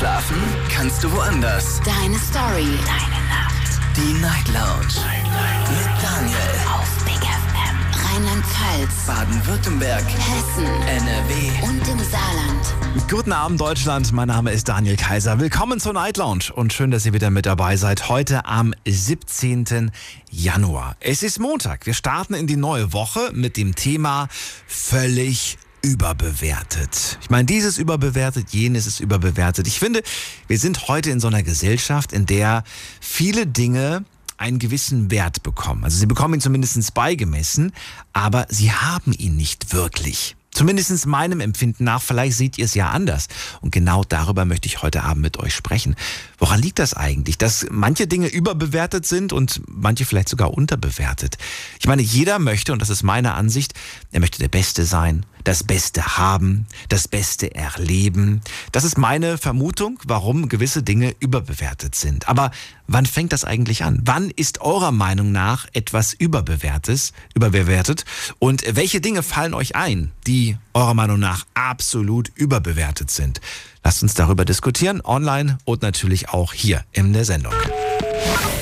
Schlafen kannst du woanders. Deine Story. Deine Nacht. Die Night Lounge. Night, Night. Mit Daniel. Auf Big FM. Rheinland-Pfalz. Baden-Württemberg. Hessen. NRW. Und im Saarland. Guten Abend, Deutschland. Mein Name ist Daniel Kaiser. Willkommen zur Night Lounge und schön, dass ihr wieder mit dabei seid. Heute am 17. Januar. Es ist Montag. Wir starten in die neue Woche mit dem Thema völlig überbewertet. Ich meine, dieses überbewertet, jenes ist überbewertet. Ich finde, wir sind heute in so einer Gesellschaft, in der viele Dinge einen gewissen Wert bekommen. Also sie bekommen ihn zumindest beigemessen, aber sie haben ihn nicht wirklich. Zumindest meinem Empfinden nach, vielleicht seht ihr es ja anders. Und genau darüber möchte ich heute Abend mit euch sprechen. Woran liegt das eigentlich, dass manche Dinge überbewertet sind und manche vielleicht sogar unterbewertet? Ich meine, jeder möchte, und das ist meine Ansicht, er möchte der Beste sein, das Beste haben, das Beste erleben. Das ist meine Vermutung, warum gewisse Dinge überbewertet sind. Aber wann fängt das eigentlich an? Wann ist eurer Meinung nach etwas überbewertes, überbewertet? Und welche Dinge fallen euch ein, die eurer Meinung nach absolut überbewertet sind? Lasst uns darüber diskutieren, online und natürlich auch hier in der Sendung.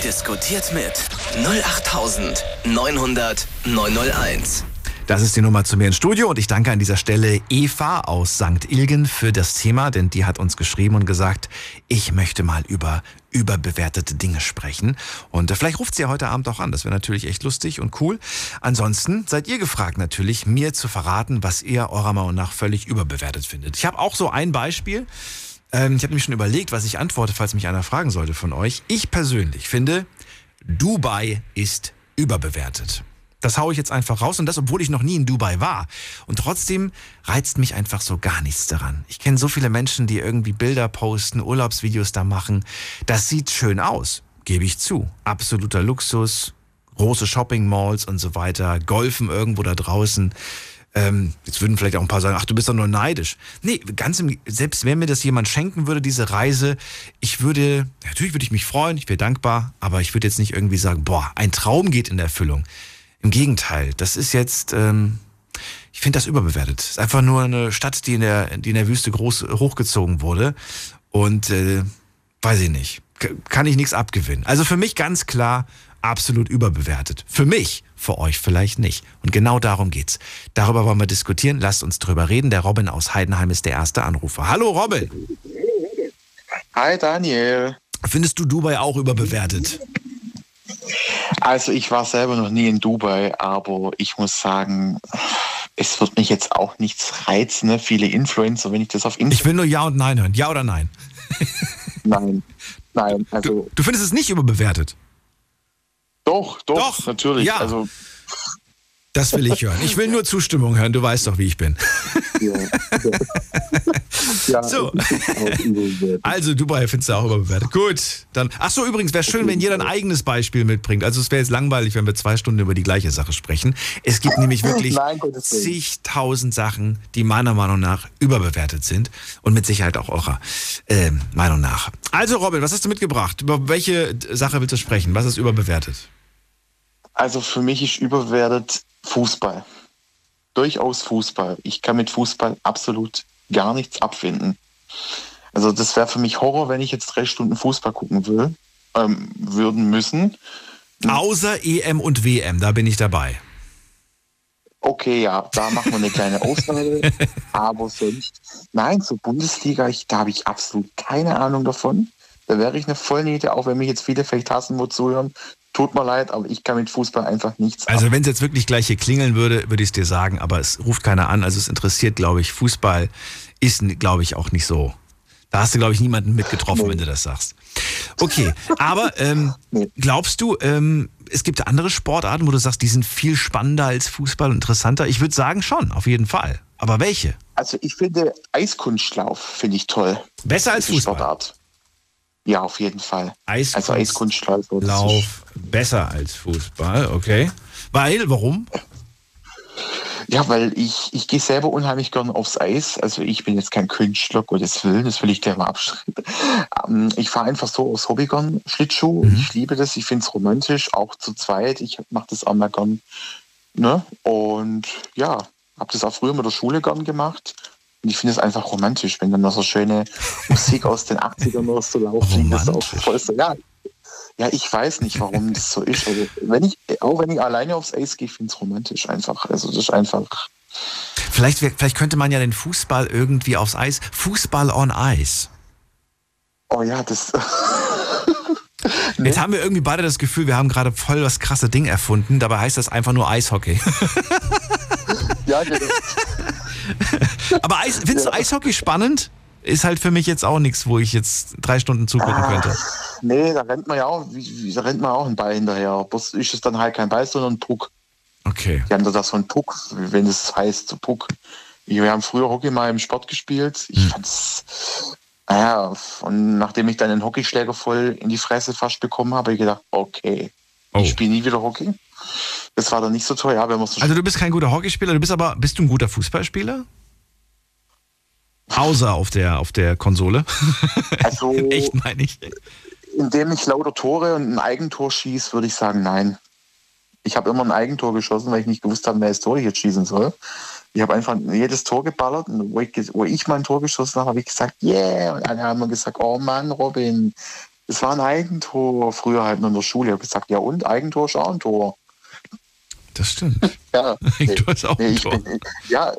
Diskutiert mit 08900 901. Das ist die Nummer zu mir ins Studio und ich danke an dieser Stelle Eva aus St. Ilgen für das Thema, denn die hat uns geschrieben und gesagt, ich möchte mal über überbewertete Dinge sprechen. Und äh, vielleicht ruft sie ja heute Abend auch an. Das wäre natürlich echt lustig und cool. Ansonsten seid ihr gefragt natürlich, mir zu verraten, was ihr eurer Meinung nach völlig überbewertet findet. Ich habe auch so ein Beispiel. Ähm, ich habe nämlich schon überlegt, was ich antworte, falls mich einer fragen sollte von euch. Ich persönlich finde, Dubai ist überbewertet. Das haue ich jetzt einfach raus und das, obwohl ich noch nie in Dubai war. Und trotzdem reizt mich einfach so gar nichts daran. Ich kenne so viele Menschen, die irgendwie Bilder posten, Urlaubsvideos da machen. Das sieht schön aus, gebe ich zu. Absoluter Luxus, große Shopping-Malls und so weiter, Golfen irgendwo da draußen. Ähm, jetzt würden vielleicht auch ein paar sagen, ach, du bist doch nur neidisch. Nee, ganz im, selbst wenn mir das jemand schenken würde, diese Reise, ich würde, natürlich würde ich mich freuen, ich wäre dankbar, aber ich würde jetzt nicht irgendwie sagen, boah, ein Traum geht in Erfüllung. Im Gegenteil, das ist jetzt, ähm, ich finde das überbewertet. Es ist einfach nur eine Stadt, die in der, die in der Wüste groß hochgezogen wurde. Und äh, weiß ich nicht, kann ich nichts abgewinnen. Also für mich ganz klar absolut überbewertet. Für mich, für euch vielleicht nicht. Und genau darum geht's. Darüber wollen wir diskutieren. Lasst uns drüber reden. Der Robin aus Heidenheim ist der erste Anrufer. Hallo Robin. Hi Daniel. Findest du Dubai auch überbewertet? Also ich war selber noch nie in Dubai, aber ich muss sagen, es wird mich jetzt auch nichts reizen. Ne? Viele Influencer, wenn ich das auf Instagram... Ich will nur Ja und Nein hören. Ja oder Nein? nein, nein. Also du, du findest es nicht überbewertet? Doch, doch, Doch, natürlich. ja. Also Das will ich hören. Ich will nur Zustimmung hören. Du weißt doch, wie ich bin. ja. ja, So. Also Dubai findest du auch überbewertet. Gut, dann. Ach so, übrigens wäre schön, wenn jeder ein eigenes Beispiel mitbringt. Also es wäre jetzt langweilig, wenn wir zwei Stunden über die gleiche Sache sprechen. Es gibt nämlich wirklich Nein, zigtausend Sachen, die meiner Meinung nach überbewertet sind und mit Sicherheit auch eurer äh, Meinung nach. Also Robin, was hast du mitgebracht? Über welche Sache willst du sprechen? Was ist überbewertet? Also für mich ist überbewertet Fußball. Durchaus Fußball. Ich kann mit Fußball absolut gar nichts abfinden. Also das wäre für mich Horror, wenn ich jetzt drei Stunden Fußball gucken will, ähm, würden müssen. Außer EM und WM, da bin ich dabei. Okay, ja, da machen wir eine kleine Ausnahme. aber sonst, nein, zur Bundesliga, ich, da habe ich absolut keine Ahnung davon. Da wäre ich eine Vollniete, auch wenn mich jetzt viele vielleicht hassen, wo zuhören. Tut mir leid, aber ich kann mit Fußball einfach nichts Also wenn es jetzt wirklich gleich hier klingeln würde, würde ich es dir sagen, aber es ruft keiner an. Also es interessiert, glaube ich, Fußball ist, glaube ich, auch nicht so. Da hast du, glaube ich, niemanden mitgetroffen, Nee. wenn du das sagst. Okay, aber ähm, Nee. glaubst du, ähm, es gibt andere Sportarten, wo du sagst, die sind viel spannender als Fußball und interessanter? Ich würde sagen schon, auf jeden Fall. Aber welche? Also ich finde Eiskunstlauf finde ich toll. Besser als Fußball. Sportart. Ja, auf jeden Fall. Eiskunst- also ist- Lauf besser als Fußball, okay. Weil, warum? Ja, weil ich, ich gehe selber unheimlich gern aufs Eis. Also ich bin jetzt kein Künstler, Gottes Willen, das will ich dir mal abschreiben. Ähm, ich fahre einfach so aus Hobby gern Schlittschuh. Mhm. Ich liebe das, ich finde es romantisch, auch zu zweit. Ich mache das auch mal gern. Ne? Und ja, habe das auch früher mit der Schule gern gemacht. Und ich finde es einfach romantisch, wenn dann noch so schöne Musik aus den 80ern noch so laufen. Voll so, ja, ja, ich weiß nicht, warum das so ist. Also, wenn ich, auch wenn ich alleine aufs Eis gehe, finde ich es romantisch einfach. Also das ist einfach. Vielleicht, vielleicht könnte man ja den Fußball irgendwie aufs Eis. Fußball on Eis. Oh ja, das. Jetzt haben wir irgendwie beide das Gefühl, wir haben gerade voll das krasse Ding erfunden. Dabei heißt das einfach nur Eishockey. ja, genau. Aber Eis, findest du Eishockey spannend? Ist halt für mich jetzt auch nichts, wo ich jetzt drei Stunden zugucken ah, könnte. Nee, da rennt man ja auch, da rennt man auch ein Ball hinterher. Bloß ist es dann halt kein Ball, sondern ein Puck. Okay. Die haben da so einen Puck, wenn es heißt, Puck. Wir haben früher Hockey mal im Sport gespielt. Ich hm. fand's, naja, und nachdem ich dann einen Hockeyschläger voll in die Fresse fast bekommen habe, habe ich gedacht, okay, oh. ich spiele nie wieder Hockey. Das war dann nicht so toll, ja, wenn man so Also du bist kein guter Hockeyspieler, du bist aber, bist du ein guter Fußballspieler? Außer auf der, auf der Konsole. Also, Echt, meine ich. Indem ich lauter Tore und ein Eigentor schieße, würde ich sagen, nein. Ich habe immer ein Eigentor geschossen, weil ich nicht gewusst habe, wer das Tor ich jetzt schießen soll. Ich habe einfach jedes Tor geballert und wo ich, wo ich mein Tor geschossen habe, habe ich gesagt, yeah. Und alle haben gesagt, oh Mann, Robin, das war ein Eigentor. Früher halt nur in der Schule. Ich habe gesagt, ja und, Eigentor ist auch ein Tor. Das stimmt. Ja, Eigentor ist auch ein Tor. Bin, ja,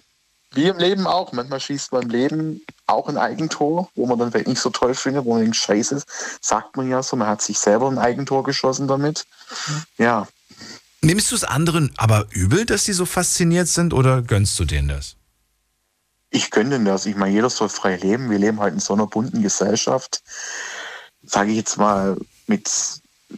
wie im Leben auch. Manchmal schießt man im Leben auch ein Eigentor, wo man dann vielleicht nicht so toll findet, wo man denkt, scheiße, sagt man ja so, man hat sich selber ein Eigentor geschossen damit. Ja. Nimmst du es anderen aber übel, dass sie so fasziniert sind oder gönnst du denen das? Ich gönne denen das. Ich meine, jeder soll frei leben. Wir leben halt in so einer bunten Gesellschaft. Sage ich jetzt mal mit,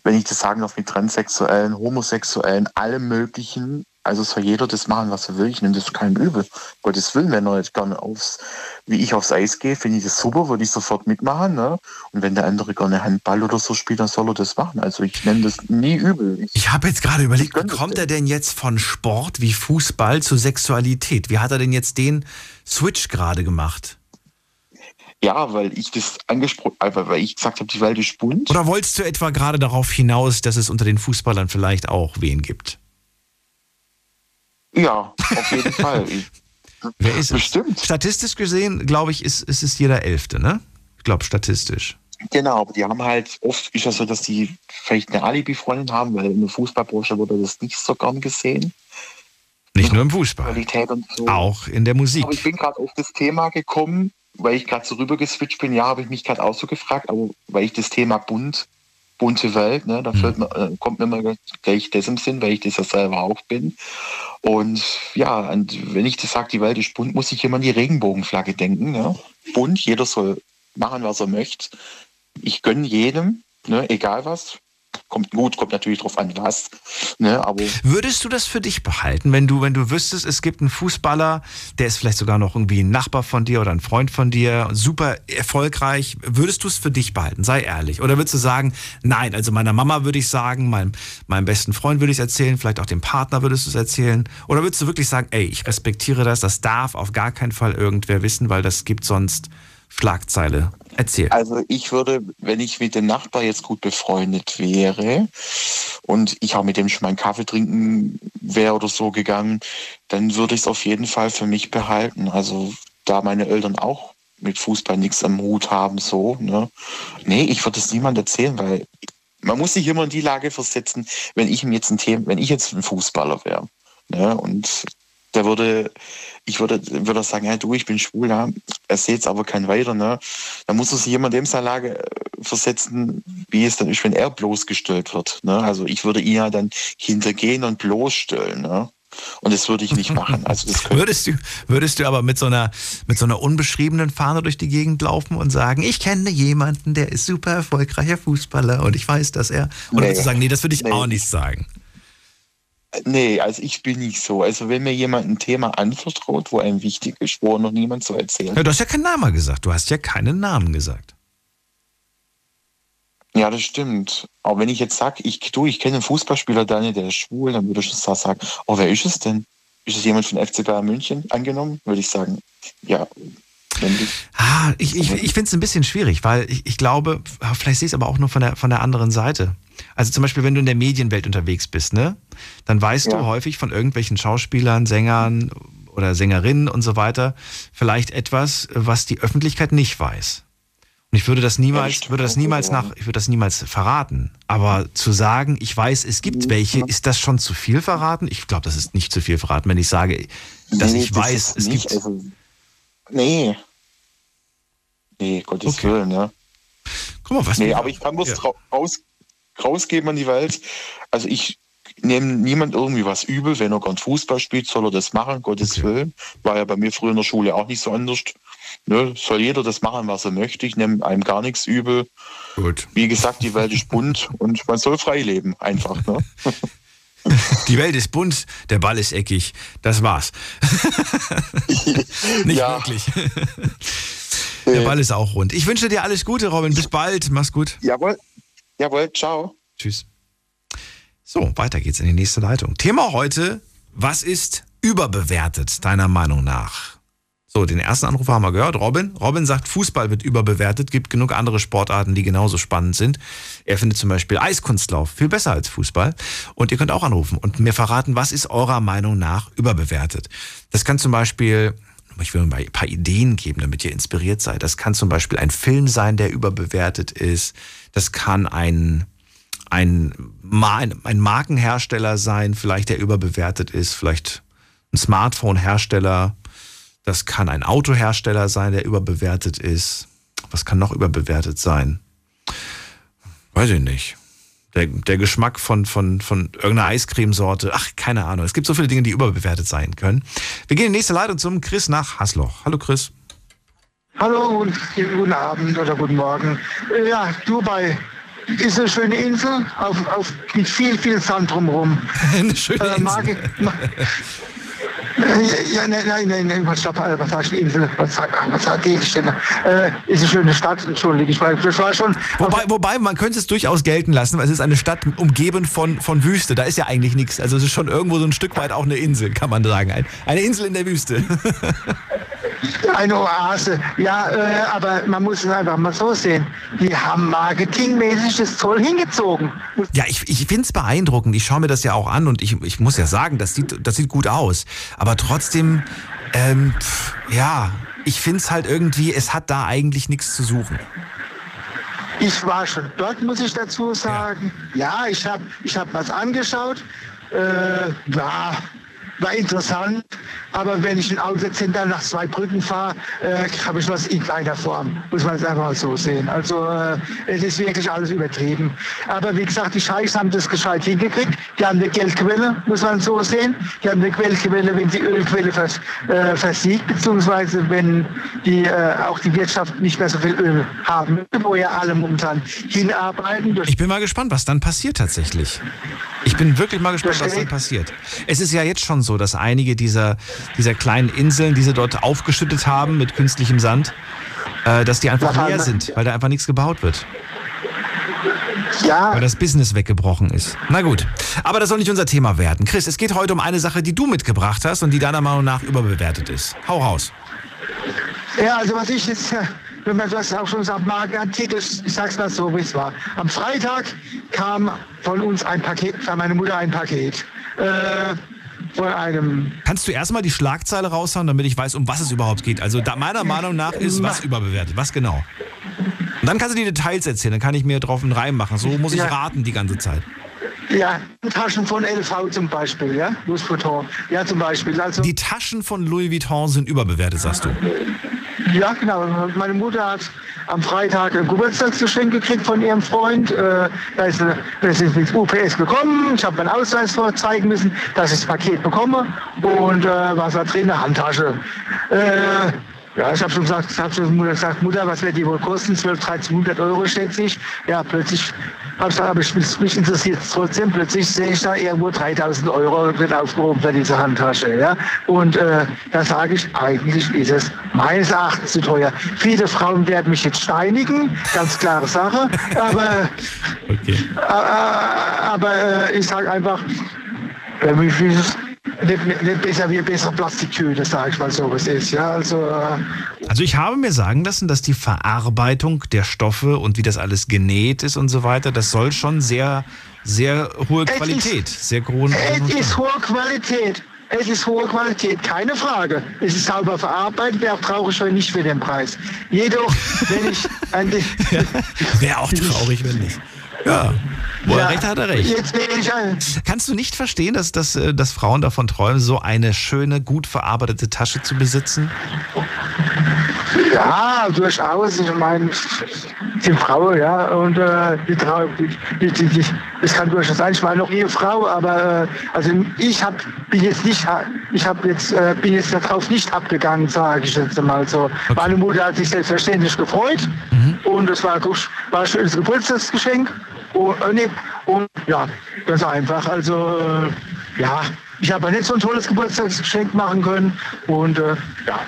wenn ich das sagen darf, mit Transsexuellen, Homosexuellen, allem Möglichen. Also soll jeder das machen, was er will. Ich nehme das keinem übel. Gottes Willen, wenn er jetzt gerne aufs, wie ich aufs Eis gehe, finde ich das super, würde ich sofort mitmachen. Ne? Und wenn der andere gerne Handball oder so spielt, dann soll er das machen. Also ich nehme das nie übel. Ich, ich habe jetzt gerade überlegt, wie kommt er denn jetzt von Sport wie Fußball zu Sexualität? Wie hat er denn jetzt den Switch gerade gemacht? Ja, weil ich das angesprochen, weil ich gesagt habe, die Welt ist bunt. Oder wolltest du etwa gerade darauf hinaus, dass es unter den Fußballern vielleicht auch wen gibt? Ja, auf jeden Fall. Wer ist Bestimmt. Es? Statistisch gesehen, glaube ich, ist, ist es jeder Elfte, ne? Ich glaube, statistisch. Genau, aber die haben halt, oft ist das so, dass die vielleicht eine Alibi-Freundin haben, weil in der Fußballbranche wurde das nicht so gern gesehen. Nicht nur im Fußball. So. Auch in der Musik. Aber ich bin gerade auf das Thema gekommen, weil ich gerade so rüber geswitcht bin. Ja, habe ich mich gerade auch so gefragt, aber weil ich das Thema bunt bunte Welt. Ne? Da mhm. äh, kommt mir immer gleich das im Sinn, weil ich das ja selber auch bin. Und ja, und wenn ich das sage, die Welt ist bunt, muss ich immer an die Regenbogenflagge denken. Ne? Bunt, jeder soll machen, was er möchte. Ich gönne jedem, ne? egal was. Kommt gut, kommt natürlich drauf an, was. Ne, aber Würdest du das für dich behalten, wenn du, wenn du wüsstest, es gibt einen Fußballer, der ist vielleicht sogar noch irgendwie ein Nachbar von dir oder ein Freund von dir, super erfolgreich. Würdest du es für dich behalten? Sei ehrlich. Oder würdest du sagen, nein, also meiner Mama würde ich sagen, meinem, meinem besten Freund würde ich es erzählen, vielleicht auch dem Partner würdest du es erzählen? Oder würdest du wirklich sagen, ey, ich respektiere das, das darf auf gar keinen Fall irgendwer wissen, weil das gibt sonst Schlagzeile. Erzähl. Also ich würde, wenn ich mit dem Nachbar jetzt gut befreundet wäre und ich auch mit dem schon mal einen Kaffee trinken wäre oder so gegangen, dann würde ich es auf jeden Fall für mich behalten. Also da meine Eltern auch mit Fußball nichts am Hut haben, so, ne? Nee, ich würde es niemand erzählen, weil man muss sich immer in die Lage versetzen, wenn ich jetzt ein Thema, wenn ich jetzt ein Fußballer wäre, ne? Und der würde, ich würde, würde sagen, hey, du, ich bin schwul, ja. er sieht es aber kein weiter, ne? Da muss sich jemand in seiner Lage äh, versetzen, wie es dann ist, wenn er bloßgestellt wird. Ne? Also ich würde ihn ja dann hintergehen und bloßstellen, ne? Und das würde ich nicht machen. Also das würdest, du, würdest du aber mit so, einer, mit so einer unbeschriebenen Fahne durch die Gegend laufen und sagen, ich kenne jemanden, der ist super erfolgreicher Fußballer und ich weiß, dass er. Oder nee. würdest du sagen, nee, das würde ich nee. auch nicht sagen. Nee, also ich bin nicht so. Also wenn mir jemand ein Thema anvertraut, wo einem wichtig ist, wo noch niemand zu erzählen. Ja, du hast ja keinen Namen gesagt. Du hast ja keinen Namen gesagt. Ja, das stimmt. Aber wenn ich jetzt sage, ich, du, ich kenne einen Fußballspieler, Daniel, der ist schwul, dann würde ich das sagen, oh, wer ist es denn? Ist es jemand von FC Bayern München angenommen? Würde ich sagen, ja. Ah, ich, ich, ich finde es ein bisschen schwierig, weil ich, ich glaube, vielleicht sehe ich es aber auch nur von der, von der anderen Seite. Also zum Beispiel, wenn du in der Medienwelt unterwegs bist, ne, dann weißt ja. du häufig von irgendwelchen Schauspielern, Sängern oder Sängerin und so weiter vielleicht etwas, was die Öffentlichkeit nicht weiß. Und ich würde das niemals, würde das niemals nach, ich würde das niemals verraten. Aber zu sagen, ich weiß, es gibt welche, ist das schon zu viel verraten? Ich glaube, das ist nicht zu viel verraten, wenn ich sage, dass nee, ich das weiß, es nicht, gibt. Also, nee. Nee, Gottes okay. Willen, ja. Guck mal, was. Nee, aber ich kann was ja. raus, rausgeben an die Welt. Also ich nehme niemand irgendwie was übel, wenn er gern Fußball spielt, soll er das machen, Gottes okay. Willen. War ja bei mir früher in der Schule auch nicht so anders. Ne, soll jeder das machen, was er möchte. Ich nehme einem gar nichts übel. Gut. Wie gesagt, die Welt ist bunt und man soll frei leben, einfach. Ne? Die Welt ist bunt, der Ball ist eckig. Das war's. Nicht wirklich. Der Ball ist auch rund. Ich wünsche dir alles Gute, Robin. Bis bald. Mach's gut. Jawohl. Jawohl. Ciao. Tschüss. So, weiter geht's in die nächste Leitung. Thema heute: Was ist überbewertet, deiner Meinung nach? So, den ersten Anruf haben wir gehört. Robin. Robin sagt, Fußball wird überbewertet. Gibt genug andere Sportarten, die genauso spannend sind. Er findet zum Beispiel Eiskunstlauf viel besser als Fußball. Und ihr könnt auch anrufen und mir verraten, was ist eurer Meinung nach überbewertet. Das kann zum Beispiel, ich will mal ein paar Ideen geben, damit ihr inspiriert seid. Das kann zum Beispiel ein Film sein, der überbewertet ist. Das kann ein, ein, ein Markenhersteller sein, vielleicht der überbewertet ist. Vielleicht ein Smartphone-Hersteller das kann ein Autohersteller sein, der überbewertet ist. Was kann noch überbewertet sein? Weiß ich nicht. Der, der Geschmack von, von, von irgendeiner Eiscremesorte. Ach, keine Ahnung. Es gibt so viele Dinge, die überbewertet sein können. Wir gehen in die nächste Leitung zum Chris nach Hasloch. Hallo Chris. Hallo, guten Abend oder guten Morgen. Ja, Dubai ist eine schöne Insel auf, auf, mit viel, viel Sand drumherum. eine schöne Insel. Äh, mag ich, mag, ja, nein, nein, nein, nein, was sagst du, Insel? Was, was sagt die? Äh, ist eine schöne Stadt, entschuldige, ich das war schon. Wobei, wobei, man könnte es durchaus gelten lassen, weil es ist eine Stadt umgeben von, von Wüste, da ist ja eigentlich nichts. Also es ist schon irgendwo so ein Stück weit auch eine Insel, kann man sagen. Eine Insel in der Wüste. Eine Oase. Ja, äh, aber man muss es einfach mal so sehen. Die haben marketingmäßig das toll hingezogen. Ja, ich, ich finde es beeindruckend. Ich schaue mir das ja auch an und ich, ich muss ja sagen, das sieht, das sieht gut aus. Aber trotzdem, ähm, pff, ja, ich finde es halt irgendwie, es hat da eigentlich nichts zu suchen. Ich war schon dort, muss ich dazu sagen. Ja, ja ich habe ich hab was angeschaut. Äh, ja, war interessant. Aber wenn ich ein Outlet-Center nach zwei Brücken fahre, äh, habe ich was in kleiner Form. Muss man es einfach mal so sehen. Also äh, es ist wirklich alles übertrieben. Aber wie gesagt, die Scheichs haben das gescheit hingekriegt. Die haben eine Geldquelle, muss man so sehen. Die haben eine Geldquelle, wenn die Ölquelle vers, äh, versiegt, beziehungsweise wenn die, äh, auch die Wirtschaft nicht mehr so viel Öl haben, wo ja alle momentan hinarbeiten. Ich bin mal gespannt, was dann passiert tatsächlich. Ich bin wirklich mal gespannt, was dann passiert. Es ist ja jetzt schon so, dass einige dieser dieser kleinen Inseln, die sie dort aufgeschüttet haben mit künstlichem Sand, äh, dass die einfach leer sind, weil da einfach nichts gebaut wird. Ja. Weil das Business weggebrochen ist. Na gut. Aber das soll nicht unser Thema werden. Chris, es geht heute um eine Sache, die du mitgebracht hast und die deiner Meinung nach überbewertet ist. Hau raus. Ja, also was ich jetzt, wenn man das auch schon sagt, Markenartikel, ich sag's mal so, wie es war. Am Freitag kam von uns ein Paket, von meiner Mutter ein Paket. Äh, von einem. Kannst du erstmal die Schlagzeile raushauen, damit ich weiß, um was es überhaupt geht? Also da, meiner Meinung nach ist was überbewertet. Was genau? Und dann kannst du die Details erzählen, dann kann ich mir drauf einen Reim machen. So muss ich ja. raten die ganze Zeit. Ja, Taschen von LV zum Beispiel, ja? Louis Vuitton. Ja, zum Beispiel. Also die Taschen von Louis Vuitton sind überbewertet, sagst du? Ja, genau. Meine Mutter hat am Freitag ein Geburtstagsgeschenk gekriegt von ihrem Freund. Äh, da ist, ins UPS gekommen. Ich habe meinen Ausweis vorzeigen müssen, dass ich das Paket bekomme. Und äh, was da drin? Eine Handtasche. Äh, ja, ich habe schon gesagt, hab schon gesagt, Mutter, was wird die wohl kosten? 12, 1300 Euro, schätze ich. Ja, plötzlich habe ich gesagt, aber ich, mich interessiert es trotzdem. Plötzlich sehe ich da irgendwo 3000 Euro wird aufgehoben für diese Handtasche. Ja? Und äh, da sage ich, eigentlich ist es meines Erachtens zu teuer. Viele Frauen werden mich jetzt steinigen, ganz klare Sache. Aber, okay. äh, aber äh, ich sage einfach, für mich ist es nicht, nicht besser wie bessere Plastiktüte, sage ich mal so, was ist. Ja, also, äh also ich habe mir sagen lassen, dass die Verarbeitung der Stoffe und wie das alles genäht ist und so weiter, das soll schon sehr, sehr hohe Qualität, ist, sehr hohe Es ist hohe Qualität. es ist hohe Qualität, keine Frage. Es ist sauber verarbeitet, wäre auch traurig, wenn nicht für den Preis. Jedoch, wenn ich an den, ja, Wäre auch traurig, wenn nicht. Ja, wo Ja, er recht hat, er recht. Jetzt wäre ich ein, Kannst du nicht verstehen, dass, dass, äh, dass Frauen davon träumen, so eine schöne, gut verarbeitete Tasche zu besitzen? Ja, durchaus. Ich meine, die Frau, ja, und äh, die, Trau die, die, die, das kann durchaus sein. Ich war noch nie Frau, aber äh, also ich hab, bin jetzt nicht, ich habe jetzt äh, bin jetzt darauf nicht abgegangen, sage ich jetzt mal so. Meine Mutter hat sich selbstverständlich gefreut und es war, war ein schönes Geburtstagsgeschenk. Und, äh, nee, und ja, ganz einfach. Also äh, ja, ich habe ja nicht so ein tolles Geburtstagsgeschenk machen können und äh, ja.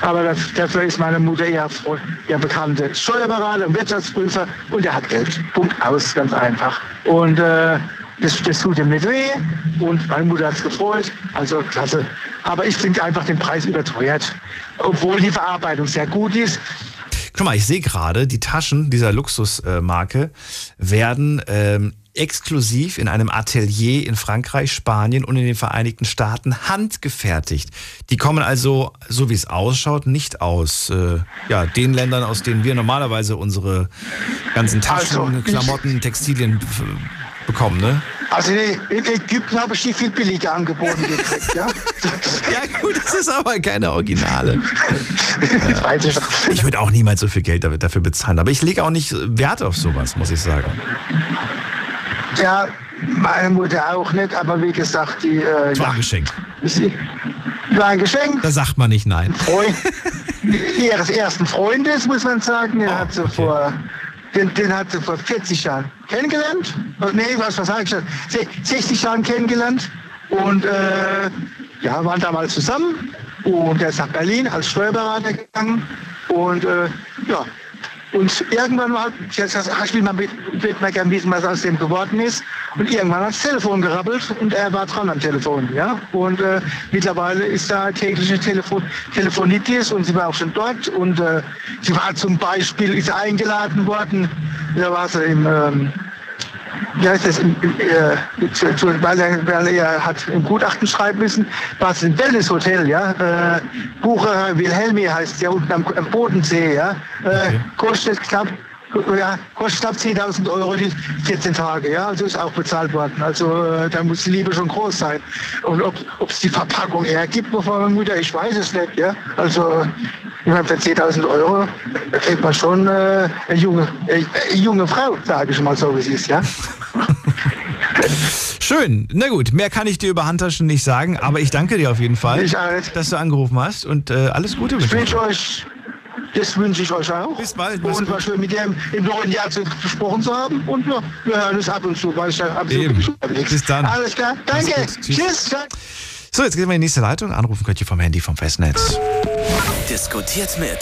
Aber das, dafür ist meine Mutter Fre- eher bekannte Steuerberater und Wirtschaftsprüfer und er hat Geld. Punkt aus, ganz einfach. Und äh, das, das tut ihm nicht weh und meine Mutter hat es gefreut. Also klasse. Aber ich finde einfach den Preis überteuert. Obwohl die Verarbeitung sehr gut ist. Guck mal, ich sehe gerade, die Taschen dieser Luxusmarke werden ähm, exklusiv in einem Atelier in Frankreich, Spanien und in den Vereinigten Staaten handgefertigt. Die kommen also, so wie es ausschaut, nicht aus äh, ja, den Ländern, aus denen wir normalerweise unsere ganzen Taschen, Also, Klamotten, Textilien f- bekommen, ne? Also in Ägypten habe ich die viel billiger angeboten gekriegt. Ja? Ja gut, das ist aber keine Originale. Weiß ich würde auch niemals so viel Geld dafür- bezahlen, aber ich lege auch nicht Wert auf sowas, muss ich sagen. Ja, meine Mutter auch nicht, aber wie gesagt, die äh, Das war ja, ein Geschenk. war ein Geschenk. Da sagt man nicht nein. Freund, ihres ersten Freundes, muss man sagen. Den, Oh, hat sie okay. vor, den, den hat sie vor 40 Jahren kennengelernt. Nee, was, was sag ich schon? Se- 60 Jahren kennengelernt. Und äh, ja, waren damals zusammen. Und er ist nach Berlin als Steuerberater gegangen. Und äh, ja, und irgendwann mal, ich will mal, mit- will mal gerne wissen, was aus dem geworden ist. Und irgendwann hat das Telefon gerappelt und er war dran am Telefon, ja. Und äh, mittlerweile ist da tägliche Telefon Telefonitis und sie war auch schon dort und äh, sie war zum Beispiel, ist eingeladen worden, da war sie im, ähm, wie heißt im, äh, weil, er, weil er hat im Gutachten schreiben müssen, war es ein Wellnesshotel, ja. Äh, Bucher Wilhelmi heißt ja unten am, am Bodensee, ja. Äh, Kostet knapp ja, kostet knapp 10.000 Euro die 14 Tage, ja, also ist auch bezahlt worden. Also äh, da muss die Liebe schon groß sein. Und ob es die Verpackung hergibt, bevor meine Mutter, ich weiß es nicht, ja. Also ich meine, für 10.000 Euro kriegt man schon äh, eine, junge, äh, eine junge Frau, sage ich mal so, wie sie ist, ja. Schön. Na gut, mehr kann ich dir über Handtaschen nicht sagen, aber ich danke dir auf jeden Fall, dass du angerufen hast und äh, alles Gute Ich wünsche ich wünsche euch, das wünsche ich euch auch. Bis bald, mach's Und war schön mit dem im neuen Jahr zu, gesprochen zu haben. Und ja, wir hören uns ab und zu, weil ich ja ab und zu Eben. bin ich unterwegs. Bis dann. Alles klar. Danke. Tschüss. Tschüss. So, jetzt gehen wir in die nächste Leitung. Anrufen könnt ihr vom Handy vom Festnetz. Diskutiert mit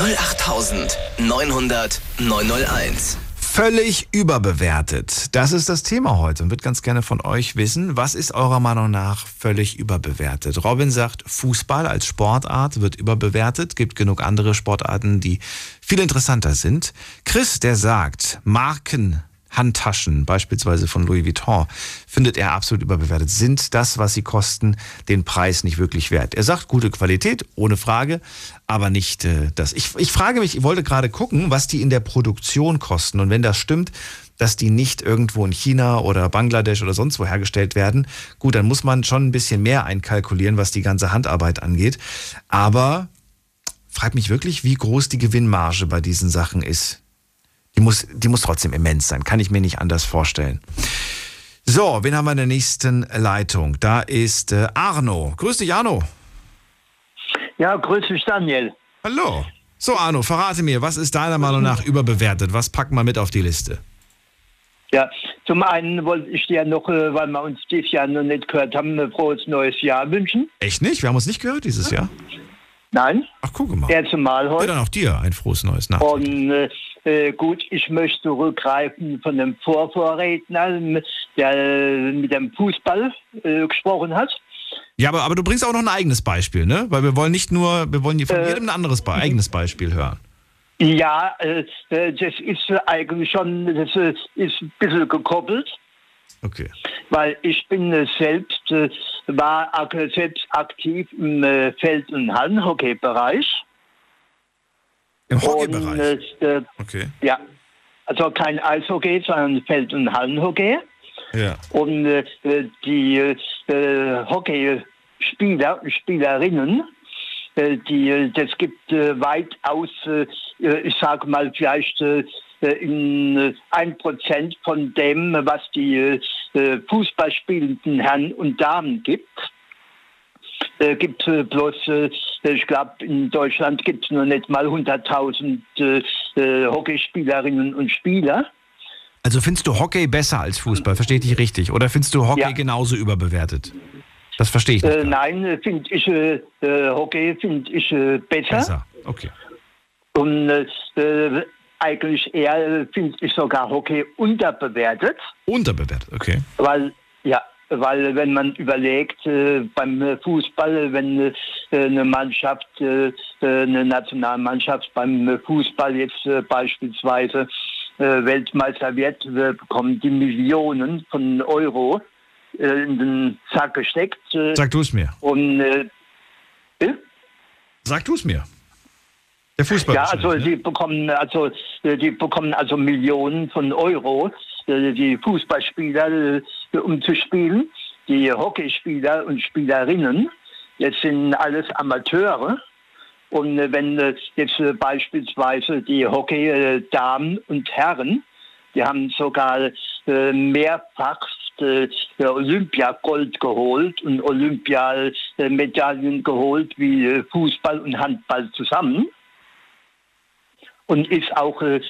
08900 901. Völlig überbewertet. Das ist das Thema heute und würde ganz gerne von euch wissen, was ist eurer Meinung nach völlig überbewertet? Robin sagt, Fußball als Sportart wird überbewertet. Gibt genug andere Sportarten, die viel interessanter sind. Chris, der sagt, Marken Handtaschen, beispielsweise von Louis Vuitton, findet er absolut überbewertet. Sind das, was sie kosten, den Preis nicht wirklich wert? Er sagt, gute Qualität, ohne Frage, aber nicht äh, das. Ich, ich frage mich, ich wollte gerade gucken, was die in der Produktion kosten. Und wenn das stimmt, dass die nicht irgendwo in China oder Bangladesch oder sonst wo hergestellt werden, gut, dann muss man schon ein bisschen mehr einkalkulieren, was die ganze Handarbeit angeht. Aber frag mich wirklich, wie groß die Gewinnmarge bei diesen Sachen ist. Die muss, die muss trotzdem immens sein, kann ich mir nicht anders vorstellen. So, wen haben wir in der nächsten Leitung? Da ist äh, Arno. Grüß dich, Arno. Ja, grüß dich, Daniel. Hallo. So, Arno, verrate mir, was ist deiner Meinung nach überbewertet? Was packen wir mit auf die Liste? Ja, zum einen wollte ich dir noch, äh, weil wir uns dieses Jahr noch nicht gehört haben, ein frohes neues Jahr wünschen. Echt nicht? Wir haben uns nicht gehört dieses Jahr? Nein, Ach, guck mal. erste Mal Ja, heute. dann auch dir ein frohes neues Nacht. Und äh, äh, gut, ich möchte zurückgreifen von dem Vorvorredner, der äh, mit dem Fußball äh, gesprochen hat. Ja, aber, aber du bringst auch noch ein eigenes Beispiel, ne? Weil wir wollen nicht nur, wir wollen von Äh, jedem ein anderes Be eigenes Beispiel hören. Ja, äh, äh, das ist eigentlich schon, das ist ein bisschen gekoppelt. Okay. Weil ich bin äh, selbst, äh, war selbst aktiv im äh, Feld- und Hallenhockey-Bereich. Im Und, Hockeybereich. Okay. ja, also kein Eishockey, sondern Feld- und Hallenhockey. Ja. Und die Hockeyspieler und Spielerinnen, die, das gibt weitaus, ich sage mal vielleicht in äh, ein Prozent von dem, was die äh, äh, Fußball spielenden Herren und Damen gibt. Äh, gibt äh, bloß, äh, ich glaube, in Deutschland gibt es nur nicht mal 100.000 äh, äh, Hockeyspielerinnen und Spieler. Also findest du Hockey besser als Fußball? Verstehe ich dich richtig? Oder findest du Hockey Ja. genauso überbewertet? Das verstehe ich nicht. Äh, nein, finde ich äh, äh, Hockey finde ich äh, besser. Besser. Okay. Und äh, äh, eigentlich eher finde ich sogar Hockey unterbewertet, Unterbewertet, okay. weil ja, weil wenn man überlegt äh, beim Fußball, wenn äh, eine Mannschaft, äh, eine Nationalmannschaft beim Fußball jetzt äh, beispielsweise äh, Weltmeister wird, äh, bekommen die Millionen von Euro in den Sack gesteckt. Sag du es mir. und? Sag du es mir. Der Fußball. Ja, also wahrscheinlich, die bekommen also äh, die bekommen also Millionen von Euro, äh, die Fußballspieler, äh, um zu spielen. Die Hockeyspieler und Spielerinnen, jetzt sind alles Amateure. Und wenn jetzt beispielsweise die Hockey-Damen und Herren, die haben sogar mehrfach Olympiagold geholt und Olympiamedaillen geholt wie Fußball und Handball zusammen und ist auch, äh,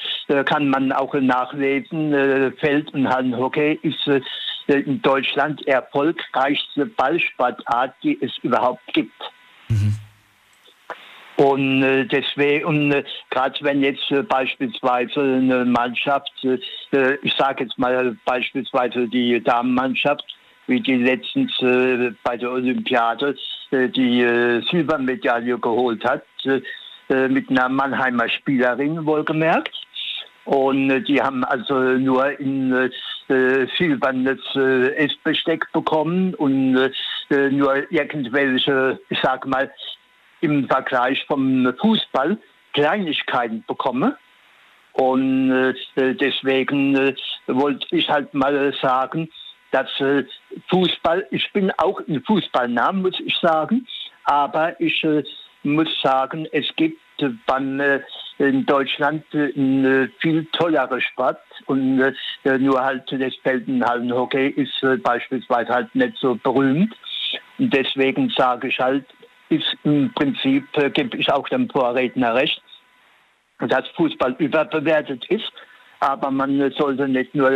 kann man auch nachlesen, äh, Feld- und Hallenhockey ist äh, in Deutschland erfolgreichste Ballsportart, die es überhaupt gibt. Und äh, deswegen, und äh, gerade wenn jetzt äh, beispielsweise eine Mannschaft, äh, ich sage jetzt mal beispielsweise die Damenmannschaft, wie die letztens äh, bei der Olympiade äh, die äh, Silbermedaille geholt hat, äh, äh, mit einer Mannheimer Spielerin wohlgemerkt. Und äh, die haben also nur in äh, äh, silbernes äh, Essbesteck bekommen und äh, äh, nur irgendwelche, ich sag mal, im Vergleich vom Fußball Kleinigkeiten bekomme. Und äh, deswegen äh, wollte ich halt mal sagen, dass äh, Fußball, ich bin auch ein Fußballnah, muss ich sagen, aber ich äh, muss sagen, es gibt äh, in Deutschland äh, ein viel tollerer Sport und äh, nur halt das Feldenhallenhockey ist beispielsweise halt nicht so berühmt. Und deswegen sage ich halt, ist im Prinzip, gebe ich auch dem Vorredner recht, dass Fußball überbewertet ist. Aber man sollte nicht nur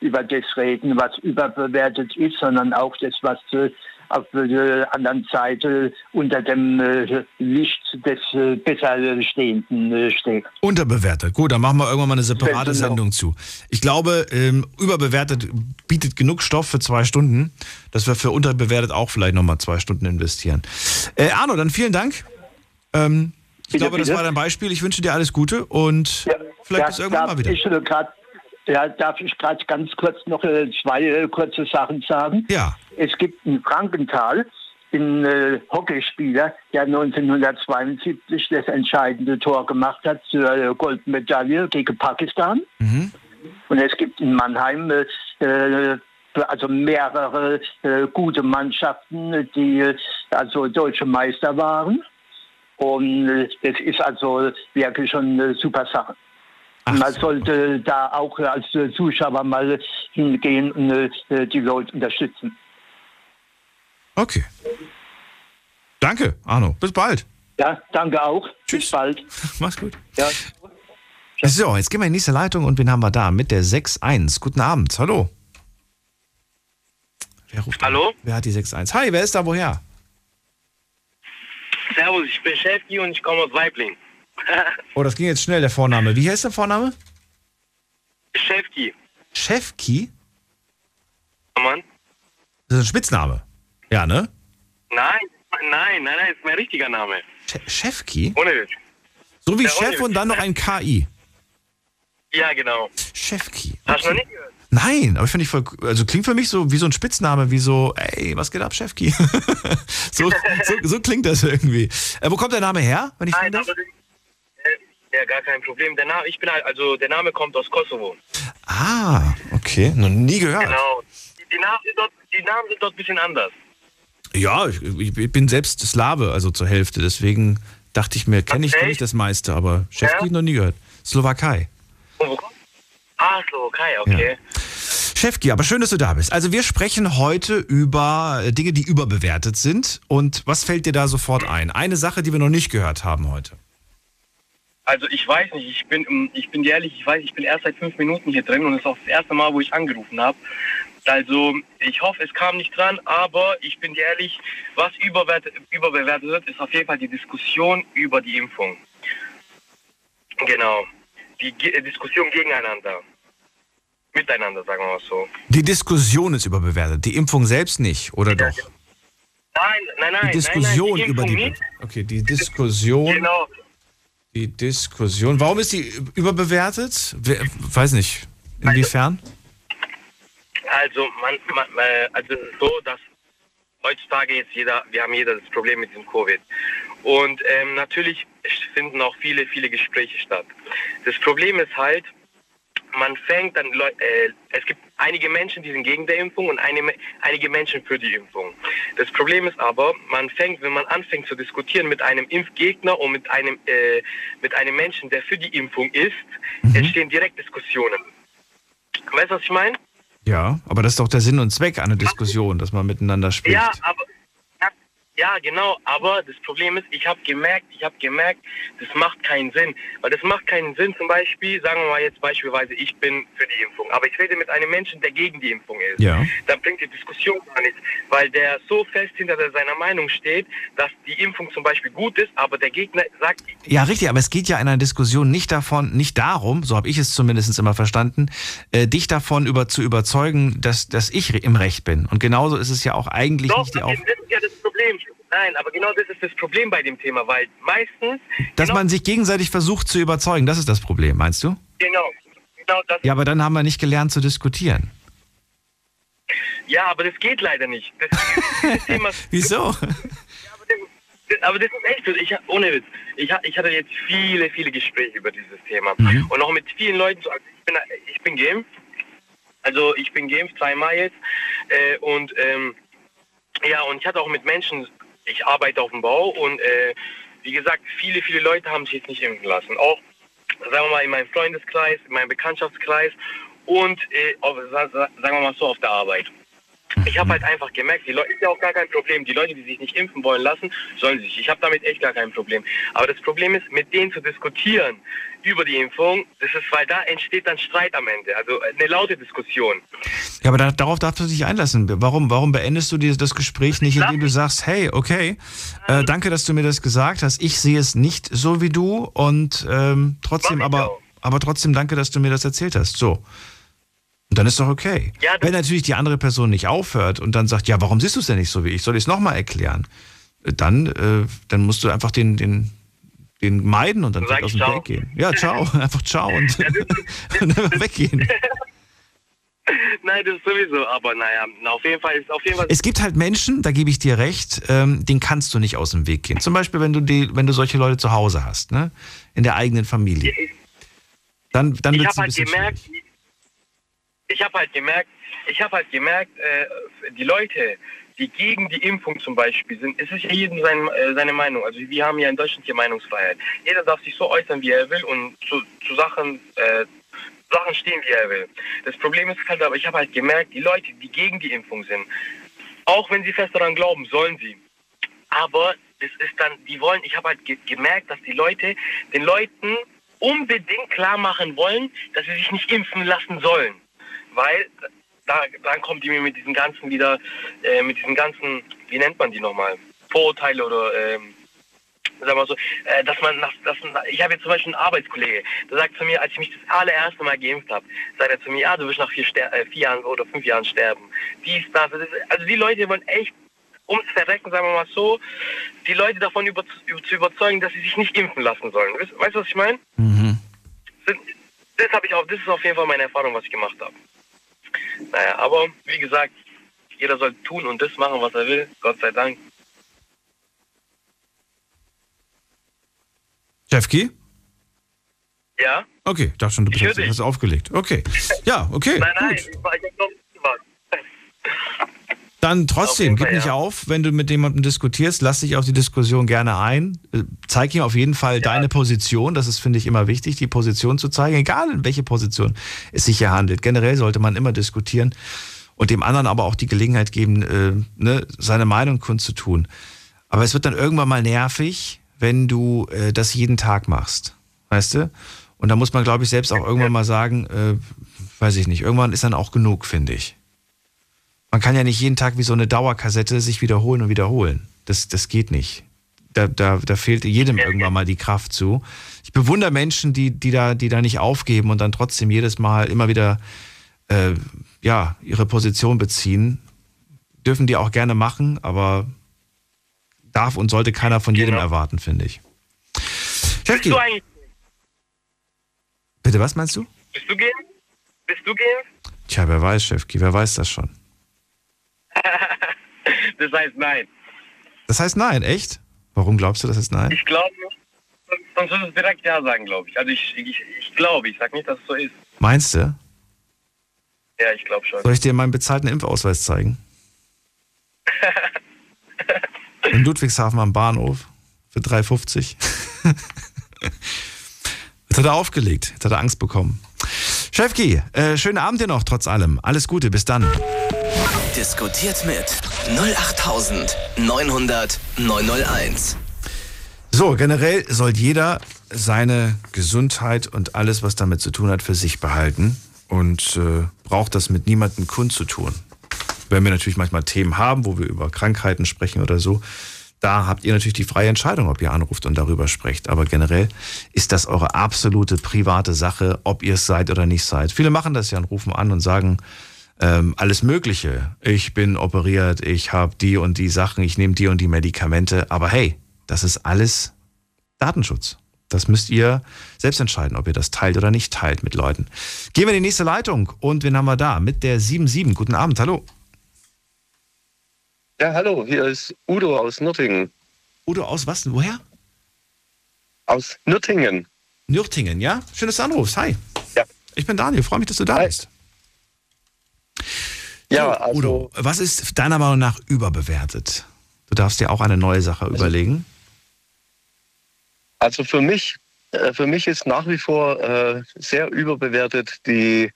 über das reden, was überbewertet ist, sondern auch das, was äh, auf der anderen Seite unter dem äh, Licht des äh, besser Stehenden äh, steht. Unterbewertet. Gut, dann machen wir irgendwann mal eine separate Genau. Sendung zu. Ich glaube, ähm, überbewertet bietet genug Stoff für zwei Stunden, dass wir für unterbewertet auch vielleicht nochmal zwei Stunden investieren. Äh, Arno, dann vielen Dank. Ähm, ich Bitte, glaube, das bitte. war dein Beispiel. Ich wünsche dir alles Gute und vielleicht bis irgendwann mal wieder. Ich, grad, ja, darf ich gerade ganz kurz noch äh, zwei äh, kurze Sachen sagen? Ja. Es gibt in Frankenthal einen äh, Hockeyspieler, der 1972 das entscheidende Tor gemacht hat zur äh, Goldmedaille gegen Pakistan. Mhm. Und es gibt in Mannheim äh, also mehrere äh, gute Mannschaften, die also deutsche Meister waren. Und das ist also wirklich schon eine super Sache. Ach Man so. sollte da auch als Zuschauer mal hingehen und äh, die Leute unterstützen. Okay. Danke, Arno. Bis bald. Ja, danke auch. Tschüss. Bis bald. Mach's gut. Ja. So, jetzt gehen wir in die nächste Leitung und wen haben wir da? Mit der 6.1. Guten Abend. Hallo. Wer ruft an? Hallo? Wer hat die 6.1? Hi, wer ist da woher? Servus, ich bin Chefki und ich komme aus Weibling. Oh, das ging jetzt schnell, der Vorname. Wie heißt der Vorname? Chefki. Chefki? Mann. Das ist ein Spitzname. Ja, ne? Nein, nein, nein, nein, ist mein richtiger Name. Che- Chefki? Ohne Witz. So wie Ja, Chef und dann noch ein KI. Ja, genau. Chefki. Hast du noch Okay. nicht gehört? Nein, aber ich finde ich voll, also klingt für mich so wie so ein Spitzname, wie so, ey, was geht ab, Chefki? so, so, so klingt das irgendwie. Äh, wo kommt der Name her, wenn ich Nein, aber ja, gar kein Problem. Der Name, ich bin halt, also der Name kommt aus Kosovo. Ah, okay, noch nie gehört. Genau. Die, die, Namen sind dort, die Namen sind dort ein bisschen anders. Ja, ich, ich bin selbst Slave, also zur Hälfte, deswegen dachte ich mir, kenne ich, kenn ich das meiste, aber Chefki Ja? noch nie gehört. Slowakei. Kommt? Ah, Slowakei, okay. Chefki, aber schön, dass du da bist. Also wir sprechen heute über äh, Dinge, die überbewertet sind. Und was fällt dir da sofort ein? Eine Sache, die wir noch nicht gehört haben heute. Also ich weiß nicht, ich bin, ähm, ich bin ehrlich, ich weiß, ich bin erst seit fünf Minuten hier drin und es ist auch das erste Mal, wo ich angerufen habe. Also ich hoffe, es kam nicht dran, aber ich bin ehrlich, was überbewertet, überbewertet wird, ist auf jeden Fall die Diskussion über die Impfung. Genau. Die Ge Diskussion gegeneinander. Miteinander, sagen wir mal so. Die Diskussion ist überbewertet, die Impfung selbst nicht, oder doch? Nein, nein, nein. Die Diskussion nein, nein, die über Impfung die. nicht. Okay, die Diskussion. Genau. Die Diskussion. Warum ist die überbewertet? Wer, weiß nicht. Inwiefern? Also, man, man, äh, also so, dass heutzutage jetzt jeder, wir haben jeder das Problem mit dem Covid. Und ähm, natürlich finden auch viele, viele Gespräche statt. Das Problem ist halt, man fängt dann, äh, es gibt einige Menschen, die sind gegen die Impfung und eine, einige Menschen für die Impfung. Das Problem ist aber, man fängt, wenn man anfängt zu diskutieren mit einem Impfgegner und mit einem, äh, mit einem Menschen, der für die Impfung ist, entstehen direkt Diskussionen. Weißt du, was ich meine? Ja, aber das ist doch der Sinn und Zweck einer Diskussion, dass man miteinander spricht. Ja, aber ja, genau. Aber das Problem ist, ich habe gemerkt, ich habe gemerkt, das macht keinen Sinn, weil das macht keinen Sinn. Zum Beispiel, sagen wir mal jetzt beispielsweise, ich bin für die Impfung, aber ich rede mit einem Menschen, der gegen die Impfung ist. Ja. Dann bringt die Diskussion gar nichts, weil der so fest hinter seiner Meinung steht, dass die Impfung zum Beispiel gut ist, aber der Gegner sagt, Ja, richtig, aber es geht ja in einer Diskussion nicht davon, nicht darum, so habe ich es zumindest immer verstanden, äh, dich davon über, zu überzeugen, dass, dass ich im Recht bin. Und genauso ist es ja auch eigentlich doch, nicht die das Auf ist ja das Problem. Nein, aber genau das ist das Problem bei dem Thema, weil meistens dass genau, man sich gegenseitig versucht zu überzeugen, das ist das Problem, meinst du? genau, genau das Ja, aber dann haben wir nicht gelernt zu diskutieren. Ja, aber das geht leider nicht. Das, Thema, Wieso? aber, das, aber das ist echt so. Ich, ohne Witz. Ich, ich hatte jetzt viele, viele Gespräche über dieses Thema. Mhm. Und auch mit vielen Leuten. so- Also ich, bin, ich bin geimpft. Also ich bin geimpft, zweimal jetzt. Äh, und ähm, ja, und ich hatte auch mit Menschen, ich arbeite auf dem Bau und äh, wie gesagt, viele, viele Leute haben sich jetzt nicht impfen lassen. Auch, sagen wir mal, in meinem Freundeskreis, in meinem Bekanntschaftskreis und äh, auf, sa- sa- sagen wir mal so auf der Arbeit. Ich habe halt einfach gemerkt, die Leute ist ja auch gar kein Problem. Die Leute, die sich nicht impfen wollen lassen, sollen sich. Ich habe damit echt gar kein Problem. Aber das Problem ist, mit denen zu diskutieren über die Impfung, das ist, weil da entsteht dann Streit am Ende. Also eine laute Diskussion. Ja, aber da, darauf darfst du dich einlassen. Warum, warum beendest du dir das Gespräch nicht, indem du sagst, hey, okay, äh, danke, dass du mir das gesagt hast. Ich sehe es nicht so wie du und ähm, trotzdem, aber, aber trotzdem danke, dass du mir das erzählt hast. So. Und dann ist doch okay. Ja, Wenn natürlich die andere Person nicht aufhört und dann sagt, ja, warum siehst du es denn nicht so wie ich? Soll ich es nochmal erklären? Dann, äh, dann musst du einfach den, den, den meiden und dann Sag aus dem ciao. Weg gehen. Ja, ciao. Einfach ciao und, und einfach weggehen. Nein, das sowieso. Aber naja, na, auf jeden Fall ist auf jeden Fall. Es gibt halt Menschen, da gebe ich dir recht, ähm, den kannst du nicht aus dem Weg gehen. Zum Beispiel, wenn du die, wenn du solche Leute zu Hause hast, ne? In der eigenen Familie. Dann, dann ich wird habe halt gemerkt, schwierig. ich habe halt gemerkt, ich habe halt gemerkt, äh, die Leute, die gegen die Impfung zum Beispiel sind, es ist ja jedem sein, äh, seine Meinung. Also wir haben ja in Deutschland hier Meinungsfreiheit. Jeder darf sich so äußern, wie er will und zu, zu Sachen, äh, Sachen stehen, wie er will. Das Problem ist halt aber, ich habe halt gemerkt, die Leute, die gegen die Impfung sind, auch wenn sie fest daran glauben, sollen sie. Aber das ist dann, die wollen, ich habe halt ge gemerkt, dass die Leute den Leuten unbedingt klar machen wollen, dass sie sich nicht impfen lassen sollen. Weil da, dann kommt die mir mit diesen ganzen wieder, äh, mit diesen ganzen, wie nennt man die nochmal? Vorurteile oder ähm, sagen wir so, äh, dass man nach, dass, ich habe jetzt zum Beispiel einen Arbeitskollege, der sagt zu mir, als ich mich das allererste Mal geimpft habe, sagt er zu mir, ja, du wirst nach vier, Ster äh, vier Jahren oder fünf Jahren sterben. Dies, das, das. Also die Leute wollen echt ums Verrecken, sagen wir mal so, die Leute davon über, zu überzeugen, dass sie sich nicht impfen lassen sollen. Weißt, weißt du, was ich meine? Mhm. Das, das habe ich auch, das ist auf jeden Fall meine Erfahrung, was ich gemacht habe. Naja, aber wie gesagt, jeder soll tun und das machen, was er will. Gott sei Dank. Jeffki? Ja? Okay, dachte schon, du bist hast aufgelegt. Okay. Ja, okay. Nein, nein, gut. ich, ich hab noch. Dann trotzdem, gib Fall, nicht ja. auf, wenn du mit jemandem diskutierst, lass dich auf die Diskussion gerne ein. Äh, Zeig ihm auf jeden Fall deine Position. Das ist, finde ich, immer wichtig, die Position zu zeigen, egal in welche Position es sich hier handelt. Generell sollte man immer diskutieren und dem anderen aber auch die Gelegenheit geben, äh, ne, seine Meinung kundzutun. Aber es wird dann irgendwann mal nervig, wenn du äh, das jeden Tag machst. Weißt du? Und da muss man, glaube ich, selbst auch irgendwann mal sagen, äh, weiß ich nicht, irgendwann ist dann auch genug, finde ich. Man kann ja nicht jeden Tag wie so eine Dauerkassette sich wiederholen und wiederholen. Das, das geht nicht. Da, da, da fehlt jedem irgendwann mal die Kraft zu. Ich bewundere Menschen, die, die, da, die da nicht aufgeben und dann trotzdem jedes Mal immer wieder äh, ja, ihre Position beziehen. Dürfen die auch gerne machen, aber darf und sollte keiner von jedem Genau. erwarten, finde ich. Bist du eigentlich, bitte, was meinst du? bist du geimpft? Bist du geimpft? Tja, wer weiß, Chefki, wer weiß das schon? Das heißt nein. Das heißt nein, echt? Warum glaubst du, das ist nein? Ich glaube nicht. Sonst- würdest du direkt ja sagen, glaube ich. Also ich, ich, ich glaube, ich sag nicht, dass es so ist. Meinst du? Ja, ich glaube schon. Soll ich dir meinen bezahlten Impfausweis zeigen? In Ludwigshafen am Bahnhof für 3,50. Jetzt hat er aufgelegt. Jetzt hat er Angst bekommen. Chefki, äh, schönen Abend dir noch, trotz allem. Alles Gute, bis dann. Diskutiert mit 08900 901. So, generell soll jeder seine Gesundheit und alles, was damit zu tun hat, für sich behalten und äh, braucht das mit niemandem kundzutun. Wenn wir natürlich manchmal Themen haben, wo wir über Krankheiten sprechen oder so, da habt ihr natürlich die freie Entscheidung, ob ihr anruft und darüber sprecht. Aber generell ist das eure absolute private Sache, ob ihr es seid oder nicht seid. Viele machen das ja und rufen an und sagen, ähm, alles Mögliche. Ich bin operiert, ich habe die und die Sachen, ich nehme die und die Medikamente. Aber hey, das ist alles Datenschutz. Das müsst ihr selbst entscheiden, ob ihr das teilt oder nicht teilt mit Leuten. Gehen wir in die nächste Leitung. Und wen haben wir da? Mit der 77. Guten Abend, hallo. Ja, hallo, hier ist Udo aus Nürtingen. Udo aus was? Woher? Aus Nürtingen. Nürtingen, ja? Schön, dass du anrufst. Hi. Ja. Ich bin Daniel, freue mich, dass du da Hi. bist. Ja, So, also, Udo, was ist deiner Meinung nach überbewertet? Du darfst dir auch eine neue Sache überlegen. also für mich, äh, für mich ist nach wie vor äh, sehr überbewertet die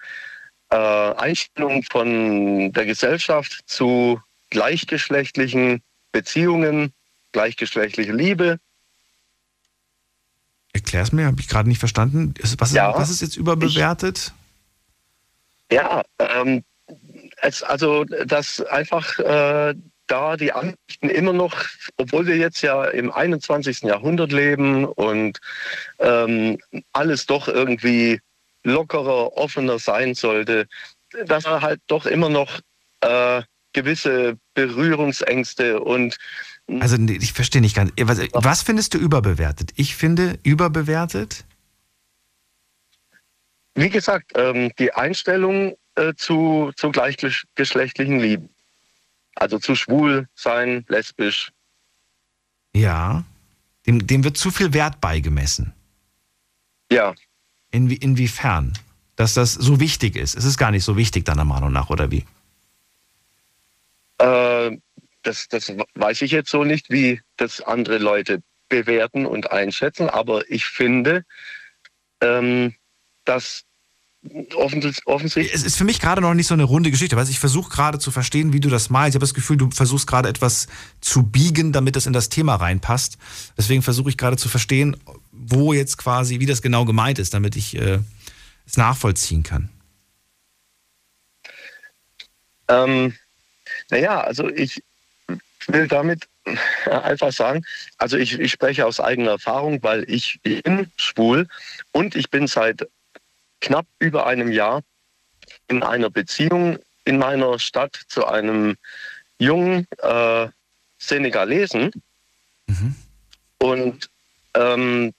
äh, Einstellung von der Gesellschaft zu gleichgeschlechtlichen Beziehungen, gleichgeschlechtliche Liebe. Erklär's mir, habe ich gerade nicht verstanden. Was, ist- Ja. was ist jetzt überbewertet? Ja, ähm, es, also dass einfach äh, da die Ansichten immer noch, obwohl wir jetzt ja im 21. Jahrhundert leben und ähm, alles doch irgendwie lockerer, offener sein sollte, dass er halt doch immer noch äh, gewisse Berührungsängste und Also ich verstehe nicht ganz. Was, was findest du überbewertet? Ich finde überbewertet. wie gesagt, ähm, die Einstellung äh, zu, zu gleichgeschlechtlichen Lieben. Also zu schwul sein, lesbisch, Ja. Dem, dem wird zu viel Wert beigemessen. ja. Inwie, inwiefern? Dass das so wichtig ist. Es ist gar nicht so wichtig, deiner Meinung nach, oder wie? Äh, das, das weiß ich jetzt so nicht, wie das andere Leute bewerten und einschätzen, aber ich finde, ähm, dass offens offensichtlich Es ist für mich gerade noch nicht so eine runde Geschichte. Du, ich versuche gerade zu verstehen, wie du das malst. Ich habe das Gefühl, du versuchst gerade etwas zu biegen, damit das in das Thema reinpasst. Deswegen versuche ich gerade zu verstehen, wo jetzt quasi, wie das genau gemeint ist, damit ich äh, es nachvollziehen kann. Ähm, naja, also ich will damit einfach sagen, also ich, ich spreche aus eigener Erfahrung, weil ich bin schwul und ich bin seit knapp über einem Jahr in einer Beziehung in meiner Stadt zu einem jungen äh, Senegalesen. Mhm. Und ähm,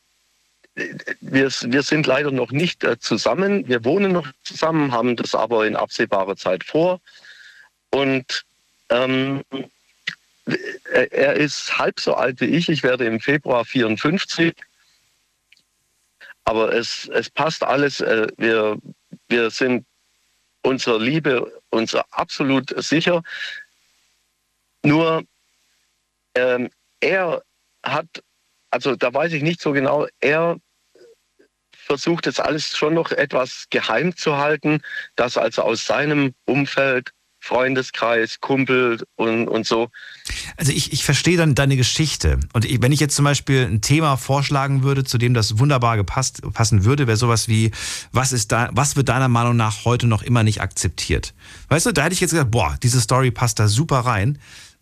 wir, wir sind leider noch nicht äh, zusammen. Wir wohnen noch zusammen, haben das aber in absehbarer Zeit vor. Und ähm, er ist halb so alt wie ich. Ich werde im Februar 54. Aber es, es passt alles. Äh, wir, wir sind unserer Liebe uns absolut sicher. Nur ähm, er hat, also da weiß ich nicht so genau, er versucht jetzt alles schon noch etwas geheim zu halten, dass also aus seinem Umfeld Freundeskreis, Kumpel und, und so. Also ich, ich verstehe dann deine Geschichte. Und ich, wenn ich jetzt zum Beispiel ein Thema vorschlagen würde, zu dem das wunderbar gepasst, passen würde, wäre sowas wie, was, ist da, was wird deiner Meinung nach heute noch immer nicht akzeptiert? Weißt du, da hätte ich jetzt gesagt, boah, diese Story passt da super rein.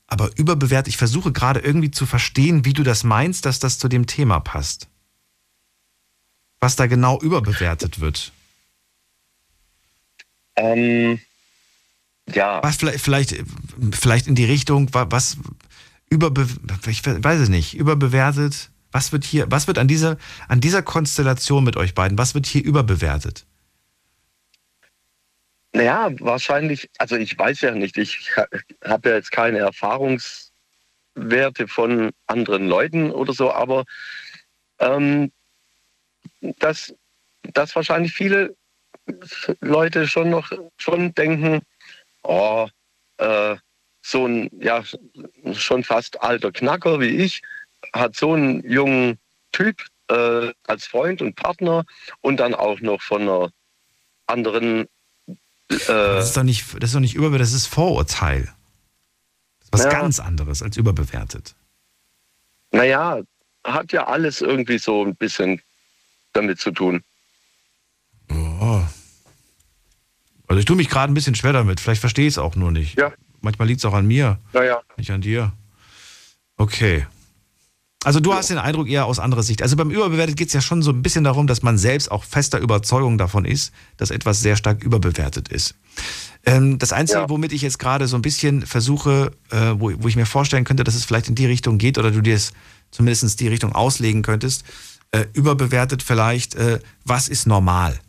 Aber überbewertet, ich versuche gerade irgendwie zu verstehen, wie du das meinst, dass das zu dem Thema passt. Was da genau überbewertet wird. Ähm ja. Was vielleicht, vielleicht, vielleicht in die Richtung, was überbe, ich weiß es nicht, überbewertet. Was wird hier, was wird an dieser, an dieser Konstellation mit euch beiden, was wird hier überbewertet? Naja, wahrscheinlich, also ich weiß ja nicht, ich habe ja jetzt keine Erfahrungswerte von anderen Leuten oder so, aber ähm, dass, dass wahrscheinlich viele Leute schon noch schon denken, oh, äh, so ein ja schon fast alter Knacker wie ich hat so einen jungen Typ äh, als Freund und Partner und dann auch noch von einer anderen. Äh, das ist doch nicht, das ist doch nicht überbewertet, das ist Vorurteil. Das ist was ja. ganz anderes als überbewertet. Naja, hat ja alles irgendwie so ein bisschen damit zu tun. Oh. Also ich tue mich gerade ein bisschen schwer damit. Vielleicht verstehe ich es auch nur nicht. Ja. Manchmal liegt es auch an mir. Naja. Nicht an dir. Okay. Also du ja. hast den Eindruck eher aus anderer Sicht. Also beim Überbewertet geht es ja schon so ein bisschen darum, dass man selbst auch fester Überzeugung davon ist, dass etwas sehr stark überbewertet ist. Ähm, das Einzige, ja. womit ich jetzt gerade so ein bisschen versuche, äh, wo, wo ich mir vorstellen könnte, dass es vielleicht in die Richtung geht oder du dir es zumindest die Richtung auslegen könntest, äh, überbewertet vielleicht, äh, was ist normal?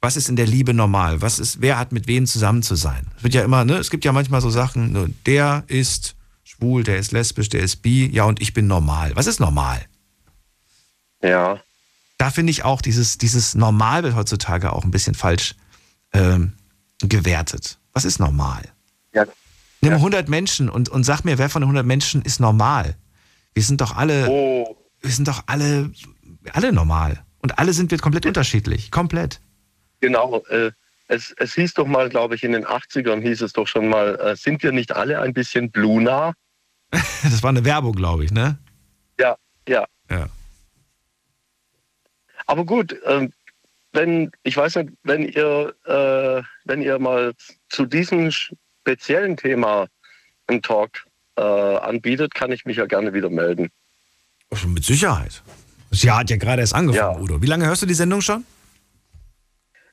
Was ist in der Liebe normal? Was ist, wer hat mit wem zusammen zu sein? Es wird ja immer, ne, es gibt ja manchmal so Sachen, ne, der ist schwul, der ist lesbisch, der ist bi, ja, und ich bin normal. Was ist normal? Ja. Da finde ich auch dieses, dieses Normal wird heutzutage auch ein bisschen falsch ähm, gewertet. Was ist normal? Ja. Nimm ja. 100 Menschen und, und sag mir, wer von den 100 Menschen ist normal? Wir sind doch alle, oh. wir sind doch alle, alle normal. Und alle sind wir komplett unterschiedlich. Komplett. Genau. Äh, es, es hieß doch mal, glaube ich, in den 80ern hieß es doch schon mal, äh, sind wir nicht alle ein bisschen Bluna? das war eine Werbung, glaube ich, ne? Ja, ja. Ja. Aber gut, äh, wenn, ich weiß nicht, wenn ihr, äh, wenn ihr mal zu diesem speziellen Thema einen Talk äh, anbietet, kann ich mich ja gerne wieder melden. Mit Sicherheit. Sie hat ja gerade erst angefangen, ja. Udo. Wie lange hörst du die Sendung schon?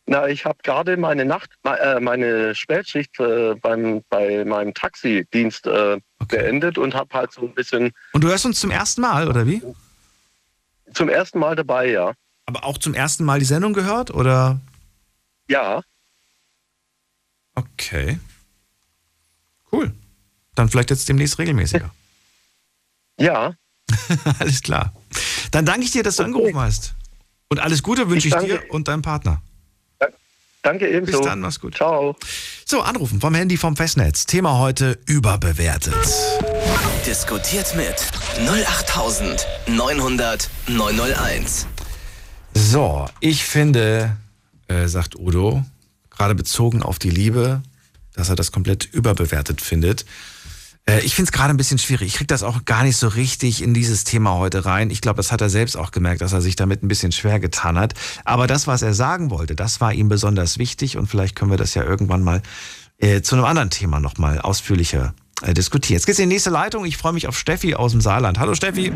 Na, ich habe gerade meine Nacht, äh, meine Spätschicht äh, beim, bei meinem Taxidienst äh, okay. beendet und habe halt so ein bisschen. Und du hörst uns zum ersten Mal, oder wie? Zum ersten Mal dabei, ja. Aber auch zum ersten Mal die Sendung gehört, oder? Ja. Okay. Cool. Dann vielleicht jetzt demnächst regelmäßiger. ja. alles klar. Dann danke ich dir, dass du okay. angerufen hast. Und alles Gute wünsche ich, ich dir und deinem Partner. Danke ebenso. Bis dann, mach's gut. Ciao. So, anrufen vom Handy vom Festnetz. Thema heute überbewertet. Diskutiert mit 08900 901. So, ich finde, äh, sagt Udo, gerade bezogen auf die Liebe, dass er das komplett überbewertet findet. Äh, ich finde es gerade ein bisschen schwierig. Ich kriege das auch gar nicht so richtig in dieses Thema heute rein. Ich glaube, das hat er selbst auch gemerkt, dass er sich damit ein bisschen schwer getan hat. Aber das, was er sagen wollte, das war ihm besonders wichtig und vielleicht können wir das ja irgendwann mal äh, zu einem anderen Thema nochmal ausführlicher äh, diskutieren. Jetzt geht's in die nächste Leitung. Ich freue mich auf Steffi aus dem Saarland. Hallo Steffi.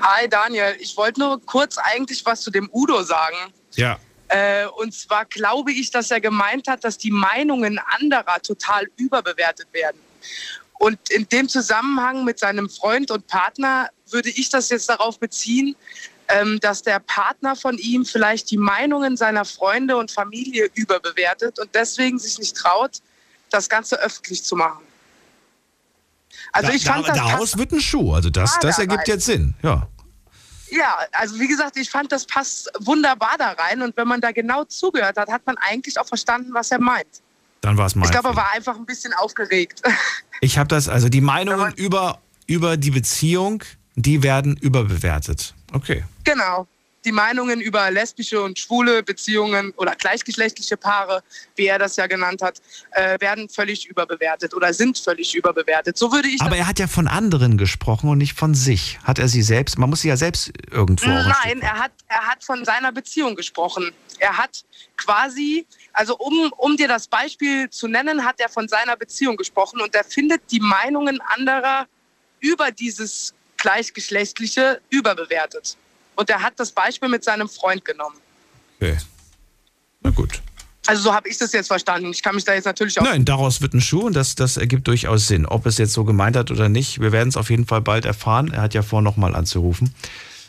Hi Daniel, ich wollte nur kurz eigentlich was zu dem Udo sagen. Ja. Äh, und zwar glaube ich, dass er gemeint hat, dass die Meinungen anderer total überbewertet werden. Und in dem Zusammenhang mit seinem Freund und Partner würde ich das jetzt darauf beziehen, ähm, dass der Partner von ihm vielleicht die Meinungen seiner Freunde und Familie überbewertet und deswegen sich nicht traut, das Ganze öffentlich zu machen. Also da, ich fand da, das daraus wird ein Schuh. Also das, das da ergibt jetzt Sinn. Ja. Ja, also wie gesagt, ich fand, das passt wunderbar da rein. Und wenn man da genau zugehört hat, hat man eigentlich auch verstanden, was er meint. Dann war es mein Ich glaube, er war einfach ein bisschen aufgeregt. Ich habe das, also die Meinungen über, über die Beziehung, die werden überbewertet. Okay. genau. Die Meinungen über lesbische und schwule Beziehungen oder gleichgeschlechtliche Paare, wie er das ja genannt hat, äh, werden völlig überbewertet oder sind völlig überbewertet. So würde ich Aber er hat ja von anderen gesprochen und nicht von sich. Hat er sie selbst, man muss sie ja selbst irgendwo Nein, er hat, er hat von seiner Beziehung gesprochen. Er hat quasi, also um, um dir das Beispiel zu nennen, hat er von seiner Beziehung gesprochen und er findet die Meinungen anderer über dieses Gleichgeschlechtliche überbewertet. Und er hat das Beispiel mit seinem Freund genommen. Okay. Na gut. Also so habe ich das jetzt verstanden. Ich kann mich da jetzt natürlich auch... Nein, daraus wird ein Schuh und das, das ergibt durchaus Sinn. Ob es jetzt so gemeint hat oder nicht, wir werden es auf jeden Fall bald erfahren. Er hat ja vor, nochmal anzurufen.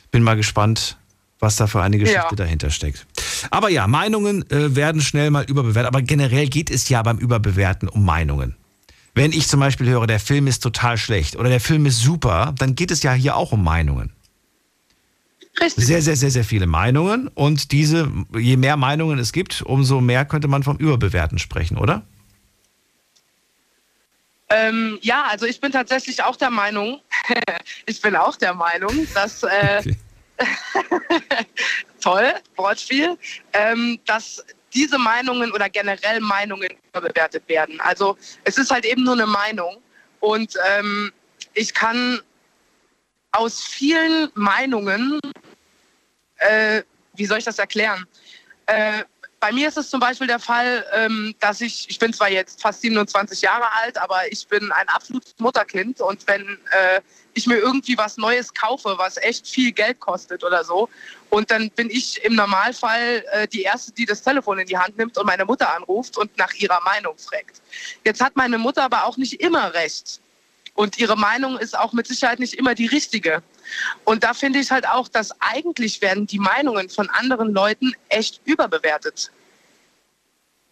Bin mal gespannt, was da für eine Geschichte Ja. dahinter steckt. Aber ja, Meinungen äh, werden schnell mal überbewertet. Aber generell geht es ja beim Überbewerten um Meinungen. Wenn ich zum Beispiel höre, der Film ist total schlecht oder der Film ist super, dann geht es ja hier auch um Meinungen. Richtig. Sehr, sehr, sehr, sehr viele Meinungen. Und diese, je mehr Meinungen es gibt, umso mehr könnte man vom Überbewerten sprechen, oder? Ähm, ja, also ich bin tatsächlich auch der Meinung, ich bin auch der Meinung, dass, äh, Okay. toll, Wortspiel, ähm, dass diese Meinungen oder generell Meinungen überbewertet werden. Also es ist halt eben nur eine Meinung und ähm, ich kann aus vielen Meinungen, äh, wie soll ich das erklären? Äh, bei mir ist es zum Beispiel der Fall, ähm, dass ich, ich bin zwar jetzt fast 27 Jahre alt, aber ich bin ein absolutes Mutterkind und wenn äh, ich mir irgendwie was Neues kaufe, was echt viel Geld kostet oder so, und dann bin ich im Normalfall äh, die Erste, die das Telefon in die Hand nimmt und meine Mutter anruft und nach ihrer Meinung fragt. Jetzt hat meine Mutter aber auch nicht immer recht. Und ihre Meinung ist auch mit Sicherheit nicht immer die richtige. Und da finde ich halt auch, dass eigentlich werden die Meinungen von anderen Leuten echt überbewertet.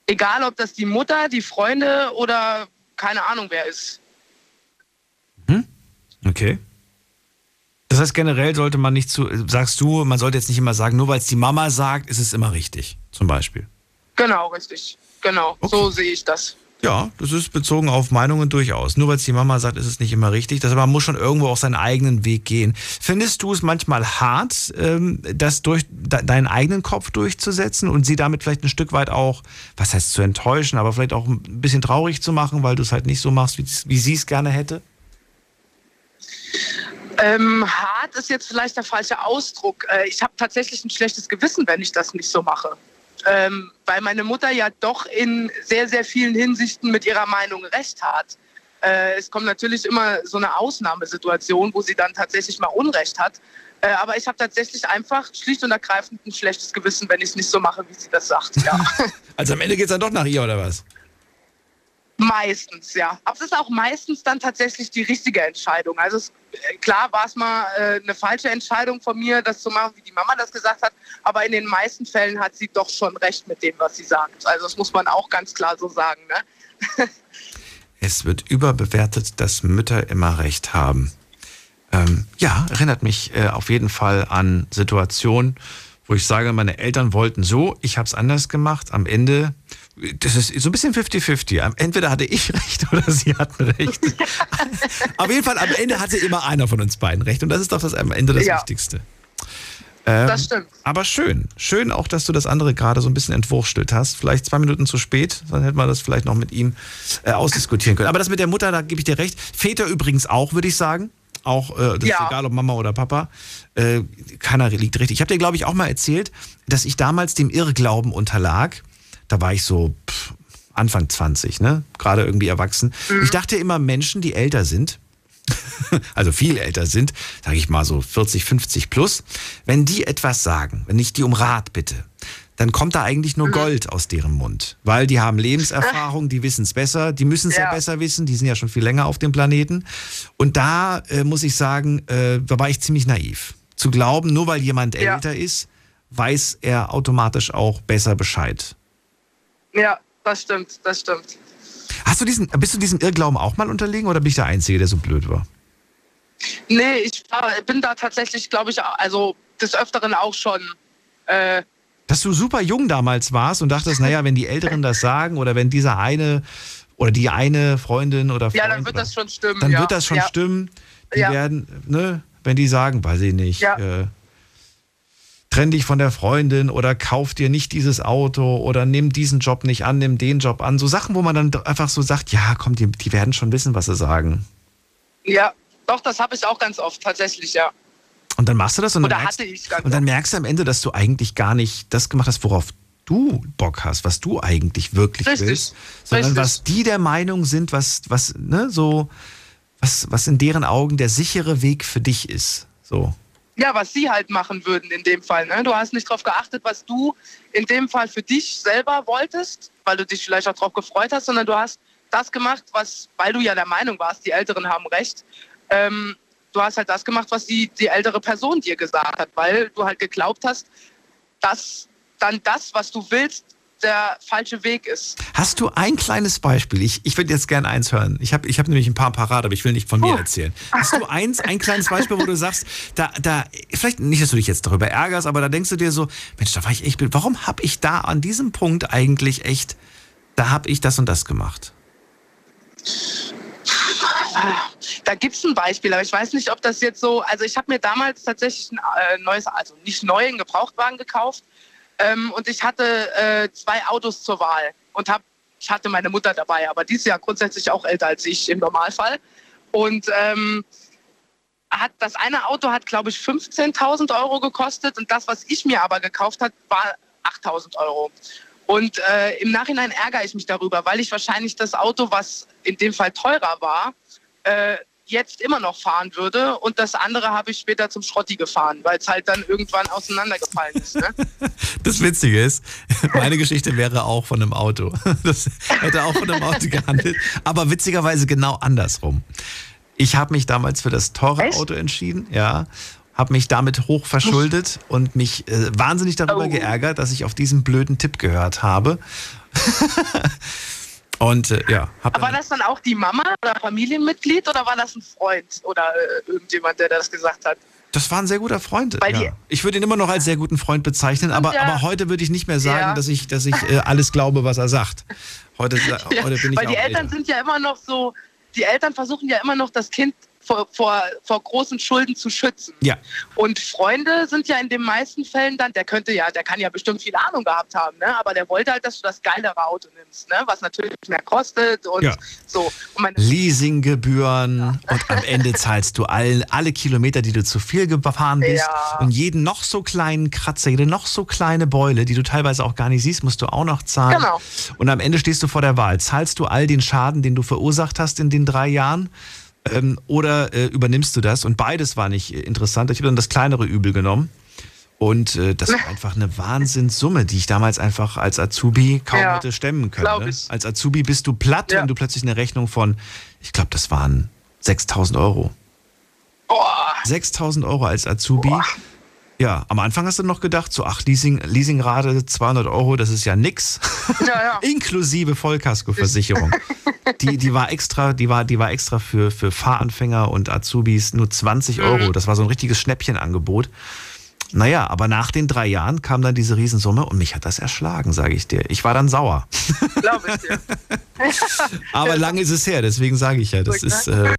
Egal, ob das die Mutter, die Freunde oder keine Ahnung wer ist. Okay. Das heißt, generell sollte man nicht zu, sagst du, man sollte jetzt nicht immer sagen, nur weil es die Mama sagt, ist es immer richtig, zum Beispiel. Genau, richtig. Genau, so sehe ich das. Ja, das ist bezogen auf Meinungen durchaus. Nur weil es die Mama sagt, ist es nicht immer richtig. Das, man muss schon irgendwo auch seinen eigenen Weg gehen. Findest du es manchmal hart, ähm, das durch de deinen eigenen Kopf durchzusetzen und sie damit vielleicht ein Stück weit auch, was heißt zu enttäuschen, aber vielleicht auch ein bisschen traurig zu machen, weil du es halt nicht so machst, wie, wie sie es gerne hätte? Ähm, hart ist jetzt vielleicht der falsche Ausdruck. Äh, ich habe tatsächlich ein schlechtes Gewissen, wenn ich das nicht so mache. Ähm, weil meine Mutter ja doch in sehr, sehr vielen Hinsichten mit ihrer Meinung recht hat. Äh, es kommt natürlich immer so eine Ausnahmesituation, wo sie dann tatsächlich mal Unrecht hat. Äh, aber ich habe tatsächlich einfach schlicht und ergreifend ein schlechtes Gewissen, wenn ich es nicht so mache, wie sie das sagt. Ja. Also am Ende geht es dann doch nach ihr, oder was? Meistens, ja. Aber es ist auch meistens dann tatsächlich die richtige Entscheidung. Also es, äh, klar war es mal äh, eine falsche Entscheidung von mir, das zu machen, wie die Mama das gesagt hat. Aber in den meisten Fällen hat sie doch schon recht mit dem, was sie sagt. Also das muss man auch ganz klar so sagen. Ne? Es wird überbewertet, dass Mütter immer recht haben. Ähm, ja, erinnert mich äh, auf jeden Fall an Situationen, wo ich sage, meine Eltern wollten so, ich habe es anders gemacht. Am Ende, das ist so ein bisschen 50-50. Entweder hatte ich recht oder sie hatten recht. auf jeden Fall, am Ende hatte immer einer von uns beiden recht. Und das ist doch das am Ende das Ja. Wichtigste. Ähm, Das stimmt. Aber schön. Schön auch, dass du das andere gerade so ein bisschen entwurstelt hast. Vielleicht zwei Minuten zu spät, dann hätte man das vielleicht noch mit ihm äh, ausdiskutieren können. Aber das mit der Mutter, da gebe ich dir recht. Väter übrigens auch, würde ich sagen. Auch, äh, das Ja. ist egal, ob Mama oder Papa. Äh, keiner liegt richtig. Ich habe dir, glaube ich, auch mal erzählt, dass ich damals dem Irrglauben unterlag. Da war ich so pff, Anfang 20, ne? Gerade irgendwie erwachsen. Ich dachte immer, Menschen, die älter sind, also viel älter sind, sage ich mal so 40, 50 plus, wenn die etwas sagen, wenn ich die um Rat bitte, dann kommt da eigentlich nur Gold aus deren Mund. Weil die haben Lebenserfahrung, die wissen es besser, die müssen es ja. Ja. besser wissen, die sind ja schon viel länger auf dem Planeten. Und da äh, muss ich sagen, äh, da war ich ziemlich naiv. zu glauben, nur weil jemand ja. älter ist, weiß er automatisch auch besser Bescheid. Ja, das stimmt, das stimmt. Hast du diesen, bist du diesem Irrglauben auch mal unterlegen oder bin ich der Einzige, der so blöd war? Nee, ich war, bin da tatsächlich, glaube ich, also des Öfteren auch schon. Äh, Dass du super jung damals warst und dachtest, naja, wenn die Älteren das sagen oder wenn dieser eine oder die eine Freundin oder Freund, Ja, dann wird das schon stimmen. Dann ja. wird das schon ja. stimmen. Die ja. werden, ne, wenn die sagen, weiß ich nicht, äh, trenn dich von der Freundin oder kauf dir nicht dieses Auto oder nimm diesen Job nicht an, nimm den Job an. So Sachen, wo man dann einfach so sagt, ja, komm, die, die werden schon wissen, was sie sagen. Ja, doch, das habe ich auch ganz oft tatsächlich, ja. Und dann machst du das und, dann, merkst, und dann merkst du am Ende, dass du eigentlich gar nicht das gemacht hast, worauf du Bock hast, was du eigentlich wirklich Richtig. willst, sondern Richtig. was die der Meinung sind, was, was, ne, so, was, was in deren Augen der sichere Weg für dich ist. So. Ja, was sie halt machen würden in dem Fall. Ne? Du hast nicht darauf geachtet, was du in dem Fall für dich selber wolltest, weil du dich vielleicht auch darauf gefreut hast, sondern du hast das gemacht, was, weil du ja der Meinung warst, die Älteren haben recht, ähm, du hast halt das gemacht, was die, die ältere Person dir gesagt hat, weil du halt geglaubt hast, dass dann das, was du willst, der falsche Weg ist. Hast du ein kleines Beispiel? Ich, ich würde jetzt gerne eins hören. Ich habe ich hab nämlich ein paar parat, aber ich will nicht von mir erzählen. Hast du eins, ein kleines Beispiel, wo du sagst, da, da, vielleicht nicht, dass du dich jetzt darüber ärgerst, aber da denkst du dir so, Mensch, da war ich echt, warum habe ich da an diesem Punkt eigentlich echt, da habe ich das und das gemacht? Da gibt es ein Beispiel, aber ich weiß nicht, ob das jetzt so. Also, ich habe mir damals tatsächlich ein äh, neues, also nicht neu, einen Gebrauchtwagen gekauft. Ähm, und ich hatte äh, zwei Autos zur Wahl. Und hab, ich hatte meine Mutter dabei, aber die ist ja grundsätzlich auch älter als ich im Normalfall. Und ähm, hat, das eine Auto hat, glaube ich, 15.000 Euro gekostet. Und das, was ich mir aber gekauft habe, war 8.000 Euro. Und äh, im Nachhinein ärgere ich mich darüber, weil ich wahrscheinlich das Auto, was in dem Fall teurer war, äh, jetzt immer noch fahren würde. Und das andere habe ich später zum Schrotti gefahren, weil es halt dann irgendwann auseinandergefallen ist. Ne? Das Witzige ist, meine Geschichte wäre auch von einem Auto. Das hätte auch von einem Auto gehandelt, aber witzigerweise genau andersrum. Ich habe mich damals für das teure Echt? Auto entschieden, ja, habe mich damit hoch verschuldet und mich äh, wahnsinnig darüber Oh. geärgert, dass ich auf diesen blöden Tipp gehört habe. Und äh, ja, Aber war das dann auch die Mama oder Familienmitglied oder war das ein Freund oder äh, irgendjemand, der das gesagt hat? Das war ein sehr guter Freund. Ja. Ich würde ihn immer noch als sehr guten Freund bezeichnen, aber, Ja. aber heute würde ich nicht mehr sagen, Ja. dass ich, dass ich äh, alles glaube, was er sagt. Heute, heute bin ich weil die Eltern älter. sind ja immer noch so, die Eltern versuchen ja immer noch das Kind vor, vor, vor großen Schulden zu schützen. Ja, Und Freunde sind ja in den meisten Fällen dann, der könnte ja, der kann ja bestimmt viel Ahnung gehabt haben, ne? aber der wollte halt, dass du das geilere Auto nimmst, ne? was natürlich mehr kostet und Ja. so. Und Leasinggebühren und am Ende zahlst du all, alle Kilometer, die du zu viel gefahren bist Ja. und jeden noch so kleinen Kratzer, jede noch so kleine Beule, die du teilweise auch gar nicht siehst, musst du auch noch zahlen. Genau. Und am Ende stehst du vor der Wahl. Zahlst du all den Schaden, den du verursacht hast in den drei Jahren? Ähm, oder äh, übernimmst du das? Und beides war nicht interessant. Ich habe dann das kleinere Übel genommen. Und äh, das war einfach eine Wahnsinnssumme, die ich damals einfach als Azubi kaum Ja, hätte stemmen können. Ne? Als Azubi bist du platt, Ja. wenn du plötzlich eine Rechnung von, ich glaube, das waren 6000 Euro. boah, 6000 Euro als Azubi. Ja, am Anfang hast du noch gedacht, so, ach, Leasing, Leasingrate 200 Euro, das ist ja nix. ja, ja. Inklusive Vollkaskoversicherung. die, die war extra, die war, die war extra für, für Fahranfänger und Azubis nur 20 Euro. Das war so ein richtiges Schnäppchenangebot. Naja, aber nach den drei Jahren kam dann diese Riesensumme und mich hat das erschlagen, sage ich dir. Ich war dann sauer. glaube ich dir. Aber lang ist es her, deswegen sage ich ja, das Gut, ist äh,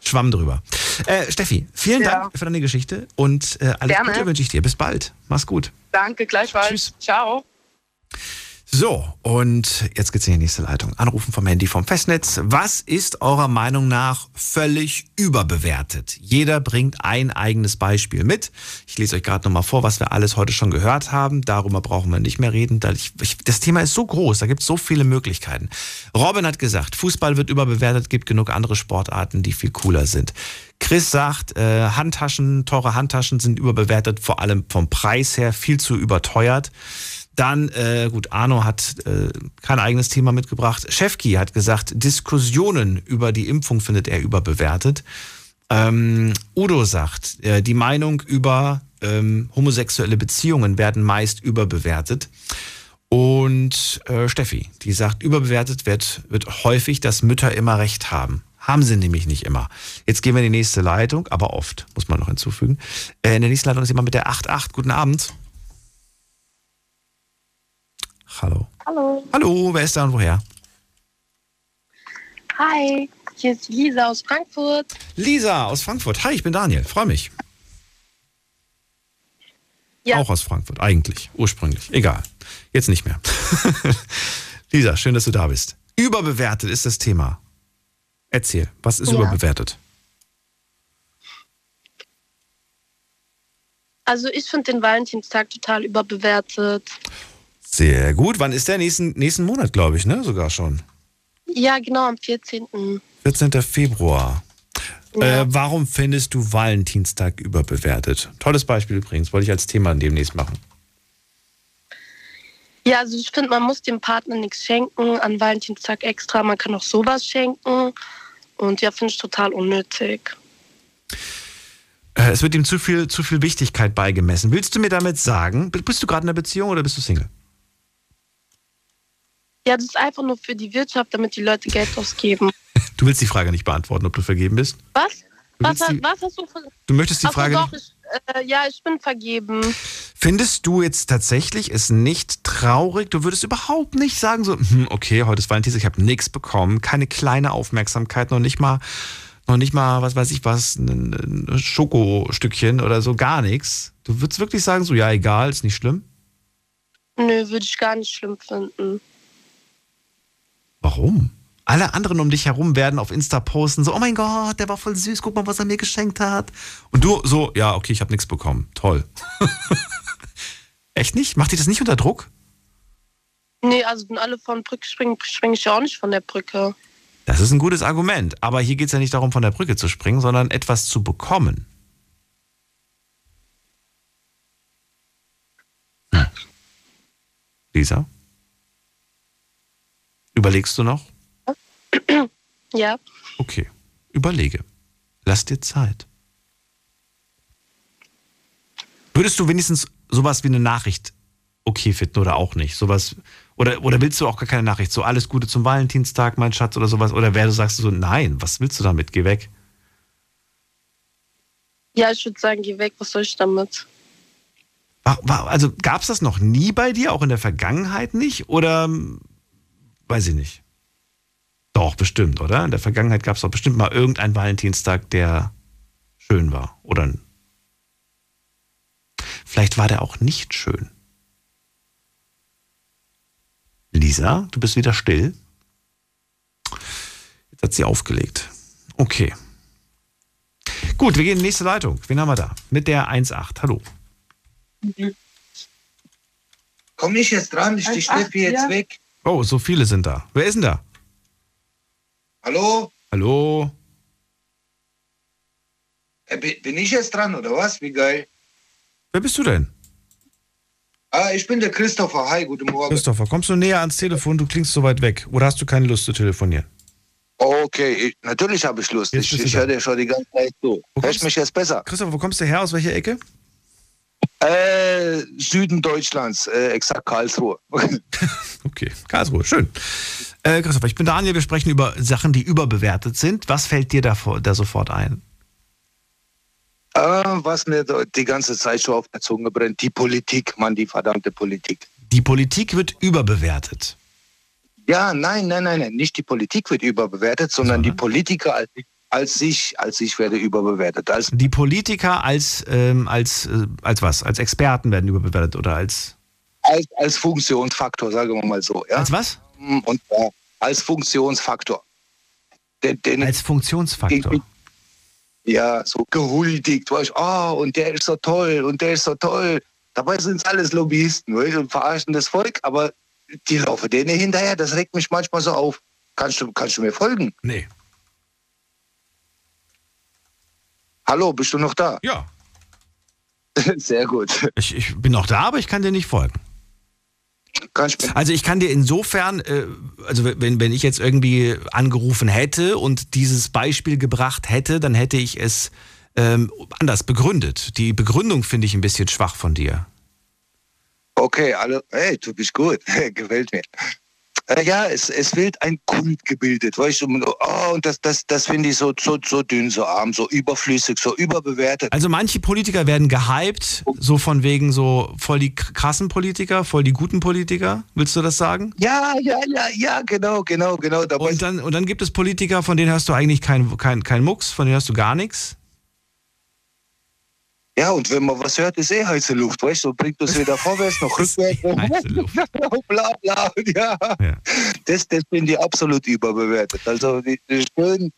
Schwamm drüber. Äh, Steffi, vielen Ja. Dank für deine Geschichte und äh, alles Gerne. Gute wünsche ich dir. Bis bald. Mach's gut. Danke, gleichfalls. Tschüss. Ciao. So, und jetzt geht's in die nächste Leitung. Anrufen vom Handy vom Festnetz. Was ist eurer Meinung nach völlig überbewertet? Jeder bringt ein eigenes Beispiel mit. Ich lese euch gerade nochmal vor, was wir alles heute schon gehört haben. Darüber brauchen wir nicht mehr reden. Das Thema ist so groß, da gibt's so viele Möglichkeiten. Robin hat gesagt, Fußball wird überbewertet, gibt genug andere Sportarten, die viel cooler sind. Chris sagt, äh, Handtaschen, teure Handtaschen sind überbewertet, vor allem vom Preis her viel zu überteuert. Dann, äh, gut, Arno hat äh, kein eigenes Thema mitgebracht. Chefki hat gesagt, Diskussionen über die Impfung findet er überbewertet. Ähm, Udo sagt, äh, die Meinung über ähm, homosexuelle Beziehungen werden meist überbewertet. Und äh, Steffi, die sagt, überbewertet wird, wird häufig, dass Mütter immer recht haben. Haben sie nämlich nicht immer. Jetzt gehen wir in die nächste Leitung, aber oft, muss man noch hinzufügen. Äh, in der nächsten Leitung ist jemand mit der 88. Guten Abend. Hallo. Hallo. Hallo, wer ist da und woher? Hi, hier ist Lisa aus Frankfurt. Lisa aus Frankfurt. Hi, ich bin Daniel. Freue mich. Ja. Auch aus Frankfurt, eigentlich, ursprünglich. Egal. Jetzt nicht mehr. Lisa, schön, dass du da bist. Überbewertet ist das Thema. Erzähl, was ist Ja. überbewertet? Also ich finde den Valentinstag total überbewertet. Sehr gut. Wann ist der? Nächsten, nächsten Monat, glaube ich, ne? Sogar schon. Ja, genau, am 14. 14. Februar. Ja. Äh, warum findest du Valentinstag überbewertet? Tolles Beispiel übrigens, wollte ich als Thema demnächst machen. Ja, also ich finde, man muss dem Partner nichts schenken, an Valentinstag extra. Man kann auch sowas schenken. Und ja, finde ich total unnötig. Äh, es wird ihm zu viel, zu viel Wichtigkeit beigemessen. Willst du mir damit sagen, bist du gerade in einer Beziehung oder bist du Single? Ja, das ist einfach nur für die Wirtschaft, damit die Leute Geld ausgeben. Du willst die Frage nicht beantworten, ob du vergeben bist? Was? Du Was, die- was hast du für... Du möchtest die Ach Frage doch, ich, äh, ja, ich bin vergeben. Findest du jetzt tatsächlich es nicht traurig? Du würdest überhaupt nicht sagen, so, hm, okay, heute ist Valentinstag, ich habe nichts bekommen, keine kleine Aufmerksamkeit, noch nicht mal, noch nicht mal, was weiß ich was, ein, ein Schokostückchen oder so, gar nichts. Du würdest wirklich sagen, so, ja, egal, ist nicht schlimm. Nö, würde ich gar nicht schlimm finden. Warum? Alle anderen um dich herum werden auf Insta posten, so, oh mein Gott, der war voll süß, guck mal, was er mir geschenkt hat. Und du so, ja, okay, ich habe nichts bekommen. Toll. Echt nicht? Macht dich das nicht unter Druck? Nee, also wenn alle von Brücke springen, springe ich ja auch nicht von der Brücke. Das ist ein gutes Argument. Aber hier geht es ja nicht darum, von der Brücke zu springen, sondern etwas zu bekommen. Hm. Lisa? Überlegst du noch? Ja. Okay. Überlege. Lass dir Zeit. Würdest du wenigstens sowas wie eine Nachricht okay finden oder auch nicht? Sowas, oder, oder willst du auch gar keine Nachricht? So alles Gute zum Valentinstag, mein Schatz, oder sowas? Oder wer du sagst so, nein, was willst du damit? Geh weg. Ja, ich würde sagen, geh weg, was soll ich damit? Also gab es das noch nie bei dir, auch in der Vergangenheit nicht? Oder hm, weiß ich nicht? Doch, bestimmt, oder? In der Vergangenheit gab es doch bestimmt mal irgendeinen Valentinstag, der schön war. Oder vielleicht war der auch nicht schön. Lisa, du bist wieder still. Jetzt hat sie aufgelegt. Okay. Gut, wir gehen in die nächste Leitung. Wen haben wir da? Mit der 1.8. Hallo. Komm ich jetzt dran, ich Steffi jetzt weg. Oh, so viele sind da. Wer ist denn da? Hallo? Hallo? Äh, bi- Bin ich jetzt dran, oder was? Wie geil. Wer bist du denn? Ah, ich bin der Christopher. Hi, guten Morgen. Christopher, kommst du näher ans Telefon? Du klingst so weit weg. Oder hast du keine Lust zu telefonieren? Okay, ich, natürlich habe ich Lust. Jetzt Ich, du ich höre dir schon die ganze Zeit zu. Hörst mich jetzt besser? Christopher, wo kommst du her? Aus welcher Ecke? Äh, Süden Deutschlands, äh, exakt Karlsruhe. Okay, Karlsruhe, schön. Äh, Christopher, ich bin Daniel. Wir sprechen über Sachen, die überbewertet sind. Was fällt dir da, da sofort ein? äh, was mir die ganze Zeit schon auf der Zunge brennt, die Politik, Mann, die verdammte Politik. Die Politik wird überbewertet. Ja, nein, nein, nein, nein, nicht die Politik wird überbewertet, sondern die Politiker als, als ich, als ich werde überbewertet. Als Die Politiker als, ähm, als, äh, als was? Als Experten werden überbewertet oder als. als, als Funktionsfaktor, sagen wir mal so. Ja? Als was? Und ja, als Funktionsfaktor. Den, den, als Funktionsfaktor. Ja, so gehuldigt, weißt du, oh, und der ist so toll und der ist so toll. Dabei sind es alles Lobbyisten weißt, und verarschen das Volk, aber die laufen denen hinterher. Das regt mich manchmal so auf. Kannst du, kannst du mir folgen? Nee. Hallo, bist du noch da? Ja. Sehr gut. Ich, ich bin noch da, aber ich kann dir nicht folgen. Also ich kann dir insofern, äh, also wenn, wenn ich jetzt irgendwie angerufen hätte und dieses Beispiel gebracht hätte, dann hätte ich es ähm, anders begründet. Die Begründung finde ich ein bisschen schwach von dir. Okay, alle, hey, du bist gut, gefällt mir. Äh, ja, es, es wird ein Kult gebildet, weißt du, oh, und das, das, das finde ich so, so, so dünn, so arm, so überflüssig, so überbewertet. Also manche Politiker werden gehypt, so von wegen so voll die krassen Politiker, voll die guten Politiker, willst du das sagen? Ja, ja, ja, ja, genau, genau, genau. Und dann, und dann gibt es Politiker, von denen hörst du eigentlich kein, kein, kein Mucks, von denen hörst du gar nichts. Ja, und wenn man was hört, ist eh heiße Luft, weißt du, bringt uns weder vorwärts noch rückwärts. heiße Luft. bla, bla, ja. ja. Das, das finde ich absolut überbewertet. Also, die, die schön,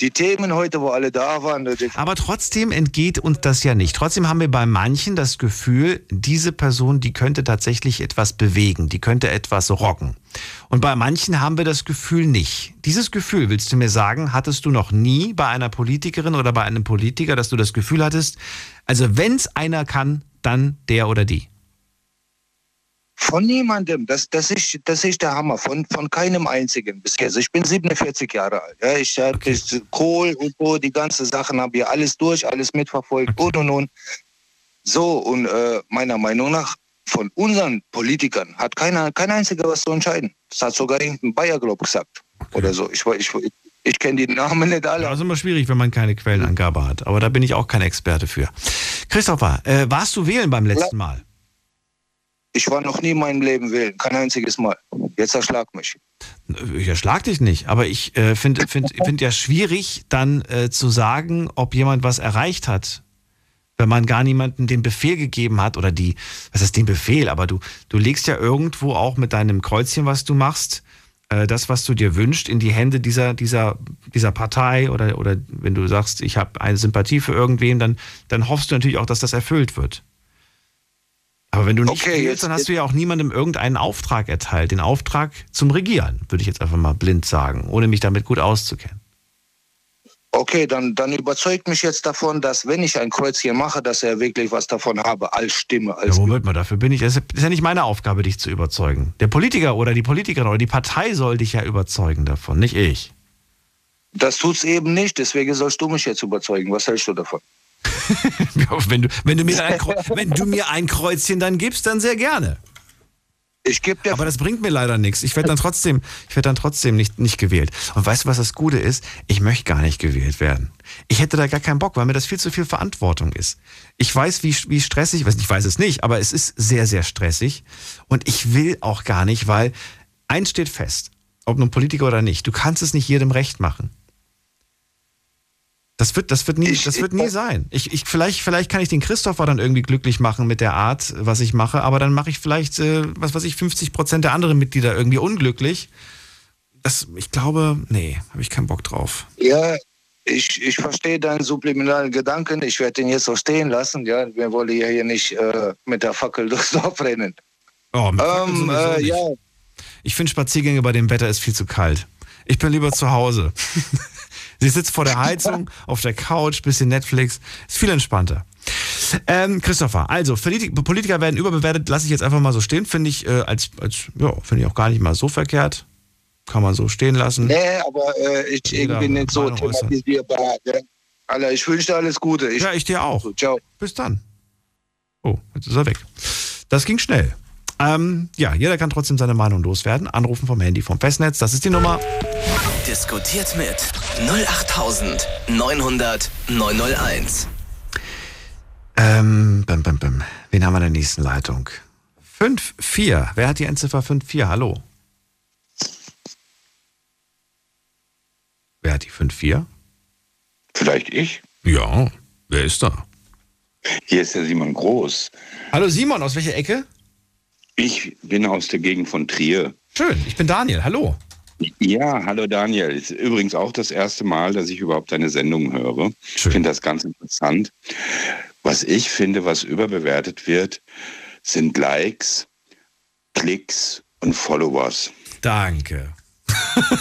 die Themen heute, wo alle da waren. Aber trotzdem entgeht uns das ja nicht. Trotzdem haben wir bei manchen das Gefühl, diese Person, die könnte tatsächlich etwas bewegen, die könnte etwas rocken. Und bei manchen haben wir das Gefühl nicht. Dieses Gefühl, willst du mir sagen, hattest du noch nie bei einer Politikerin oder bei einem Politiker, dass du das Gefühl hattest, also wenn es einer kann, dann der oder die? Von niemandem. Das, das, ist, das ist der Hammer. Von, von keinem einzigen bis jetzt. Ich bin 47 Jahre alt. Ja, ich habe okay. Kohl und so, die ganzen Sachen habe ich alles durch, alles mitverfolgt und und und. So, und äh, meiner Meinung nach, von unseren Politikern hat keiner, kein einziger was zu entscheiden. Das hat sogar irgendein Bayer, glaube ich, gesagt. Okay. Oder so. Ich, ich, ich kenne die Namen nicht alle. Das ist immer schwierig, wenn man keine Quellenangabe hat. Aber da bin ich auch kein Experte für. Christopher, äh, warst du wählen beim letzten Mal? Ich war noch nie in meinem Leben wählen, kein einziges Mal. Jetzt erschlag mich. Ich erschlag dich nicht, aber ich äh, finde find, find ja schwierig, dann äh, zu sagen, ob jemand was erreicht hat, wenn man gar niemanden den Befehl gegeben hat oder die, was ist den Befehl, aber du, du legst ja irgendwo auch mit deinem Kreuzchen, was du machst, äh, das, was du dir wünschst, in die Hände dieser, dieser, dieser Partei oder, oder wenn du sagst, ich habe eine Sympathie für irgendwen, dann, dann hoffst du natürlich auch, dass das erfüllt wird. Aber wenn du nicht okay, willst, dann hast du ja auch niemandem irgendeinen Auftrag erteilt. Den Auftrag zum Regieren, würde ich jetzt einfach mal blind sagen, ohne mich damit gut auszukennen. Okay, dann, dann überzeugt mich jetzt davon, dass wenn ich ein Kreuzchen mache, dass er wirklich was davon habe, als Stimme. Als ja, Moment mal, dafür bin ich. Es ist ja nicht meine Aufgabe, dich zu überzeugen. Der Politiker oder die Politikerin oder die Partei soll dich ja überzeugen davon, nicht ich. Das tut's eben nicht, deswegen sollst du mich jetzt überzeugen. Was hältst du davon? wenn, du, wenn, du mir ein, wenn du mir ein Kreuzchen dann gibst, dann sehr gerne. Ich geb dir Aber das bringt mir leider nichts. Ich werde dann trotzdem, ich werde dann trotzdem nicht, nicht gewählt. Und weißt du, was das Gute ist? Ich möchte gar nicht gewählt werden. Ich hätte da gar keinen Bock, weil mir das viel zu viel Verantwortung ist. Ich weiß, wie, wie stressig, ich weiß es nicht, aber es ist sehr, sehr stressig. Und ich will auch gar nicht, weil eins steht fest, ob nun Politiker oder nicht, du kannst es nicht jedem recht machen. Das wird, das wird nie, ich, das wird nie sein. Ich, ich, vielleicht, vielleicht kann ich den Christopher dann irgendwie glücklich machen mit der Art, was ich mache, aber dann mache ich vielleicht, äh, was weiß ich, 50 Prozent der anderen Mitglieder irgendwie unglücklich. Das, ich glaube, nee, habe ich keinen Bock drauf. Ja, ich, ich verstehe deinen subliminalen Gedanken. Ich werde den jetzt so stehen lassen. Ja, wir wollen ja hier nicht äh, mit der Fackel durchs Dorf rennen. Oh, mit ähm, äh, ja. Ich finde Spaziergänge bei dem Wetter ist viel zu kalt. Ich bin lieber zu Hause. Sie sitzt vor der Heizung, auf der Couch, bisschen Netflix. Ist viel entspannter. Ähm, Christopher, also Politiker werden überbewertet, lasse ich jetzt einfach mal so stehen, finde ich äh, als, als ja, finde ich auch gar nicht mal so verkehrt. Kann man so stehen lassen. Nee, aber äh, ich irgendwie nicht so thematisierbar. Ne? Alter, ich wünsche dir alles Gute. Ich, ja, ich dir auch. Ciao. Bis dann. Oh, jetzt ist er weg. Das ging schnell. Ähm, ja, jeder kann trotzdem seine Meinung loswerden. Anrufen vom Handy, vom Festnetz, das ist die Nummer. Diskutiert mit 08900 901. Ähm, bim, bim, bim. Wen haben wir in der nächsten Leitung? 5-4. Wer hat die Endziffer 5-4? Hallo. Wer hat die 5-4? Vielleicht ich? Ja, wer ist da? Hier ist der Simon Groß. Hallo Simon, aus welcher Ecke? Ich bin aus der Gegend von Trier. Schön, ich bin Daniel. Hallo. Ja, hallo Daniel. Ist übrigens auch das erste Mal, dass ich überhaupt deine Sendung höre. Ich finde das ganz interessant. Was ich finde, was überbewertet wird, sind Likes, Klicks und Followers. Danke.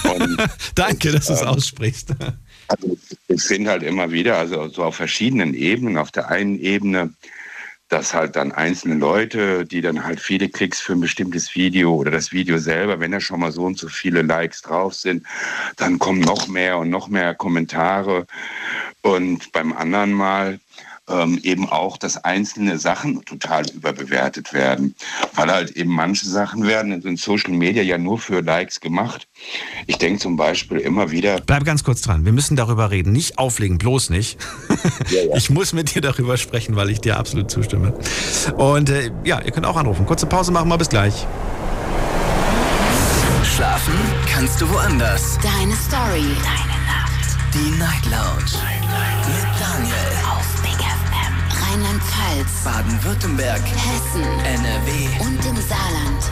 Und, Danke, dass du es ähm, aussprichst. Also ich finde halt immer wieder, also so auf verschiedenen Ebenen. Auf der einen Ebene dass halt dann einzelne Leute, die dann halt viele Klicks für ein bestimmtes Video oder das Video selber, wenn da schon mal so und so viele Likes drauf sind, dann kommen noch mehr und noch mehr Kommentare. Und beim anderen Mal ähm, eben auch, dass einzelne Sachen total überbewertet werden. Weil halt eben manche Sachen werden in Social Media ja nur für Likes gemacht. Ich denke zum Beispiel immer wieder. Bleib ganz kurz dran. Wir müssen darüber reden. Nicht auflegen, bloß nicht. Ja, ja. Ich muss mit dir darüber sprechen, weil ich dir absolut zustimme. Und äh, ja, ihr könnt auch anrufen. Kurze Pause machen wir bis gleich. Schlafen kannst du woanders. Deine Story. Deine Nacht. Die Night Lounge. Night, Night. Rheinland-Pfalz, Baden-Württemberg, Hessen, NRW und im Saarland.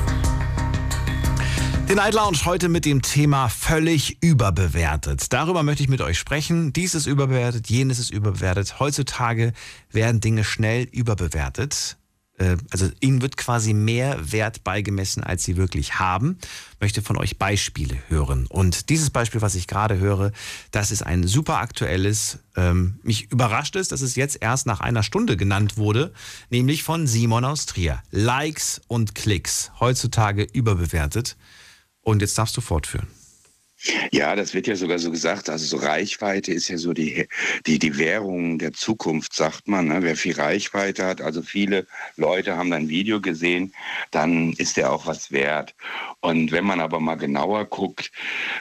Den Night Lounge heute mit dem Thema völlig überbewertet. Darüber möchte ich mit euch sprechen. Dies ist überbewertet, jenes ist überbewertet. Heutzutage werden Dinge schnell überbewertet. Äh, also ihnen wird quasi mehr Wert beigemessen, als sie wirklich haben. Möchte von euch Beispiele hören. Und dieses Beispiel, was ich gerade höre, das ist ein super aktuelles. Ähm, mich überrascht es, dass es jetzt erst nach einer Stunde genannt wurde, nämlich von Simon aus Trier. Likes und Klicks, heutzutage überbewertet. Und jetzt darfst du fortführen. Ja, das wird ja sogar so gesagt. Also so Reichweite ist ja so die, die, die Währung der Zukunft, sagt man. Ne? Wer viel Reichweite hat, also viele Leute haben ein Video gesehen, dann ist der auch was wert. Und wenn man aber mal genauer guckt,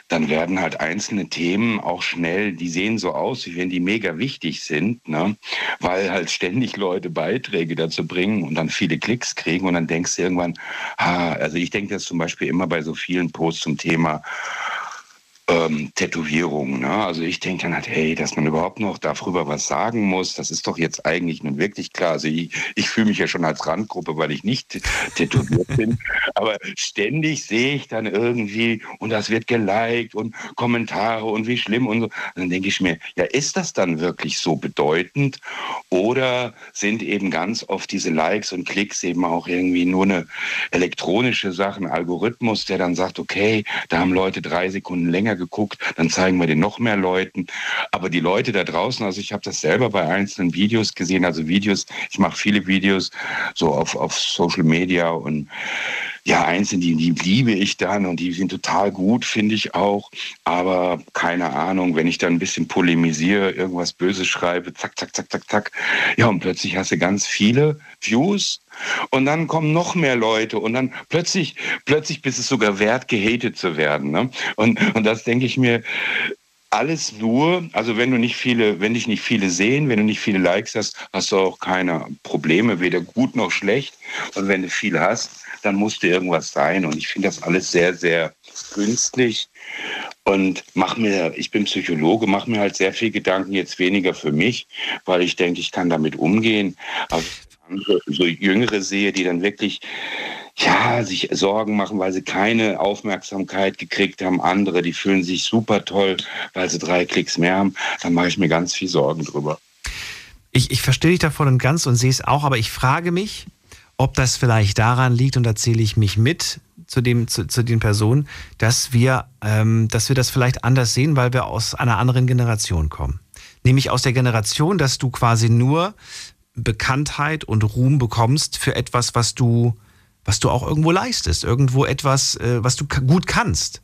dann werden halt einzelne Themen auch schnell, die sehen so aus, wie wenn die mega wichtig sind, ne? weil halt ständig Leute Beiträge dazu bringen und dann viele Klicks kriegen und dann denkst du irgendwann, ah, also ich denke das zum Beispiel immer bei so vielen Posts zum Thema ähm, Tätowierungen. Ne? Also ich denke dann halt, hey, dass man überhaupt noch darüber was sagen muss, das ist doch jetzt eigentlich nun wirklich klar. Also ich, ich fühle mich ja schon als Randgruppe, weil ich nicht tätowiert bin. Aber ständig sehe ich dann irgendwie und das wird geliked und Kommentare und wie schlimm und so. Und dann denke ich mir, ja, ist das dann wirklich so bedeutend? Oder sind eben ganz oft diese Likes und Klicks eben auch irgendwie nur eine elektronische Sache, ein Algorithmus, der dann sagt, okay, da haben Leute drei Sekunden länger geguckt, dann zeigen wir den noch mehr Leuten. Aber die Leute da draußen, also ich habe das selber bei einzelnen Videos gesehen, also Videos, ich mache viele Videos so auf, auf Social Media und ja, einzelne, die, die liebe ich dann und die sind total gut, finde ich auch. Aber keine Ahnung, wenn ich dann ein bisschen polemisiere, irgendwas Böses schreibe, zack, zack, zack, zack, zack. Ja, und plötzlich hast du ganz viele Views und dann kommen noch mehr Leute und dann plötzlich, plötzlich bist es sogar wert, gehatet zu werden. Ne? Und, und das denke ich mir, alles nur, also wenn du nicht viele, wenn dich nicht viele sehen, wenn du nicht viele Likes hast, hast du auch keine Probleme, weder gut noch schlecht. Und wenn du viel hast, dann musste irgendwas sein. Und ich finde das alles sehr, sehr künstlich. Und mach mir, ich bin Psychologe, mache mir halt sehr viel Gedanken, jetzt weniger für mich, weil ich denke, ich kann damit umgehen. Aber andere, so Jüngere sehe, die dann wirklich ja, sich Sorgen machen, weil sie keine Aufmerksamkeit gekriegt haben. Andere, die fühlen sich super toll, weil sie drei Klicks mehr haben. Dann mache ich mir ganz viel Sorgen drüber. Ich, ich verstehe dich davon und ganz und sehe es auch, aber ich frage mich, ob das vielleicht daran liegt, und da zähle ich mich mit zu, dem, zu, zu den Personen, dass wir, ähm, dass wir das vielleicht anders sehen, weil wir aus einer anderen Generation kommen. Nämlich aus der Generation, dass du quasi nur Bekanntheit und Ruhm bekommst für etwas, was du, was du auch irgendwo leistest, irgendwo etwas, äh, was du gut kannst.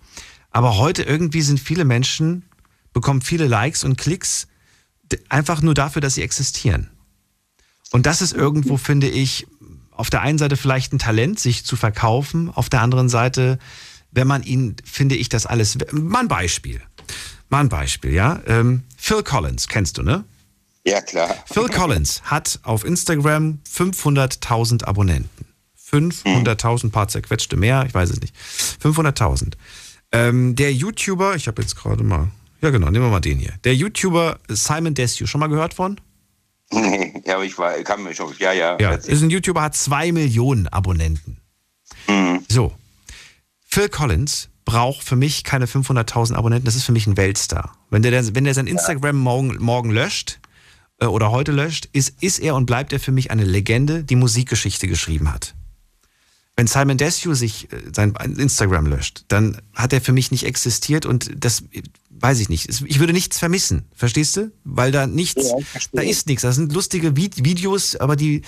Aber heute irgendwie sind viele Menschen, bekommen viele Likes und Klicks einfach nur dafür, dass sie existieren. Und das ist irgendwo, finde ich, auf der einen Seite vielleicht ein Talent, sich zu verkaufen, auf der anderen Seite, wenn man ihn, finde ich, das alles. Mal ein Beispiel. Mal ein Beispiel, ja. Ähm, Phil Collins, kennst du, ne? Ja, klar. Phil Collins hat auf Instagram 500.000 Abonnenten. 500.000, paar zerquetschte mehr, ich weiß es nicht. 500.000. Ähm, der YouTuber, ich habe jetzt gerade mal, ja genau, nehmen wir mal den hier. Der YouTuber Simon Desue, schon mal gehört von? ja, aber ich war, kann mir schon, ja, ja. Ja, ist ein YouTuber, hat zwei Millionen Abonnenten. Mhm. So. Phil Collins braucht für mich keine 500.000 Abonnenten, das ist für mich ein Weltstar. Wenn der, wenn der sein Instagram morgen, morgen löscht äh, oder heute löscht, ist, ist er und bleibt er für mich eine Legende, die Musikgeschichte geschrieben hat. Wenn Simon Desue sich äh, sein Instagram löscht, dann hat er für mich nicht existiert und das weiß ich nicht. Ich würde nichts vermissen, verstehst du? Weil da nichts, ja, da ist nichts. Das sind lustige Videos, aber die,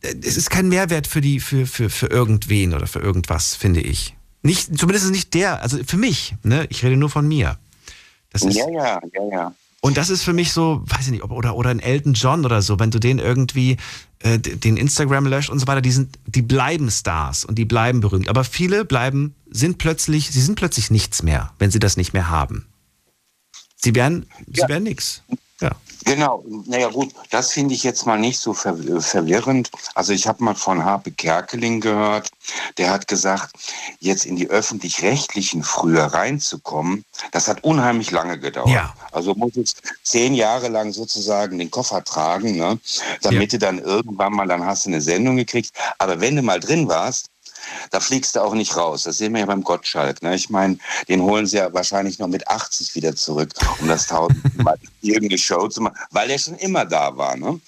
es ist kein Mehrwert für die, für, für, für irgendwen oder für irgendwas, finde ich. Nicht, zumindest nicht der, also für mich, ne? Ich rede nur von mir. Das ist, ja, ja, ja, ja. Und das ist für mich so, weiß ich nicht, oder, oder ein Elton John oder so, wenn du den irgendwie, äh, den Instagram löscht und so weiter, die sind, die bleiben Stars und die bleiben berühmt. Aber viele bleiben, sind plötzlich, sie sind plötzlich nichts mehr, wenn sie das nicht mehr haben. Sie werden, ja. sie werden nichts. Genau, naja gut, das finde ich jetzt mal nicht so ver verwirrend. Also ich habe mal von Harpe Kerkeling gehört, der hat gesagt, jetzt in die öffentlich-rechtlichen früher reinzukommen, das hat unheimlich lange gedauert. Ja. Also muss jetzt zehn Jahre lang sozusagen den Koffer tragen, ne, damit ja. du dann irgendwann mal, dann hast du eine Sendung gekriegt. Aber wenn du mal drin warst, da fliegst du auch nicht raus. Das sehen wir ja beim Gottschalk. Ne? Ich meine, den holen sie ja wahrscheinlich noch mit 80 wieder zurück, um das tausendmal irgendeine Show zu machen, weil er schon immer da war. Ne?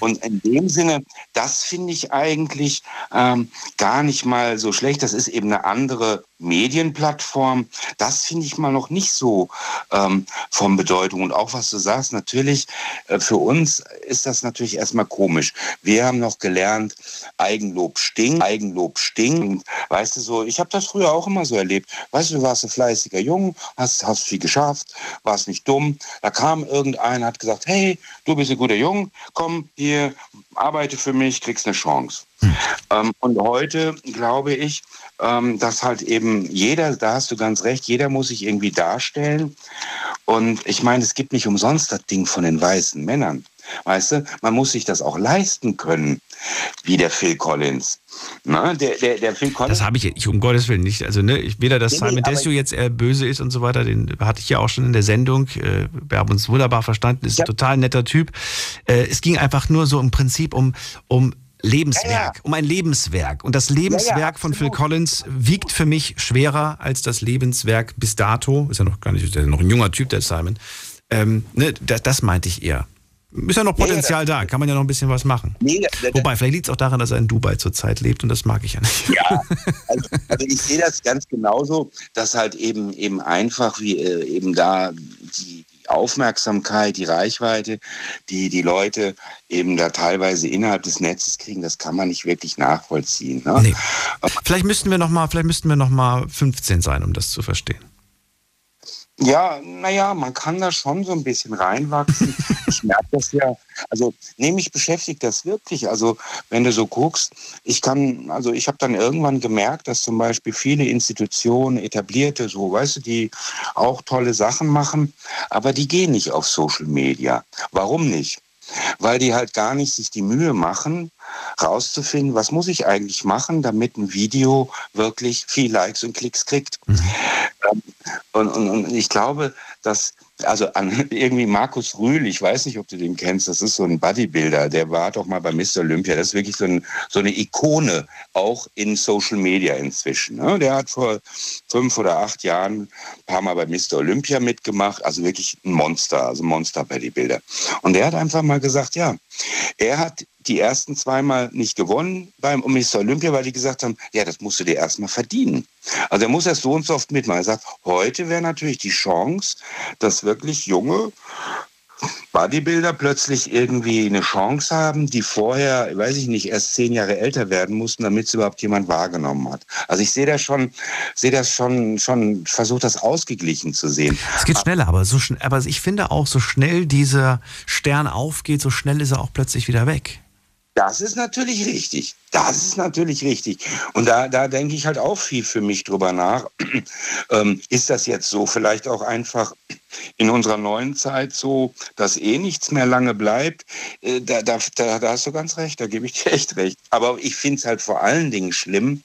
Und in dem Sinne, das finde ich eigentlich ähm, gar nicht mal so schlecht. Das ist eben eine andere Medienplattform. Das finde ich mal noch nicht so ähm, von Bedeutung. Und auch was du sagst, natürlich, äh, für uns ist das natürlich erstmal komisch. Wir haben noch gelernt, Eigenlob stinkt, Eigenlob stinkt. Weißt du so, ich habe das früher auch immer so erlebt. Weißt du, du warst ein fleißiger Jung, hast, hast viel geschafft, warst nicht dumm. Da kam irgendeiner, hat gesagt, hey, du bist ein guter Jung, komm hier, arbeite für mich, kriegst eine Chance. Hm. Ähm, und heute glaube ich, ähm, dass halt eben jeder, da hast du ganz recht, jeder muss sich irgendwie darstellen. Und ich meine, es gibt nicht umsonst das Ding von den weißen Männern. Weißt du, man muss sich das auch leisten können, wie der Phil Collins. Na, der, der, der Phil Collins. Das habe ich, ich um Gottes Willen nicht. Also, ne, weder, dass nee, Simon Desio jetzt eher böse ist und so weiter, den hatte ich ja auch schon in der Sendung. Äh, wir haben uns wunderbar verstanden, ist ja. ein total netter Typ. Äh, es ging einfach nur so im Prinzip um, um Lebenswerk, ja, ja. um ein Lebenswerk. Und das Lebenswerk ja, von Phil Collins wiegt für mich schwerer als das Lebenswerk bis dato. Ist ja noch gar nicht, ist ja noch ein junger Typ, der Simon. Ähm, ne, das, das meinte ich eher. Ist ja noch Potenzial da, kann man ja noch ein bisschen was machen. Nee, Wobei, vielleicht liegt es auch daran, dass er in Dubai zurzeit lebt und das mag ich ja nicht. Ja, also, also ich sehe das ganz genauso, dass halt eben eben einfach wie äh, eben da die, Aufmerksamkeit, die Reichweite, die die Leute eben da teilweise innerhalb des Netzes kriegen, das kann man nicht wirklich nachvollziehen. Ne? Nee. Vielleicht müssten wir noch mal, vielleicht müssten wir noch mal 15 sein, um das zu verstehen. Ja, naja, man kann da schon so ein bisschen reinwachsen. ich merke das ja. Also, nee, mich beschäftigt das wirklich. Also, wenn du so guckst, ich kann, also ich habe dann irgendwann gemerkt, dass zum Beispiel viele Institutionen, etablierte, so, weißt du, die auch tolle Sachen machen, aber die gehen nicht auf Social Media. Warum nicht? Weil die halt gar nicht sich die Mühe machen, rauszufinden, was muss ich eigentlich machen, damit ein Video wirklich viel Likes und Klicks kriegt. Mhm. Ähm, und, und, und ich glaube, dass also an irgendwie Markus Rühl, ich weiß nicht, ob du den kennst, das ist so ein Bodybuilder, der war doch mal bei Mr. Olympia. Das ist wirklich so, ein, so eine Ikone, auch in Social Media inzwischen. Ne? Der hat vor fünf oder acht Jahren ein paar Mal bei Mr. Olympia mitgemacht, also wirklich ein Monster, also Monster-Bodybuilder. Und der hat einfach mal gesagt, ja, er hat die ersten zweimal nicht gewonnen beim Mr. Olympia, weil die gesagt haben, ja, das musst du dir erstmal verdienen. Also er muss erst so und so oft mitmachen. Er sagt, heute wäre natürlich die Chance, dass wirklich junge Bodybuilder plötzlich irgendwie eine Chance haben, die vorher, weiß ich nicht, erst zehn Jahre älter werden mussten, damit es überhaupt jemand wahrgenommen hat. Also ich sehe das schon, sehe das schon, schon, versuche das ausgeglichen zu sehen. Es geht schneller, aber so schnell, aber ich finde auch, so schnell dieser Stern aufgeht, so schnell ist er auch plötzlich wieder weg. Das ist natürlich richtig. Das ist natürlich richtig. Und da, da denke ich halt auch viel für mich drüber nach. ähm, ist das jetzt so vielleicht auch einfach in unserer neuen Zeit so, dass eh nichts mehr lange bleibt? Äh, da, da, da, da, hast du ganz recht, da gebe ich dir echt recht. Aber ich finde es halt vor allen Dingen schlimm,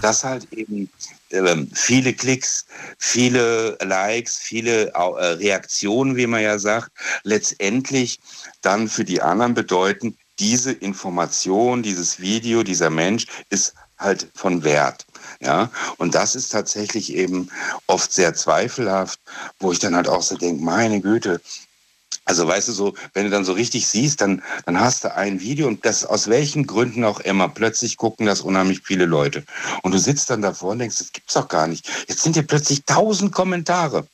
dass halt eben ähm, viele Klicks, viele Likes, viele äh, Reaktionen, wie man ja sagt, letztendlich dann für die anderen bedeuten, diese Information, dieses Video, dieser Mensch ist halt von Wert. Ja, und das ist tatsächlich eben oft sehr zweifelhaft, wo ich dann halt auch so denke, meine Güte, also weißt du so, wenn du dann so richtig siehst, dann, dann hast du ein Video und das aus welchen Gründen auch immer, plötzlich gucken das unheimlich viele Leute. Und du sitzt dann davor und denkst, das gibt's doch gar nicht. Jetzt sind hier plötzlich tausend Kommentare.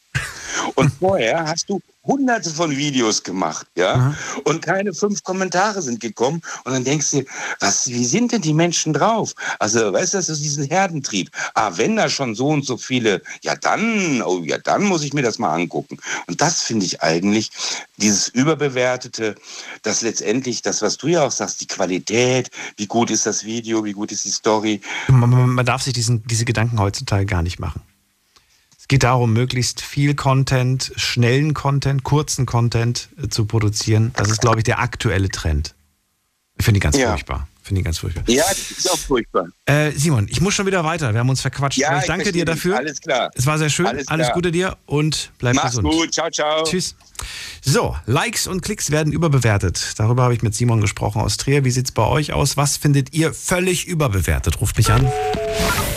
Und vorher hast du hunderte von Videos gemacht, ja, mhm. und keine fünf Kommentare sind gekommen. Und dann denkst du, was, wie sind denn die Menschen drauf? Also, weißt du, das ist diesen Herdentrieb. Ah, wenn da schon so und so viele, ja dann, oh ja, dann muss ich mir das mal angucken. Und das finde ich eigentlich, dieses überbewertete, das letztendlich, das, was du ja auch sagst, die Qualität, wie gut ist das Video, wie gut ist die Story. Man, man darf sich diesen, diese Gedanken heutzutage gar nicht machen geht darum, möglichst viel Content, schnellen Content, kurzen Content äh, zu produzieren. Das ist, glaube ich, der aktuelle Trend. Finde ich ganz ja. furchtbar. Finde ich ganz furchtbar. Ja, das ist auch furchtbar. Äh, Simon, ich muss schon wieder weiter. Wir haben uns verquatscht. Ja, ich danke dir dafür. Alles klar. Es war sehr schön. Alles, Alles Gute dir und bleib Mach's gesund. Mach's gut. Ciao, ciao. Tschüss. So, Likes und Klicks werden überbewertet. Darüber habe ich mit Simon gesprochen aus Trier. Wie sieht es bei euch aus? Was findet ihr völlig überbewertet? Ruft mich an.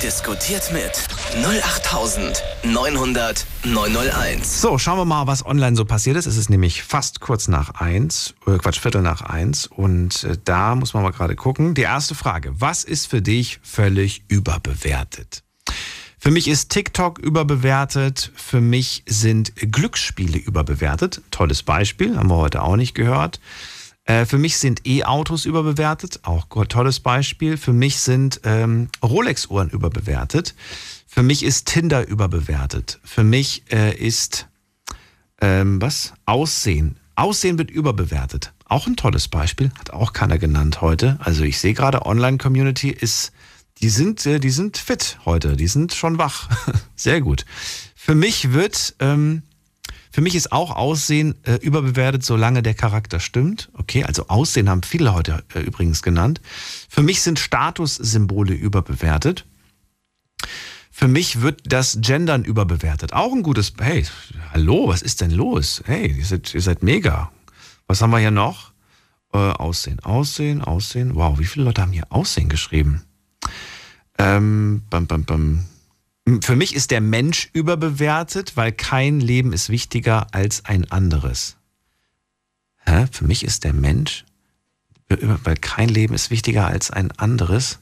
Diskutiert mit 08900 901. So, schauen wir mal, was online so passiert ist. Es ist nämlich fast kurz nach eins, äh Quatsch, Viertel nach eins. Und äh, da muss man mal gerade gucken. Die erste Frage. Was ist für dich völlig überbewertet? Für mich ist TikTok überbewertet. Für mich sind Glücksspiele überbewertet. Tolles Beispiel, haben wir heute auch nicht gehört. Äh, für mich sind E-Autos überbewertet. Auch tolles Beispiel. Für mich sind ähm, Rolex-Uhren überbewertet. Für mich ist Tinder überbewertet. Für mich äh, ist ähm, was? Aussehen. Aussehen wird überbewertet. Auch ein tolles Beispiel. Hat auch keiner genannt heute. Also ich sehe gerade, Online-Community ist die sind, äh, die sind fit heute, die sind schon wach. Sehr gut. Für mich wird, ähm, für mich ist auch Aussehen äh, überbewertet, solange der Charakter stimmt. Okay, also Aussehen haben viele heute äh, übrigens genannt. Für mich sind Statussymbole überbewertet. Für mich wird das Gendern überbewertet. Auch ein gutes, hey, hallo, was ist denn los? Hey, ihr seid, ihr seid mega. Was haben wir hier noch? Äh, Aussehen, Aussehen, Aussehen. Wow, wie viele Leute haben hier Aussehen geschrieben? Ähm, bam, bam, bam. Für mich ist der Mensch überbewertet, weil kein Leben ist wichtiger als ein anderes. Hä? Für mich ist der Mensch, weil kein Leben ist wichtiger als ein anderes.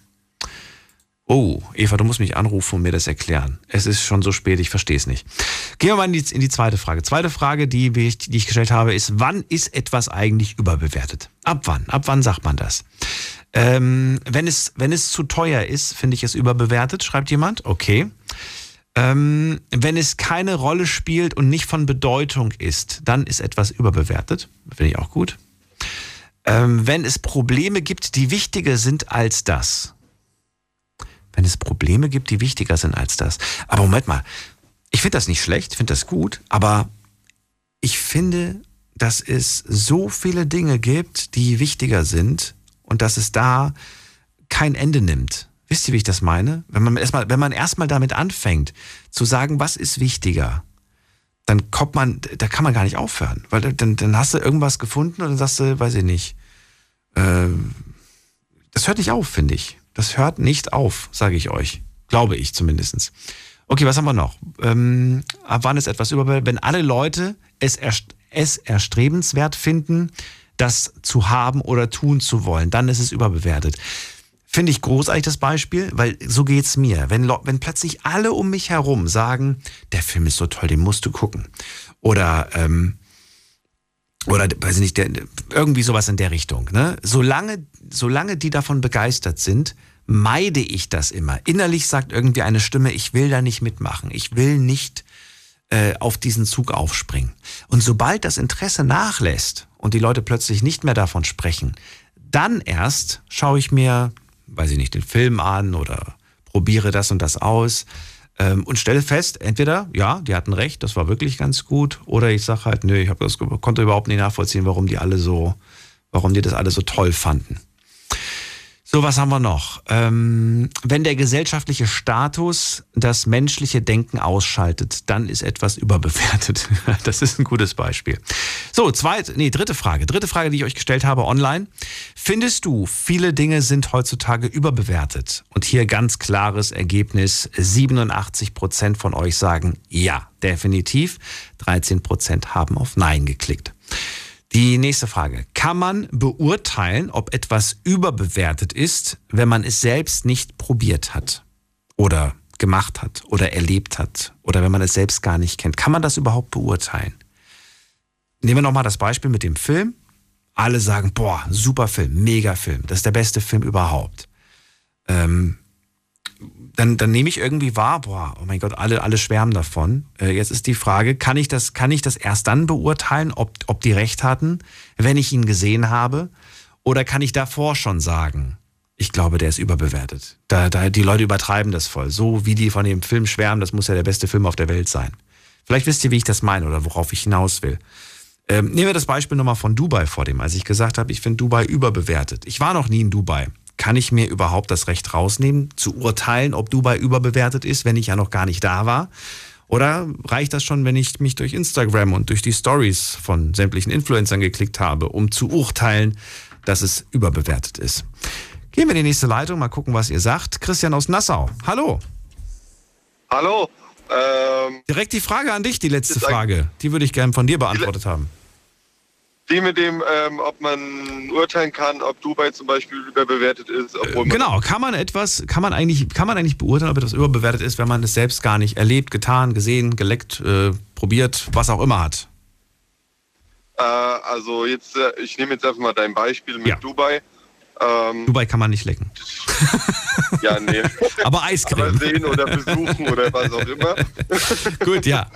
Oh, Eva, du musst mich anrufen und mir das erklären. Es ist schon so spät, ich verstehe es nicht. Gehen wir mal in die, in die, zweite Frage. Zweite Frage, die ich, die ich gestellt habe, ist, wann ist etwas eigentlich überbewertet? Ab wann? Ab wann sagt man das? Ähm, wenn, es, wenn es zu teuer ist, finde ich es überbewertet, schreibt jemand. Okay. Ähm, wenn es keine Rolle spielt und nicht von Bedeutung ist, dann ist etwas überbewertet. Finde ich auch gut. Ähm, wenn es Probleme gibt, die wichtiger sind als das. Wenn es Probleme gibt, die wichtiger sind als das. Aber Moment mal, ich finde das nicht schlecht, finde das gut, aber ich finde, dass es so viele Dinge gibt, die wichtiger sind und dass es da kein Ende nimmt. Wisst ihr, wie ich das meine? Wenn man erstmal, wenn man erstmal damit anfängt, zu sagen, was ist wichtiger, dann kommt man, da kann man gar nicht aufhören. Weil dann, dann hast du irgendwas gefunden und dann sagst du, weiß ich nicht. Äh, das hört nicht auf, finde ich. Das hört nicht auf, sage ich euch. Glaube ich zumindest. Okay, was haben wir noch? Ähm, ab wann ist etwas über, wenn alle Leute es, erst, es erstrebenswert finden, das zu haben oder tun zu wollen. Dann ist es überbewertet. Finde ich großartig das Beispiel, weil so geht's mir. Wenn, wenn plötzlich alle um mich herum sagen, der Film ist so toll, den musst du gucken. Oder, ähm, oder weiß ich nicht, der, irgendwie sowas in der Richtung. Ne? Solange, solange die davon begeistert sind, meide ich das immer. Innerlich sagt irgendwie eine Stimme, ich will da nicht mitmachen. Ich will nicht äh, auf diesen Zug aufspringen. Und sobald das Interesse nachlässt und die Leute plötzlich nicht mehr davon sprechen, dann erst schaue ich mir, weiß ich nicht, den Film an oder probiere das und das aus ähm, und stelle fest, entweder, ja, die hatten recht, das war wirklich ganz gut, oder ich sage halt, nö, ich hab das, konnte überhaupt nicht nachvollziehen, warum die alle so, warum die das alle so toll fanden. So, was haben wir noch? Ähm, wenn der gesellschaftliche Status das menschliche Denken ausschaltet, dann ist etwas überbewertet. das ist ein gutes Beispiel. So, zweite, nee, dritte Frage. Dritte Frage, die ich euch gestellt habe online. Findest du, viele Dinge sind heutzutage überbewertet? Und hier ganz klares Ergebnis. 87 Prozent von euch sagen ja, definitiv. 13 Prozent haben auf Nein geklickt. Die nächste Frage. Kann man beurteilen, ob etwas überbewertet ist, wenn man es selbst nicht probiert hat oder gemacht hat oder erlebt hat oder wenn man es selbst gar nicht kennt? Kann man das überhaupt beurteilen? nehmen wir nochmal das Beispiel mit dem Film. Alle sagen, boah, super Film, mega Film, das ist der beste Film überhaupt. Ähm, dann, dann nehme ich irgendwie wahr, boah, oh mein Gott, alle, alle schwärmen davon. Äh, jetzt ist die Frage, kann ich das, kann ich das erst dann beurteilen, ob, ob die recht hatten, wenn ich ihn gesehen habe? Oder kann ich davor schon sagen, ich glaube, der ist überbewertet. Da, da, die Leute übertreiben das voll. So wie die von dem Film schwärmen, das muss ja der beste Film auf der Welt sein. Vielleicht wisst ihr, wie ich das meine oder worauf ich hinaus will. Ähm, nehmen wir das Beispiel nochmal von Dubai vor dem, als ich gesagt habe, ich finde Dubai überbewertet. Ich war noch nie in Dubai. Kann ich mir überhaupt das Recht rausnehmen, zu urteilen, ob Dubai überbewertet ist, wenn ich ja noch gar nicht da war? Oder reicht das schon, wenn ich mich durch Instagram und durch die Stories von sämtlichen Influencern geklickt habe, um zu urteilen, dass es überbewertet ist? Gehen wir in die nächste Leitung, mal gucken, was ihr sagt. Christian aus Nassau. Hallo. Hallo. Ähm, Direkt die Frage an dich, die letzte Frage. Die würde ich gerne von dir beantwortet haben. Die mit dem, ähm, ob man urteilen kann, ob Dubai zum Beispiel überbewertet ist. Obwohl man Genau, kann man etwas, kann man eigentlich, kann man eigentlich beurteilen, ob etwas überbewertet ist, wenn man es selbst gar nicht erlebt, getan, gesehen, geleckt, äh, probiert, was auch immer hat? Äh, also jetzt, äh, ich nehme jetzt einfach mal dein Beispiel mit Dubai. Ähm, Dubai kann man nicht lecken. ja, nee. Aber Eiscreme. Aber sehen oder besuchen oder was auch immer. Gut, ja.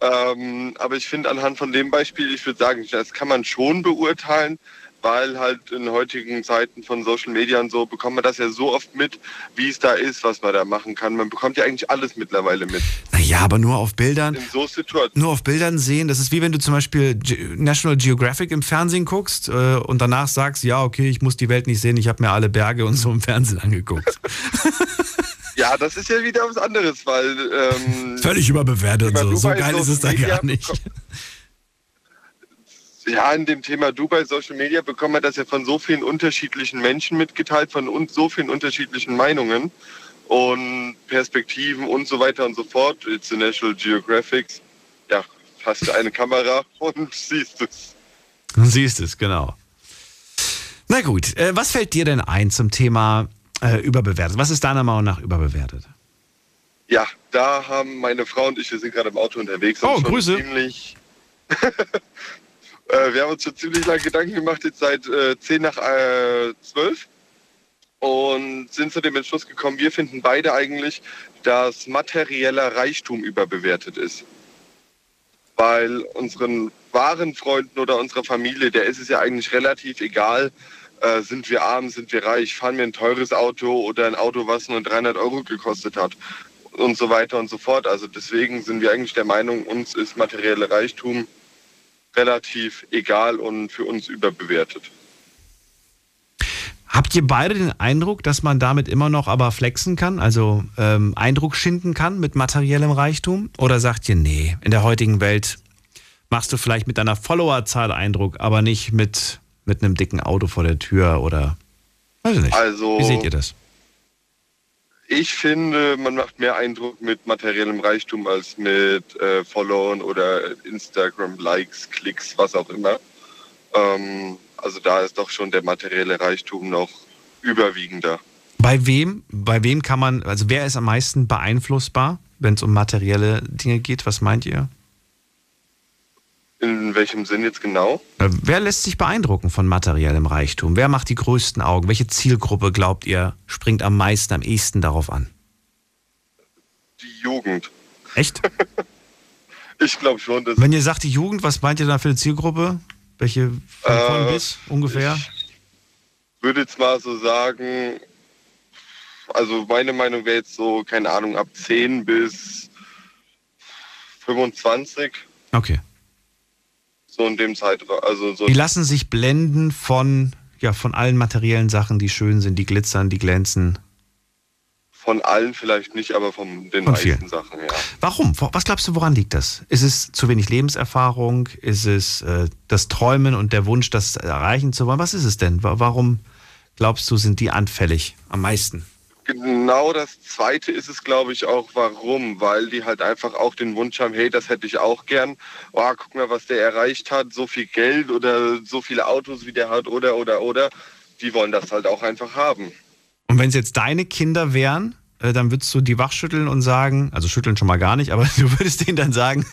Ähm, aber ich finde anhand von dem Beispiel, ich würde sagen, das kann man schon beurteilen, weil halt in heutigen Zeiten von Social Media und so bekommt man das ja so oft mit, wie es da ist, was man da machen kann. Man bekommt ja eigentlich alles mittlerweile mit. Naja, aber nur auf Bildern. In so Situationen. Nur auf Bildern sehen, das ist wie wenn du zum Beispiel Ge- National Geographic im Fernsehen guckst äh, und danach sagst, ja, okay, ich muss die Welt nicht sehen, ich habe mir alle Berge und so im Fernsehen angeguckt. Ja, das ist ja wieder was anderes, weil ähm, Völlig überbewertet und so. So geil ist es da gar nicht. ja, in dem Thema Dubai Social Media bekommt man das ja von so vielen unterschiedlichen Menschen mitgeteilt, von un so vielen unterschiedlichen Meinungen und Perspektiven und so weiter und so fort. Jetzt in National Geographic, ja, hast du eine Kamera und siehst es. Siehst es, genau. Na gut, äh, was fällt dir denn ein zum Thema äh, überbewertet? Was ist deiner Meinung nach überbewertet? Ja, da haben meine Frau und ich, wir sind gerade im Auto unterwegs. Oh, Grüße. Ziemlich, äh, wir haben uns schon ziemlich lange Gedanken gemacht, jetzt seit äh, 10 nach äh, 12 und sind zu dem Entschluss gekommen, wir finden beide eigentlich, dass materieller Reichtum überbewertet ist. Weil unseren wahren Freunden oder unserer Familie, der ist es ja eigentlich relativ egal, äh, sind wir arm, sind wir reich, fahren wir ein teures Auto oder ein Auto, was nur 300 Euro gekostet hat und so weiter und so fort. Also deswegen sind wir eigentlich der Meinung, uns ist materielle Reichtum relativ egal und für uns überbewertet. Habt ihr beide den Eindruck, dass man damit immer noch aber flexen kann, also ähm, Eindruck schinden kann mit materiellem Reichtum? Oder sagt ihr, nee, in der heutigen Welt machst du vielleicht mit deiner Followerzahl Eindruck, aber nicht mit, mit einem dicken Auto vor der Tür oder weiß ich nicht. Also- Wie seht ihr das? Ich finde, man macht mehr Eindruck mit materiellem Reichtum als mit äh, Followern oder Instagram-Likes, Klicks, was auch immer. Ähm, also da ist doch schon der materielle Reichtum noch überwiegender. Bei wem, bei wem kann man, also wer ist am meisten beeinflussbar, wenn es um materielle Dinge geht? Was meint ihr? In welchem Sinn jetzt genau? Äh, Wer lässt sich beeindrucken von materiellem Reichtum? Wer macht die größten Augen? Welche Zielgruppe glaubt ihr springt am meisten, am ehesten darauf an? Die Jugend. Echt? Ich glaube schon, dass Wenn ihr sagt die Jugend, was meint ihr da für eine Zielgruppe? Welche von, von Äh, bis ungefähr? würde jetzt mal so sagen, also meine Meinung wäre jetzt so, keine Ahnung, ab 10 bis 25, Okay. So in dem Zeitraum. Also so Die lassen sich blenden von, ja, von allen materiellen Sachen, die schön sind, die glitzern, die glänzen. von allen vielleicht nicht, aber von den Von meisten vielen. Sachen, ja. Warum? Was glaubst du, woran liegt das? Ist es zu wenig Lebenserfahrung? Ist es äh, das Träumen und der Wunsch, das erreichen zu wollen? Was ist es denn? Wa- Warum glaubst du, sind die anfällig am meisten? Genau das Zweite ist es, glaube ich, auch. Warum? Weil die halt einfach auch den Wunsch haben, hey, das hätte ich auch gern. Oh, guck mal, was der erreicht hat. So viel Geld oder so viele Autos, wie der hat oder, oder, oder. Die wollen das halt auch einfach haben. Und wenn es jetzt deine Kinder wären, äh, dann würdest du die wachschütteln und sagen, also schütteln schon mal gar nicht, aber du würdest denen dann sagen,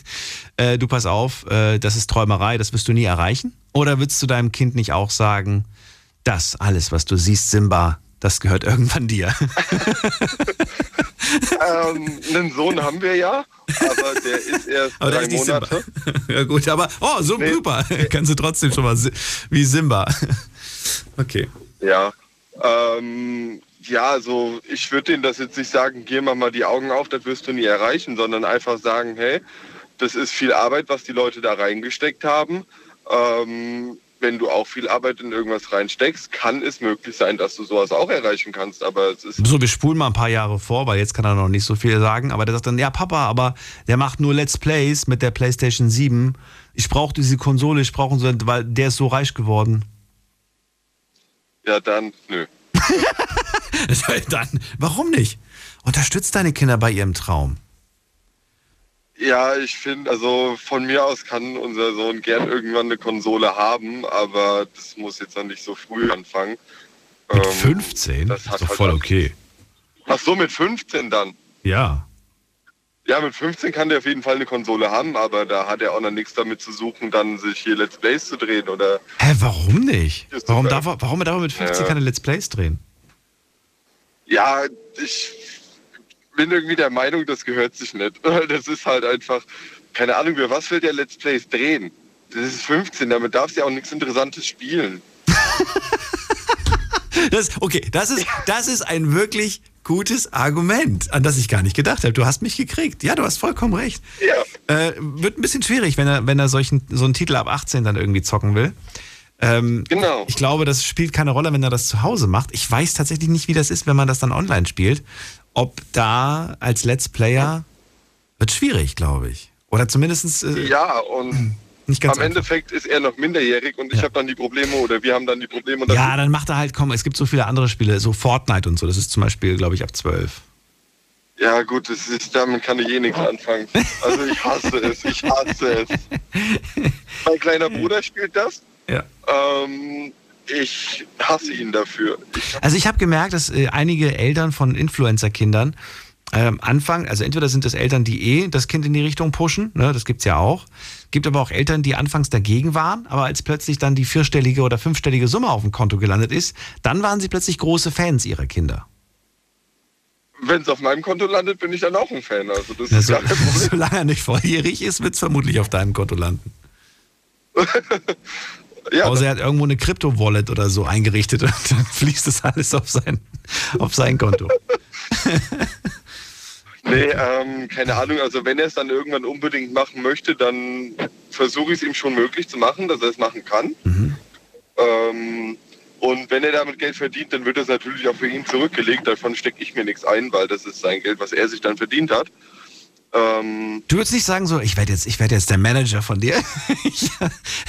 äh, du pass auf, äh, das ist Träumerei, das wirst du nie erreichen? Oder würdest du deinem Kind nicht auch sagen, das alles, was du siehst, Simba, das gehört irgendwann dir? ähm, einen Sohn haben wir ja, aber der ist erst aber drei Monate. Simba. ja gut, aber oh, so Nee. super. Kannst du trotzdem schon mal wie Simba. okay. Ja. Ähm, ja, also ich würde denen das jetzt nicht sagen, geh mal mal die Augen auf, das wirst du nie erreichen, sondern einfach sagen, hey, das ist viel Arbeit, was die Leute da reingesteckt haben. Ähm, wenn du auch viel Arbeit in irgendwas reinsteckst, kann es möglich sein, dass du sowas auch erreichen kannst. Aber es ist So, wir spulen mal ein paar Jahre vor, weil jetzt kann er noch nicht so viel sagen. Aber der sagt dann, ja Papa, aber der macht nur Let's Plays mit der PlayStation 7. Ich brauche diese Konsole, ich brauche so, weil der ist so reich geworden. ja dann, nö. dann, warum nicht? Unterstützt deine Kinder bei ihrem Traum. Ja, ich finde, also von mir aus kann unser Sohn gern irgendwann eine Konsole haben, aber das muss jetzt noch nicht so früh anfangen. Mit 15? Das, das ist doch halt voll dann- okay. Ach so, mit 15 dann. Ja. Ja, mit 15 kann der auf jeden Fall eine Konsole haben, aber da hat er auch noch nichts damit zu suchen, dann sich hier Let's Plays zu drehen oder. Hä, warum nicht? Warum darf, er, warum darf er mit 15 Ja. keine Let's Plays drehen? Ja, ich bin irgendwie der Meinung, das gehört sich nicht. Das ist halt einfach, keine Ahnung, über was will der Let's Plays drehen? Das ist 15, damit darfst du ja auch nichts Interessantes spielen. Das, okay, das ist, das ist ein wirklich gutes Argument, an das ich gar nicht gedacht habe. Du hast mich gekriegt. Ja, du hast vollkommen recht. Ja. Äh, wird ein bisschen schwierig, wenn er, wenn er solchen, so einen Titel ab 18 dann irgendwie zocken will. Ähm, genau. Ich glaube, das spielt keine Rolle, wenn er das zu Hause macht. Ich weiß tatsächlich nicht, wie das ist, wenn man das dann online spielt. Ob da als Let's Player wird schwierig, glaube ich. Oder zumindest äh, Ja, und nicht ganz am Endeffekt ist er noch minderjährig und ich habe dann die Probleme oder wir haben dann die Probleme. Ja, dann macht er halt, komm, es gibt so viele andere Spiele, so Fortnite und so. Das ist zum Beispiel, glaube ich, ab 12. Ja gut, das ist, damit kann ich eh nichts anfangen. Also ich hasse es, ich hasse es. Mein kleiner Bruder spielt das. Ja. Ähm, ich hasse ihn dafür. Also ich habe gemerkt, dass äh, einige Eltern von Influencer-Kindern ähm, anfangen, also entweder sind es Eltern, die eh das Kind in die Richtung pushen, ne, das gibt's ja auch. Gibt aber auch Eltern, die anfangs dagegen waren, aber als plötzlich dann die vierstellige oder fünfstellige Summe auf dem Konto gelandet ist, dann waren sie plötzlich große Fans ihrer Kinder. Wenn es auf meinem Konto landet, bin ich dann auch ein Fan. Also das Na, ist so, gar kein Problem. solange er nicht volljährig ist, wird's vermutlich auf deinem Konto landen. Ja, Außer er hat irgendwo eine Krypto-Wallet oder so eingerichtet und dann fließt das alles auf sein, auf sein Konto. Nee, ähm, keine Ahnung. Also wenn er es dann irgendwann unbedingt machen möchte, dann versuche ich es ihm schon möglich zu machen, dass er es machen kann. Ähm, und wenn er damit Geld verdient, dann wird es natürlich auch für ihn zurückgelegt. Davon stecke ich mir nichts ein, weil das ist sein Geld, was er sich dann verdient hat. Ähm, Du würdest nicht sagen so, ich werde jetzt, ich werde jetzt der Manager von dir.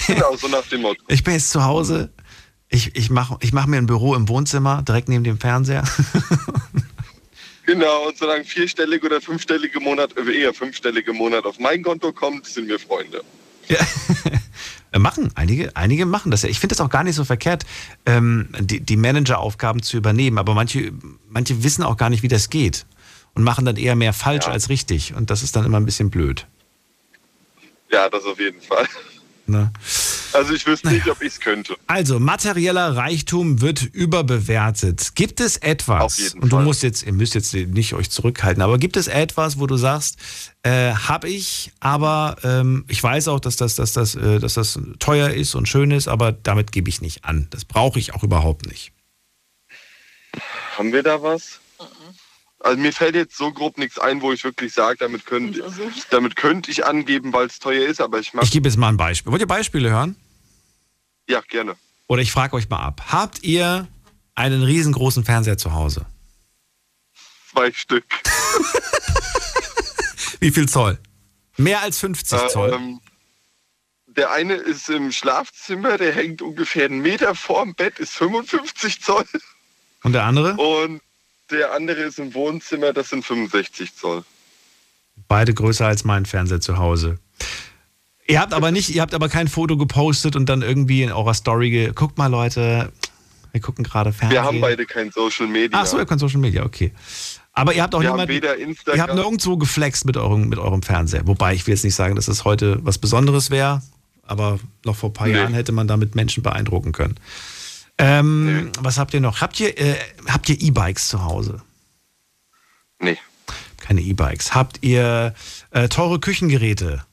genau, so nach dem Motto. Ich bin jetzt zu Hause. Ich, ich mache ich mach mir ein Büro im Wohnzimmer, direkt neben dem Fernseher. Genau, und solange vierstellige oder fünfstellige Monat, äh, eher fünfstellige Monat auf mein Konto kommt, sind wir Freunde. Äh, machen, einige, einige machen das ja. Ich finde das auch gar nicht so verkehrt, ähm, die, die Manageraufgaben zu übernehmen. Aber manche, manche wissen auch gar nicht, wie das geht. Und machen dann eher mehr falsch als richtig. Und das ist dann immer ein bisschen blöd. Ja, das auf jeden Fall. Ne? Also ich wüsste nicht, ob ich es könnte. Also, materieller Reichtum wird überbewertet. Gibt es etwas, Auf jeden und du Fall. musst jetzt, ihr müsst jetzt nicht euch zurückhalten, aber gibt es etwas, wo du sagst, äh, habe ich, aber ähm, ich weiß auch, dass das, dass, das, äh, dass das teuer ist und schön ist, aber damit gebe ich nicht an. Das brauche ich auch überhaupt nicht. Haben wir da was? Also mir fällt jetzt so grob nichts ein, wo ich wirklich sage, damit könnte damit könnte ich angeben, weil es teuer ist, aber ich mache Ich gebe jetzt mal ein Beispiel. Wollt ihr Beispiele hören? ja gerne. Oder ich frage euch mal ab. Habt ihr einen riesengroßen Fernseher zu Hause? Zwei Stück. Wie viel Zoll? Mehr als 50 Zoll. Ähm, der eine ist im Schlafzimmer, der hängt ungefähr einen Meter vorm Bett, ist 55 Zoll. Und der andere? Und der andere ist im Wohnzimmer, das sind 65 Zoll. Beide größer als mein Fernseher zu Hause. Ihr habt aber nicht, ihr habt aber kein Foto gepostet und dann irgendwie in eurer Story ge guckt mal Leute, Wir gucken gerade Fernsehen. Wir haben beide kein Social Media. Ach so, ihr könnt Social Media, okay. Aber ihr habt auch Wir niemanden, weder Instagram- ihr habt nirgendwo geflext mit eurem, mit eurem Fernseher. Wobei, ich will jetzt nicht sagen, dass es heute was Besonderes wäre, aber noch vor ein paar Nee. Jahren hätte man damit Menschen beeindrucken können. Ähm, Was habt ihr noch? Habt ihr, äh, habt ihr E-Bikes zu Hause? Nee. Keine E-Bikes. Habt ihr äh, teure Küchengeräte?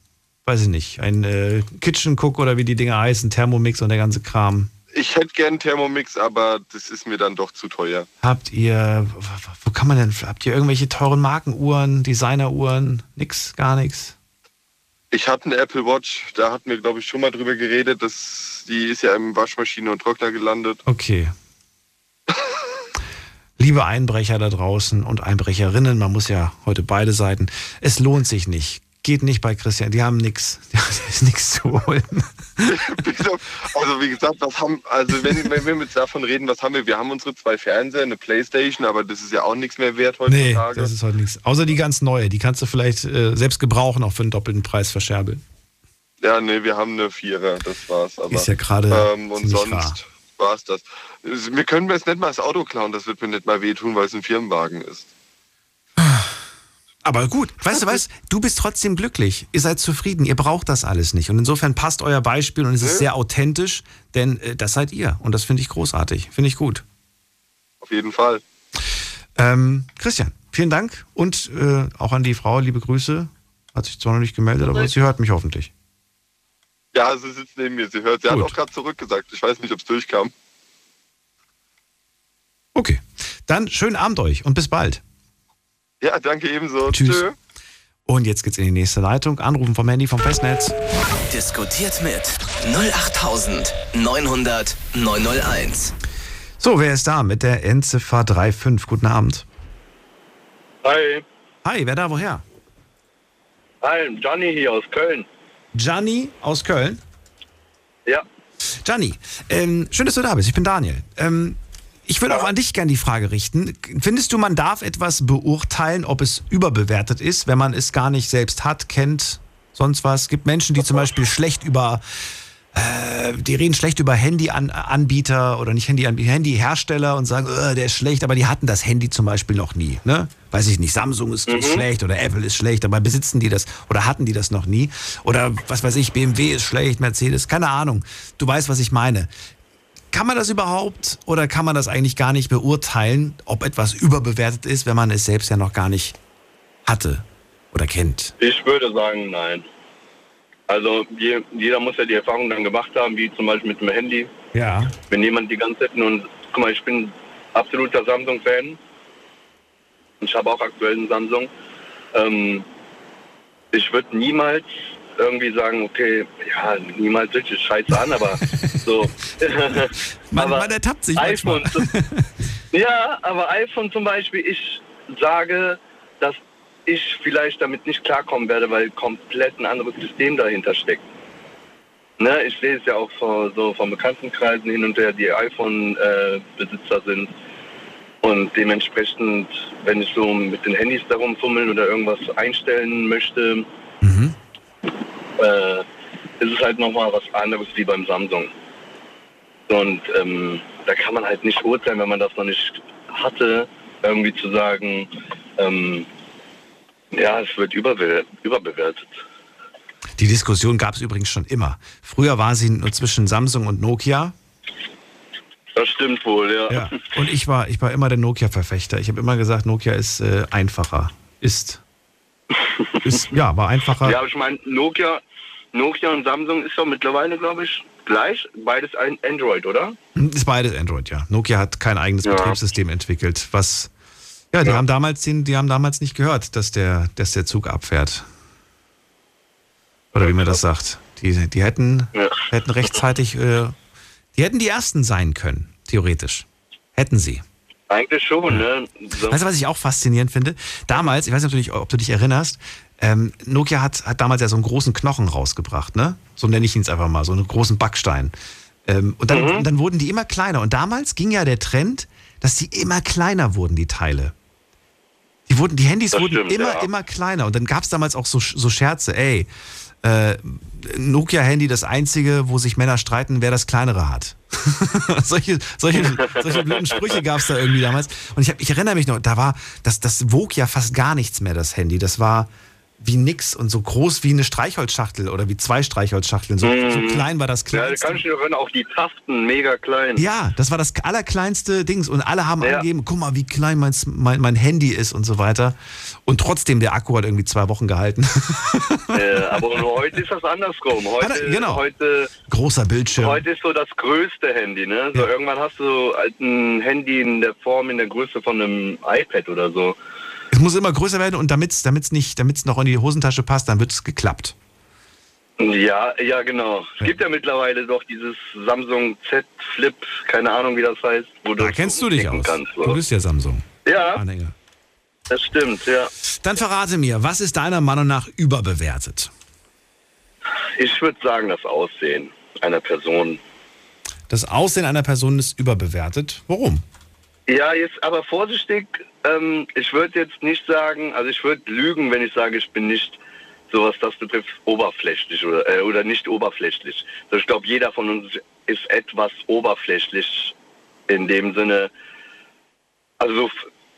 Weiß ich nicht. Ein äh, Kitchen Cook oder wie die Dinger heißen, Thermomix und der ganze Kram. Ich hätte gern Thermomix, aber das ist mir dann doch zu teuer. Habt ihr, wo- wo kann man denn, habt ihr irgendwelche teuren Markenuhren, Designeruhren? Nix, gar nichts. Ich hatte eine Apple Watch, da hatten wir, glaube ich, schon mal drüber geredet. Das, die ist ja im Waschmaschine und Trockner gelandet. Okay. Liebe Einbrecher da draußen und Einbrecherinnen, man muss ja heute beide Seiten, es lohnt sich nicht. Geht nicht bei Christian, die haben nichts. Da ist nichts zu holen. Also wie gesagt, was haben, also wenn, wenn wir jetzt davon reden, was haben wir? Wir haben unsere zwei Fernseher, eine Playstation, aber das ist ja auch nichts mehr wert Nee, heutzutage. das ist heute nichts. Außer die ganz neue, die kannst du vielleicht äh, selbst gebrauchen, auch für einen doppelten Preis verscherbeln. Ja, nee, wir haben eine Vierer, das war's. Aber, Ist ja gerade ähm, und sonst rar. war's das. Wir können mir jetzt nicht mal das Auto klauen, das wird mir nicht mal wehtun, weil es ein Firmenwagen ist. Aber gut, weißt du was? Du bist trotzdem glücklich. Ihr seid zufrieden. Ihr braucht das alles nicht. Und insofern passt euer Beispiel und es ist sehr authentisch, denn äh, das seid ihr. Und das finde ich großartig. Finde ich gut. Auf jeden Fall. Ähm, Christian, vielen Dank. Und äh, auch an die Frau, liebe Grüße. Hat sich zwar noch nicht gemeldet, aber sie hört mich hoffentlich. Ja, sie sitzt neben mir, sie hört. Sie hat Gut. auch gerade zurückgesagt. Ich weiß nicht, ob es durchkam. Okay. Dann schönen Abend euch und bis bald. Ja, danke ebenso. Tschüss. Tschö. Und jetzt geht's in die nächste Leitung. Anrufen vom Handy vom Festnetz. Diskutiert mit 08900 901. So, wer ist da mit der Endziffer 35? Guten Abend. Hi. Hi, wer da, woher? Hi, Johnny hier aus Köln. Gianni aus Köln. Ja. Gianni, ähm, schön, dass du da bist. Ich bin Daniel. Ähm, ich würde auch an dich gerne die Frage richten. Findest du, man darf etwas beurteilen, ob es überbewertet ist, wenn man es gar nicht selbst hat, kennt, sonst was? Es gibt Menschen, die zum Beispiel schlecht über, äh, die reden schlecht über Handyanbieter oder nicht Handyanbieter, Handyhersteller und sagen, äh, der ist schlecht, aber die hatten das Handy zum Beispiel noch nie. Ne? Weiß ich nicht, Samsung ist, ist schlecht oder Apple ist schlecht, aber besitzen die das oder hatten die das noch nie? Oder was weiß ich, BMW ist schlecht, Mercedes, keine Ahnung. Du weißt, was ich meine. Kann man das überhaupt oder kann man das eigentlich gar nicht beurteilen, ob etwas überbewertet ist, wenn man es selbst ja noch gar nicht hatte oder kennt? Ich würde sagen, nein. Also je, jeder muss ja die Erfahrung dann gemacht haben, wie zum Beispiel mit dem Handy. Ja. Wenn jemand die ganze Zeit nun, guck mal, ich bin absoluter Samsung-Fan. Und ich habe auch aktuell einen Samsung. Ähm, ich würde niemals irgendwie sagen, okay, ja, niemals hört sich scheiße an, aber so. Man, aber man ertappt sich iPhone, manchmal. ja, aber iPhone zum Beispiel, ich sage, dass ich vielleicht damit nicht klarkommen werde, weil komplett ein anderes System dahinter steckt. Ne, ich sehe es ja auch von, so von Bekanntenkreisen hin und her, die iPhone-Besitzer sind. Und dementsprechend, wenn ich so mit den Handys darum fummeln oder irgendwas einstellen möchte, äh, ist es halt nochmal was anderes wie beim Samsung. Und ähm, da kann man halt nicht urteilen, wenn man das noch nicht hatte, irgendwie zu sagen, ähm, ja, es wird überbe überbewertet. Die Diskussion gab es übrigens schon immer. Früher war sie nur zwischen Samsung und Nokia. Das stimmt wohl, ja. Ja. Und ich war, ich war immer der Nokia-Verfechter. Ich habe immer gesagt, Nokia ist äh, einfacher. Ist. ist. Ja, war einfacher. Ja, aber ich meine, Nokia, Nokia und Samsung ist doch mittlerweile, glaube ich, gleich. Beides ein Android, oder? Ist beides Android, ja. Nokia hat kein eigenes Ja. Betriebssystem entwickelt, was ja, die haben damals den, die haben damals nicht gehört, dass der, dass der Zug abfährt. Oder wie man das sagt. Die, die hätten, hätten rechtzeitig, äh, die hätten die ersten sein können, theoretisch. Hätten sie. Eigentlich schon, ne? So. Weißt du, was ich auch faszinierend finde? Damals, ich weiß dich, ob du dich erinnerst, ähm, Nokia hat, hat damals ja so einen großen Knochen rausgebracht, ne? So nenne ich ihn jetzt einfach mal, so einen großen Backstein. Ähm, und dann, und dann wurden die immer kleiner. Und damals ging ja der Trend, dass die immer kleiner wurden, die Teile. Die, wurden, die Handys Das wurden stimmt, immer, ja. immer kleiner. Und dann gab es damals auch so, so Scherze, ey, äh, Nokia-Handy das einzige, wo sich Männer streiten, wer das kleinere hat. solche, solche, solche blöden Sprüche gab es da irgendwie damals. Und ich, hab, ich erinnere mich noch, da war, das, das wog ja fast gar nichts mehr, das Handy. Das war wie nix und so groß wie eine Streichholzschachtel oder wie zwei Streichholzschachteln. So, so Mhm. klein war das Ja, da kleinste. kann ich mich noch erinnern, auch die Tasten, mega klein. Ja, das war das allerkleinste Dings. Und alle haben Ja. angegeben, guck mal, wie klein mein, mein, mein Handy ist und so weiter. Und trotzdem, der Akku hat irgendwie zwei Wochen gehalten. Äh, aber heute ist das andersrum. Heute, genau. heute, Großer Bildschirm. heute ist so das größte Handy. Ne? So Irgendwann hast du halt ein Handy in der Form, in der Größe von einem iPad oder so. Es muss immer größer werden und damit es damit's nicht, damit's noch in die Hosentasche passt, dann wird es geklappt. Ja, ja, genau. Es gibt ja mittlerweile doch dieses Samsung Z Flip, keine Ahnung, wie das heißt. Wo Da kennst du dich aus. Kannst, Du bist ja Samsung. ja, Anhänger. das stimmt, ja. Dann verrate mir, was ist deiner Meinung nach überbewertet? Ich würde sagen, das Aussehen einer Person. Das Aussehen einer Person ist überbewertet. Warum? Ja, jetzt aber vorsichtig. Ähm, ich würde jetzt nicht sagen, also ich würde lügen, wenn ich sage, ich bin nicht, so was das betrifft, oberflächlich oder, äh, oder nicht oberflächlich. Also ich glaube, jeder von uns ist etwas oberflächlich in dem Sinne. Also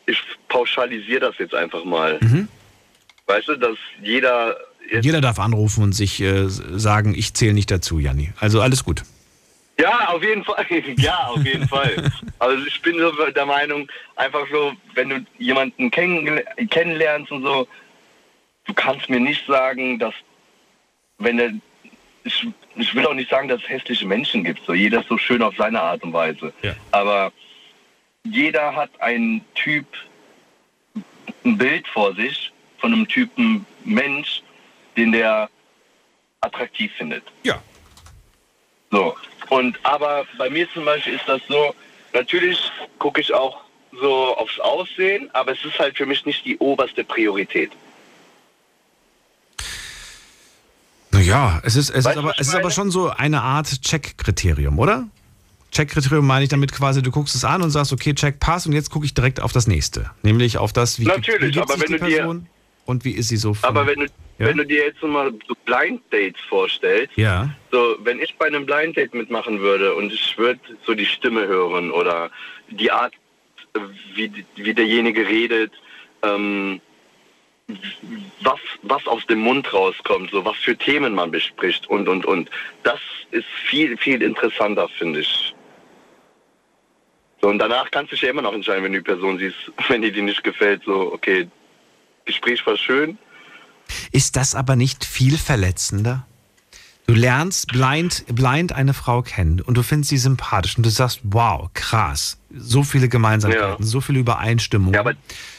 ich pauschalisiere das jetzt einfach mal. Weißt du, dass jeder Jeder darf anrufen und sich äh, sagen, ich zähle nicht dazu, Janni. Also alles gut. Ja, auf jeden Fall. Ja, auf jeden Fall. Also ich bin so der Meinung, einfach so, wenn du jemanden kenn kennenlernst und so, du kannst mir nicht sagen, dass wenn er ich, ich will auch nicht sagen, dass es hässliche Menschen gibt. So jeder ist so schön auf seine Art und Weise. Aber jeder hat einen Typ, ein Bild vor sich von einem Typen Mensch, den der attraktiv findet. Ja. So. Und aber bei mir zum Beispiel ist das so, natürlich gucke ich auch so aufs Aussehen, aber es ist halt für mich nicht die oberste Priorität. Naja, es ist, es Weißt ist, aber, es ist aber schon so eine Art Check-Kriterium, oder? Check-Kriterium meine ich damit quasi, du guckst es an und sagst, okay, Check passt und jetzt gucke ich direkt auf das nächste. Nämlich auf das, wie, Natürlich, wie gibt aber sich wenn die du dir- Person und wie ist sie so Aber wenn du, Ja? wenn du dir jetzt mal so Blind Dates vorstellst, Ja. so wenn ich bei einem Blind Date mitmachen würde und ich würde so die Stimme hören oder die Art, wie, wie derjenige redet, ähm, was, was aus dem Mund rauskommt, so was für Themen man bespricht und und und. Das ist viel, viel interessanter, finde ich. So, und danach kannst du dich ja immer noch entscheiden, wenn du die Person siehst, wenn die dir nicht gefällt, so, okay, Gespräch war schön. Ist das aber nicht viel verletzender? Du lernst blind, blind eine Frau kennen und du findest sie sympathisch und du sagst, wow, krass, so viele Gemeinsamkeiten, so viele Übereinstimmungen.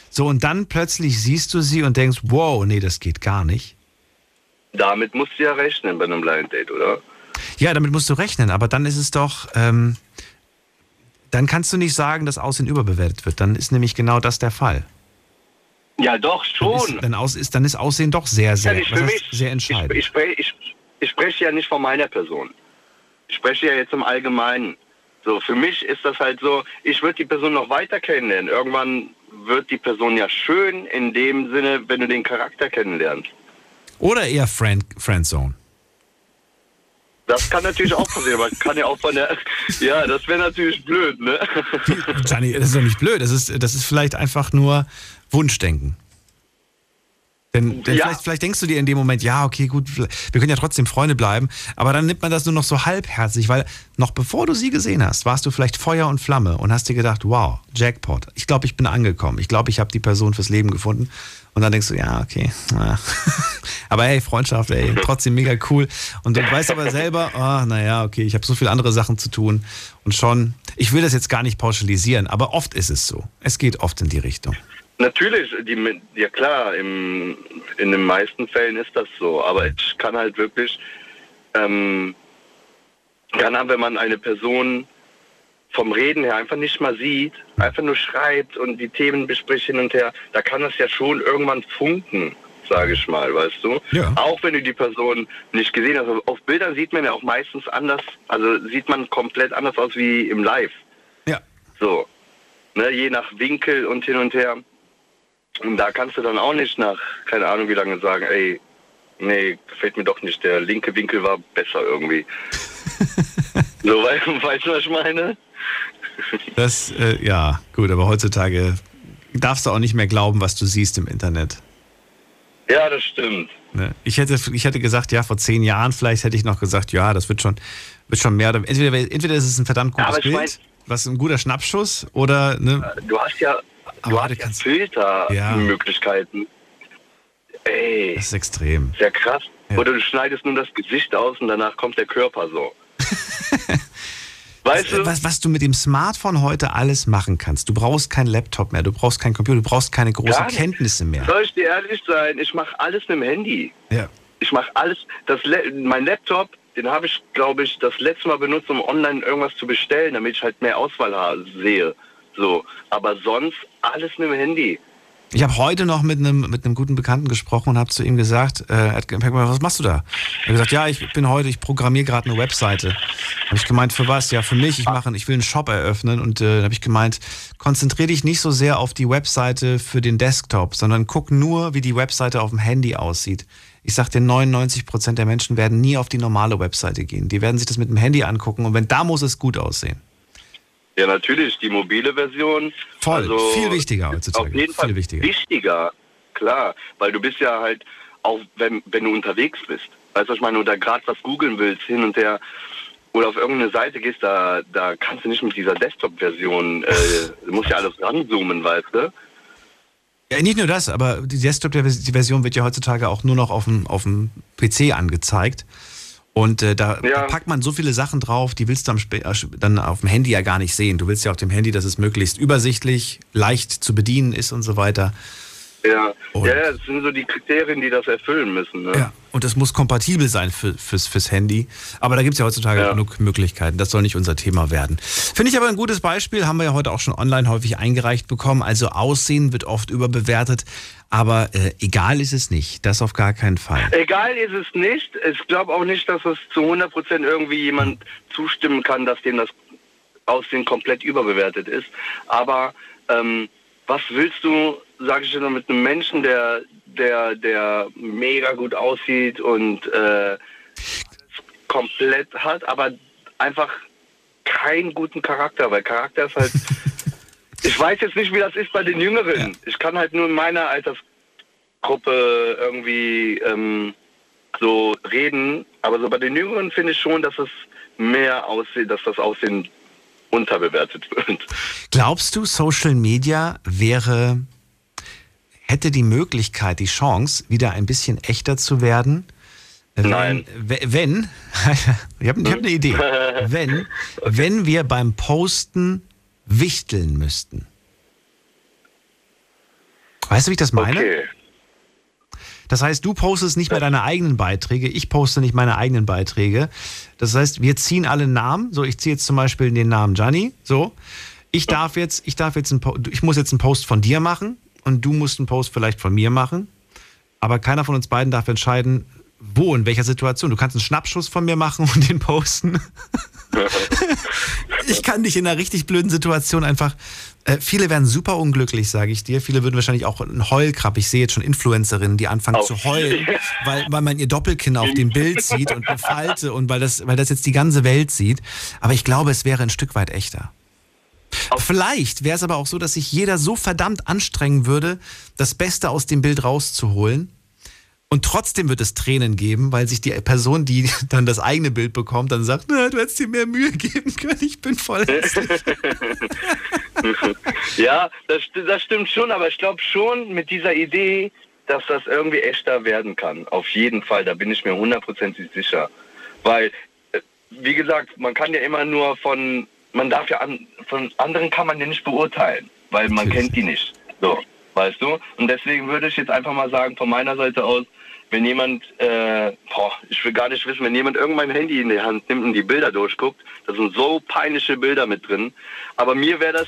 so, und dann plötzlich siehst du sie und denkst, wow, nee, das geht gar nicht. Damit musst du ja rechnen bei einem Blind Date, oder? Ja, damit musst du rechnen, aber dann ist es doch, ähm, dann kannst du nicht sagen, dass Aussehen überbewertet wird. Dann ist nämlich genau das der Fall. Ja, doch, schon. Ist, dann, aus, ist, dann ist Aussehen doch sehr, sehr, ja, mich. sehr Ich, entscheidend. ich, spreche, ich, ich spreche ja nicht von meiner Person. Ich spreche ja jetzt im Allgemeinen. So, für mich ist das halt so, ich würde die Person noch weiter kennenlernen. Irgendwann wird die Person ja schön in dem Sinne, wenn du den Charakter kennenlernst. Oder eher Friend, Friendzone. Das kann natürlich auch passieren, aber kann ja auch von der. Ja, das wäre natürlich blöd, ne? Gianni, das ist doch nicht blöd. Das ist, das ist vielleicht einfach nur Wunschdenken. Denn, denn Ja. vielleicht, vielleicht denkst du dir in dem Moment, ja, okay, gut, wir können ja trotzdem Freunde bleiben, aber dann nimmt man das nur noch so halbherzig, weil noch bevor du sie gesehen hast, warst du vielleicht Feuer und Flamme und hast dir gedacht, wow, Jackpot, ich glaube, ich bin angekommen, ich glaube, ich habe die Person fürs Leben gefunden. Und dann denkst du, ja, okay. ja. aber hey, Freundschaft, ey, trotzdem mega cool. Und du weißt aber selber, oh, naja, okay, ich habe so viele andere Sachen zu tun. Und schon, ich will das jetzt gar nicht pauschalisieren, aber oft ist es so. Es geht oft in die Richtung. Natürlich, die, ja klar, im, in den meisten Fällen ist das so, aber ich kann halt wirklich, ähm, kann haben, wenn man eine Person vom Reden her einfach nicht mal sieht, einfach nur schreibt und die Themen bespricht hin und her, da kann das ja schon irgendwann funken, sage ich mal, weißt du? Ja. Auch wenn du die Person nicht gesehen hast. Auf Bildern sieht man ja auch meistens anders, also sieht man komplett anders aus wie im Live. Ja. So. Ne, je nach Winkel und hin und her. Und da kannst du dann auch nicht nach, keine Ahnung wie lange sagen, ey, nee, gefällt mir doch nicht, der linke Winkel war besser irgendwie. So, weißt du, was ich meine? Das, äh, ja, gut, aber heutzutage darfst du auch nicht mehr glauben, was du siehst im Internet. Ja, das stimmt. Ne? Ich, hätte, ich hätte gesagt, ja, vor zehn Jahren vielleicht hätte ich noch gesagt, ja, das wird schon, wird schon mehr. Entweder, entweder ist es ein verdammt gutes ich Bild, mein- was ein guter Schnappschuss, oder, ne? Du hast ja, du hast ja Filtermöglichkeiten. Ey, Das ist extrem. sehr krass. Oder du schneidest nur das Gesicht aus und danach kommt der Körper so. weißt du? Was, was du mit dem Smartphone heute alles machen kannst. Du brauchst keinen Laptop mehr, du brauchst keinen Computer, du brauchst keine großen. Kenntnisse mehr. Soll ich dir ehrlich sein? Ich mache alles mit dem Handy. Ja. Ich mache alles. Das, mein Laptop, den habe ich, glaube ich, das letzte Mal benutzt, um online irgendwas zu bestellen, damit ich halt mehr Auswahl sehe. So. Aber sonst alles mit dem Handy. Ich habe heute noch mit einem, mit guten Bekannten gesprochen und habe zu ihm gesagt, äh, was machst du da? Er hat gesagt, ja, ich bin heute, ich programmiere gerade eine Webseite. Habe ich gemeint, für was? Ja, für mich, ich mache, ich will einen Shop eröffnen und äh, habe ich gemeint, konzentriere dich nicht so sehr auf die Webseite für den Desktop, sondern guck nur, wie die Webseite auf dem Handy aussieht. Ich sag dir, 99% der Menschen werden nie auf die normale Webseite gehen. Die werden sich das mit dem Handy angucken und wenn da muss es gut aussehen. Ja, natürlich, die mobile Version. Voll, also, viel wichtiger heutzutage. Auf jeden Fall viel wichtiger. wichtiger, klar. Weil du bist ja halt, auch wenn, wenn du unterwegs bist, weißt du, was ich meine, oder gerade was googeln willst, hin und her, oder auf irgendeine Seite gehst, da, da kannst du nicht mit dieser Desktop-Version, äh, du musst ja alles ranzoomen, weißt du? Ja, nicht nur das, aber die Desktop-Version wird ja heutzutage auch nur noch auf dem, auf dem PC angezeigt. Und äh, da, da packt man so viele Sachen drauf, die willst du äh, dann auf dem Handy ja gar nicht sehen. Du willst ja auf dem Handy, dass es möglichst übersichtlich, leicht zu bedienen ist und so weiter. Ja, ja, ja, das sind so die Kriterien, die das erfüllen müssen. Ne? Ja. Und das muss kompatibel sein für, fürs, fürs Handy. Aber da gibt es ja heutzutage genug Möglichkeiten. Das soll nicht unser Thema werden. Finde ich aber ein gutes Beispiel, haben wir ja heute auch schon online häufig eingereicht bekommen. Also Aussehen wird oft überbewertet. Aber äh, egal ist es nicht. Das auf gar keinen Fall. Egal ist es nicht. Ich glaube auch nicht, dass es zu 100 Prozent irgendwie jemand zustimmen kann, dass dem das Aussehen komplett überbewertet ist. Aber ähm, was willst du, sage ich dir noch, mit einem Menschen, der, der, der mega gut aussieht und äh, komplett hat, aber einfach keinen guten Charakter, weil Charakter ist halt. ich weiß jetzt nicht, wie das ist bei den Jüngeren. Ich kann halt nur in meiner Altersgruppe irgendwie ähm, so reden, aber so bei den Jüngeren finde ich schon, dass es mehr aussieht, dass das Aussehen unterbewertet wird. Glaubst du, Social Media wäre, hätte die Möglichkeit, die Chance, wieder ein bisschen echter zu werden? Wenn, Nein. Wenn, ich habe hab eine Idee. Wenn, wenn wir beim Posten wichteln müssten. Weißt du, wie ich das meine? Okay. Das heißt, du postest nicht mehr deine eigenen Beiträge, ich poste nicht meine eigenen Beiträge. Das heißt, wir ziehen alle Namen. So, ich ziehe jetzt zum Beispiel den Namen Gianni. So, ich darf jetzt, ich darf jetzt, Po- ich muss jetzt einen Post von dir machen und du musst einen Post vielleicht von mir machen. Aber keiner von uns beiden darf entscheiden, wo, in welcher Situation. Du kannst einen Schnappschuss von mir machen und den posten. ich kann dich in einer richtig blöden Situation einfach. Äh, viele werden super unglücklich, sage ich dir. Viele würden wahrscheinlich auch einen Heulkrabb. Ich sehe jetzt schon Influencerinnen, die anfangen Auf- zu heulen, weil, weil man ihr Doppelkinn auf dem Bild sieht und eine Falte und weil das, weil das jetzt die ganze Welt sieht. Aber ich glaube, es wäre ein Stück weit echter. Vielleicht wäre es aber auch so, dass sich jeder so verdammt anstrengen würde, das Beste aus dem Bild rauszuholen. Und trotzdem wird es Tränen geben, weil sich die Person, die dann das eigene Bild bekommt, dann sagt, na, du hättest dir mehr Mühe geben können, ich bin voll hässlich. ja, das, das stimmt schon, aber ich glaube schon mit dieser Idee, dass das irgendwie echter werden kann. Auf jeden Fall, da bin ich mir hundertprozentig sicher. Weil, äh, wie gesagt, man kann ja immer nur von, man darf ja an, von anderen kann man ja nicht beurteilen, weil man kennt die nicht. So, weißt du? Und deswegen würde ich jetzt einfach mal sagen, von meiner Seite aus, wenn jemand, äh, boah, ich will gar nicht wissen, wenn jemand irgendwann mein Handy in die Hand nimmt und die Bilder durchguckt, da sind so peinliche Bilder mit drin. Aber mir wäre das,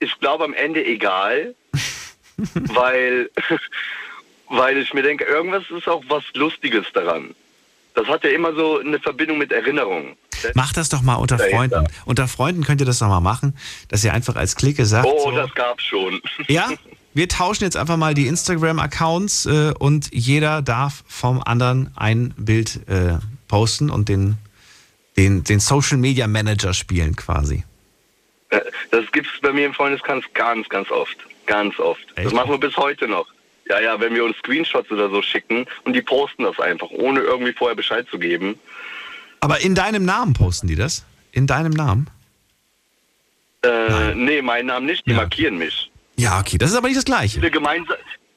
ich glaube, am Ende egal, weil, weil ich mir denke, irgendwas ist auch was Lustiges daran. Das hat ja immer so eine Verbindung mit Erinnerung. Mach das doch mal unter. Freunden. Unter Freunden könnt ihr das doch mal machen, dass ihr einfach als Clique sagt, Oh, so, das gab's schon. ja, wir tauschen jetzt einfach mal die Instagram-Accounts äh, und jeder darf vom anderen ein Bild äh, posten und den den, den Social Media Manager spielen quasi. Äh, Das gibt es bei mir im Freundeskreis ganz, ganz oft. Ganz oft. Das machen wir bis heute noch. Ja, ja, wenn wir uns Screenshots oder so schicken und die posten das einfach, ohne irgendwie vorher Bescheid zu geben. Aber in deinem Namen posten die das? In deinem Namen? Äh, nee, meinen Namen nicht, die markieren mich. Ja, okay, das ist aber nicht das Gleiche. Viele, gemeinsa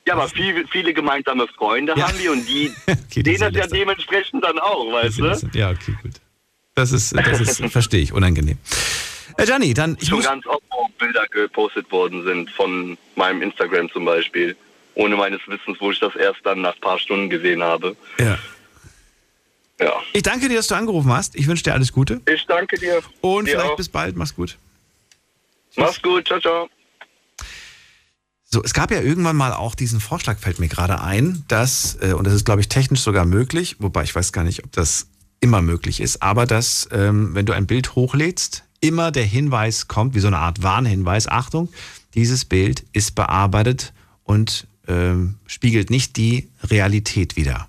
ja, aber viele, viele gemeinsame Freunde Ja. haben die und die die sehen das ja dementsprechend dann auch, weißt du? Ja, okay, gut. Das ist, das ist verstehe ich, unangenehm. Äh, Gianni, dann ich Schon muss, ganz oft auch Bilder gepostet worden sind von meinem Instagram zum Beispiel, ohne meines Wissens, wo ich das erst dann nach ein paar Stunden gesehen habe. Ja. Ja. ich danke dir, dass du angerufen hast. Ich wünsche dir alles Gute. Ich danke dir. Und Dir vielleicht auch. bis bald. Mach's gut. Mach's gut. Ciao, ciao. So, es gab ja irgendwann mal auch diesen Vorschlag, fällt mir gerade ein, dass, äh, und das ist, glaube ich, technisch sogar möglich, wobei ich weiß gar nicht, ob das immer möglich ist, aber dass, ähm, wenn du ein Bild hochlädst, immer der Hinweis kommt, wie so eine Art Warnhinweis, Achtung, dieses Bild ist bearbeitet und ähm, spiegelt nicht die Realität wider.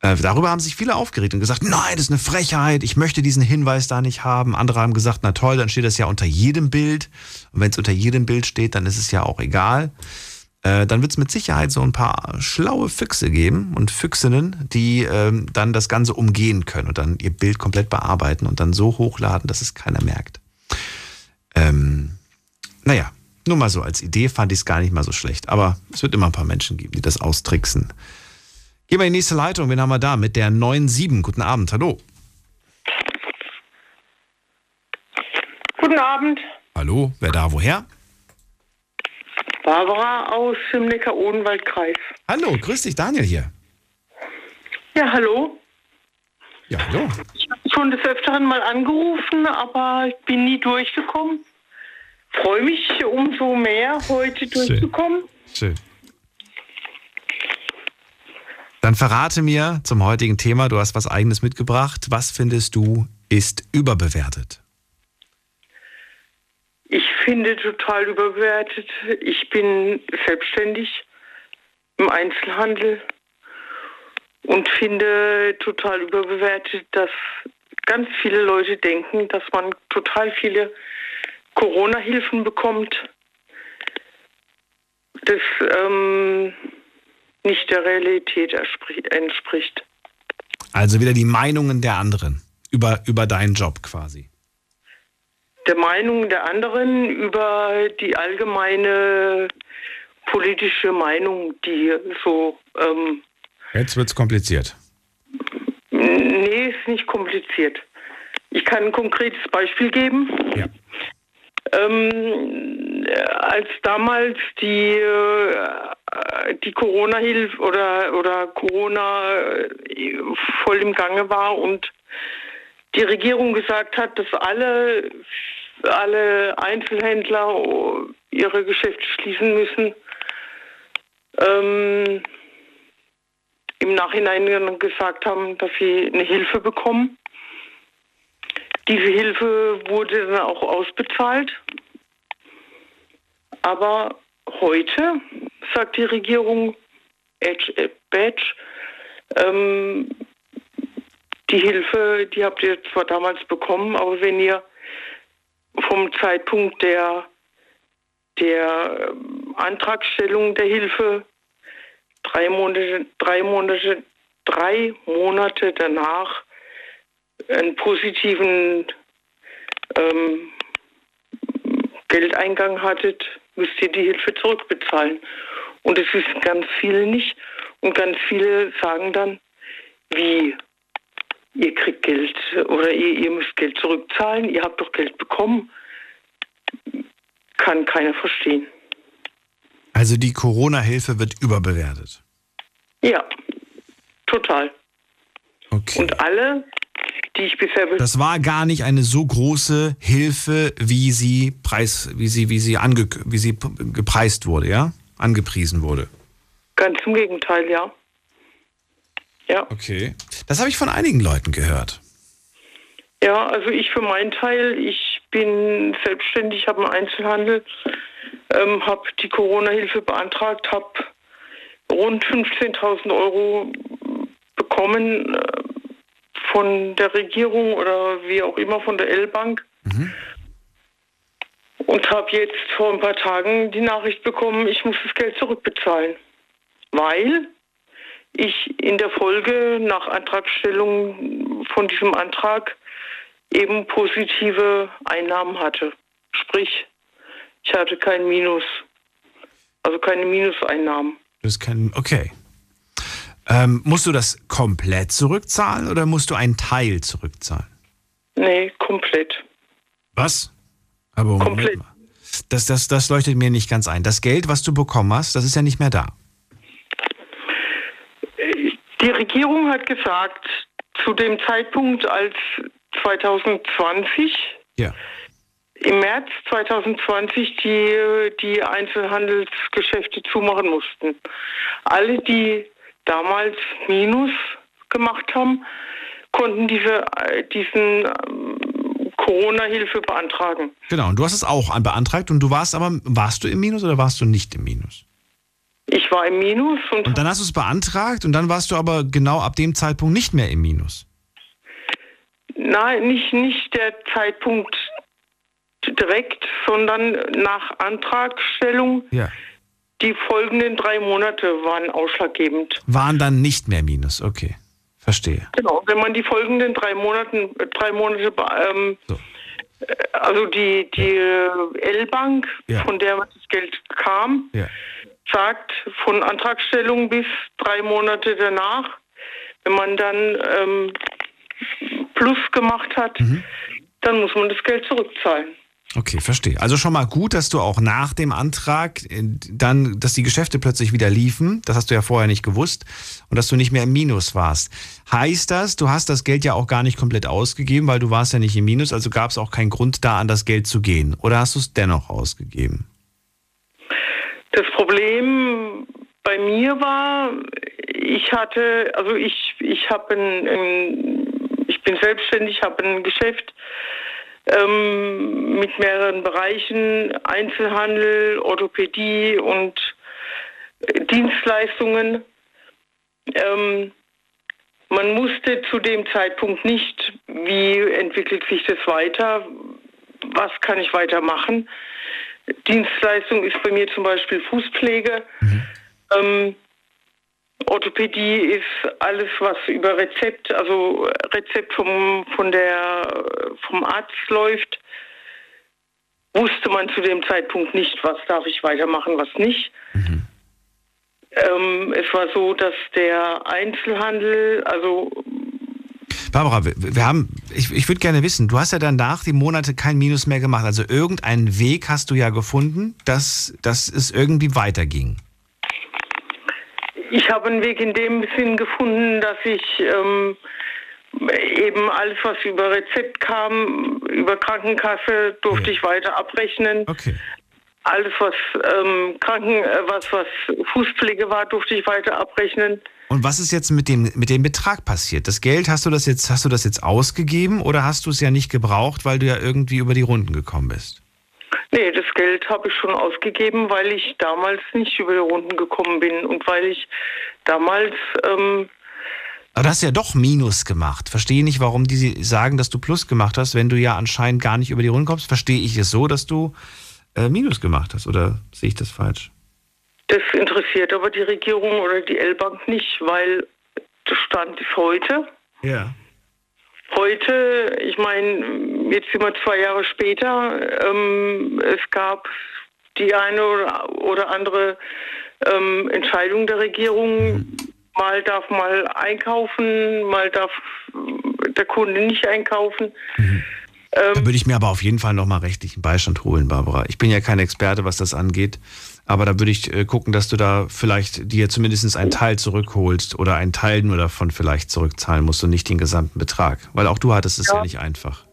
Äh, darüber haben sich viele aufgeregt und gesagt, nein, das ist eine Frechheit, ich möchte diesen Hinweis da nicht haben. Andere haben gesagt, na toll, dann steht das ja unter jedem Bild. Und wenn es unter jedem Bild steht, dann ist es ja auch egal. Äh, dann wird es mit Sicherheit so ein paar schlaue Füchse geben und Füchsinnen, die ähm, dann das Ganze umgehen können und dann ihr Bild komplett bearbeiten und dann so hochladen, dass es keiner merkt. Ähm, naja, nur mal so als Idee fand ich es gar nicht mal so schlecht. Aber es wird immer ein paar Menschen geben, die das austricksen. Gehen wir in die nächste Leitung. Wen haben wir da? Mit der 9.7. Guten Abend. Hallo. Guten Abend, Hallo. Wer da? Woher? Barbara aus dem Neckar-Odenwald-Kreis. Hallo. Grüß dich, Daniel hier. Ja, hallo. Ja, hallo. Ich habe schon des Öfteren mal angerufen, aber ich bin nie durchgekommen. Freue mich umso mehr, heute durchzukommen. Schön. Dann verrate mir zum heutigen Thema, du hast was eigenes mitgebracht. Was findest du ist überbewertet? Ich finde total überbewertet. Ich bin selbstständig im Einzelhandel und finde total überbewertet, dass ganz viele Leute denken, dass man total viele Corona-Hilfen bekommt. Das ähm, nicht der Realität entspricht. Also wieder die Meinungen der anderen über, über deinen Job quasi. Der Meinung der anderen über die allgemeine politische Meinung, die so, ähm, Jetzt wird's kompliziert. nee, ist nicht kompliziert. Ich kann ein konkretes Beispiel geben. Ja. Ähm, äh, als damals die, äh, die Corona-Hilfe oder, oder Corona äh, voll im Gange war und die Regierung gesagt hat, dass alle, alle Einzelhändler ihre Geschäfte schließen müssen, ähm, im Nachhinein gesagt haben, dass sie eine Hilfe bekommen. Diese Hilfe wurde dann auch ausbezahlt. Aber heute sagt die Regierung, Edge, äh, Badge, ähm, die Hilfe, die habt ihr zwar damals bekommen, aber wenn ihr vom Zeitpunkt der, der ähm, Antragstellung der Hilfe drei Monate, drei Monate, drei Monate danach einen positiven ähm, Geldeingang hattet, müsst ihr die Hilfe zurückbezahlen. Und es wissen ganz viele nicht. Und ganz viele sagen dann, wie, ihr kriegt Geld oder ihr, ihr müsst Geld zurückzahlen, ihr habt doch Geld bekommen. Kann keiner verstehen. Also die Corona-Hilfe wird überbewertet. Ja, total. Okay. Und alle, die ich bisher Das war gar nicht eine so große Hilfe, wie sie preis, wie sie, wie sie ange, wie sie gepreist wurde, ja? Angepriesen wurde. ganz im Gegenteil, ja. Ja. Okay. Das habe ich von einigen Leuten gehört. Ja, also ich für meinen Teil, ich bin selbstständig, habe einen Einzelhandel, ähm, habe die Corona-Hilfe beantragt, habe rund 15.000 Euro bekommen äh, von der Regierung oder wie auch immer von der L-Bank. Und habe jetzt vor ein paar Tagen die Nachricht bekommen, ich muss das Geld zurückbezahlen. Weil ich in der Folge nach Antragstellung von diesem Antrag eben positive Einnahmen hatte. Sprich, ich hatte kein Minus. Also keine Minuseinnahmen. Das kein, okay. Ähm, musst du das komplett zurückzahlen oder musst du einen Teil zurückzahlen? Nee, komplett. Was? Aber Moment Komplett. mal. Das, das, das leuchtet mir nicht ganz ein. Das Geld, was du bekommen hast, das ist ja nicht mehr da. Die Regierung hat gesagt, zu dem Zeitpunkt, als 2020, Ja. im März 2020 die, die Einzelhandelsgeschäfte zumachen mussten. Alle, die damals Minus gemacht haben, konnten diese, äh, diesen ähm, Corona-Hilfe beantragen. Genau, und du hast es auch an- beantragt und du warst aber, warst du im Minus oder warst du nicht im Minus? Ich war im Minus und, Und dann hast du es beantragt und dann warst du aber genau ab dem Zeitpunkt nicht mehr im Minus. nein, nicht, nicht der Zeitpunkt direkt, sondern nach Antragstellung. Ja. Die folgenden drei Monate waren ausschlaggebend. Waren dann nicht mehr Minus, okay. Verstehe. Genau, wenn man die folgenden drei Monaten, äh, drei Monate, ähm, äh, also die, die äh, L-Bank, Ja. von der das Geld kam, Ja. sagt von Antragstellung bis drei Monate danach, wenn man dann ähm, Plus gemacht hat, Mhm. dann muss man das Geld zurückzahlen. Okay, verstehe. Also schon mal gut, dass du auch nach dem Antrag äh, dann, dass die Geschäfte plötzlich wieder liefen. Das hast du ja vorher nicht gewusst. Und dass du nicht mehr im Minus warst. Heißt das, du hast das Geld ja auch gar nicht komplett ausgegeben, weil du warst ja nicht im Minus, also gab es auch keinen Grund da, an das Geld zu gehen. Oder hast du es dennoch ausgegeben? Das Problem bei mir war, ich hatte, also ich, ich habe ein, ein, ich bin selbstständig, habe ein Geschäft ähm, mit mehreren Bereichen, Einzelhandel, Orthopädie und äh, Dienstleistungen. Ähm, man musste zu dem Zeitpunkt nicht, wie entwickelt sich das weiter, was kann ich weitermachen. Dienstleistung ist bei mir zum Beispiel Fußpflege. Ähm, Orthopädie ist alles, was über Rezept, also Rezept vom, von der, vom Arzt läuft. Wusste man zu dem Zeitpunkt nicht, was darf ich weitermachen, was nicht. Ähm, es war so, dass der Einzelhandel, also Barbara, wir, wir haben, ich, ich würde gerne wissen, du hast ja danach die Monate kein Minus mehr gemacht. Also irgendeinen Weg hast du ja gefunden, dass, dass es irgendwie weiterging. Ich habe einen Weg in dem Sinn gefunden, dass ich ähm, eben alles, was über Rezept kam, über Krankenkasse, durfte ich weiter abrechnen. Okay. Alles, was ähm, Kranken, äh, was, was Fußpflege war, durfte ich weiter abrechnen. Und was ist jetzt mit dem, mit dem Betrag passiert? Das Geld, hast du das jetzt, hast du das jetzt ausgegeben oder hast du es ja nicht gebraucht, weil du ja irgendwie über die Runden gekommen bist? Nee, das Geld habe ich schon ausgegeben, weil ich damals nicht über die Runden gekommen bin und weil ich damals ähm, Aber du hast ja doch Minus gemacht. Verstehe nicht, warum die sagen, dass du Plus gemacht hast, wenn du ja anscheinend gar nicht über die Runden kommst. Verstehe ich es so, dass du äh, Minus gemacht hast oder sehe ich das falsch? Das interessiert aber die Regierung oder die L-Bank nicht, weil der Stand ist heute. Ja. Heute, ich meine, jetzt sind wir zwei Jahre später, ähm, es gab die eine oder, oder andere ähm, Entscheidung der Regierung. Mal darf mal einkaufen, mal darf der Kunde nicht einkaufen. Da würde ich mir aber auf jeden Fall nochmal rechtlichen Beistand holen, Barbara. Ich bin ja kein Experte, was das angeht. Aber da würde ich äh, gucken, dass du da vielleicht dir zumindest einen Teil zurückholst oder einen Teil nur davon vielleicht zurückzahlen musst und nicht den gesamten Betrag. Weil auch du hattest es ja, Ja. nicht einfach.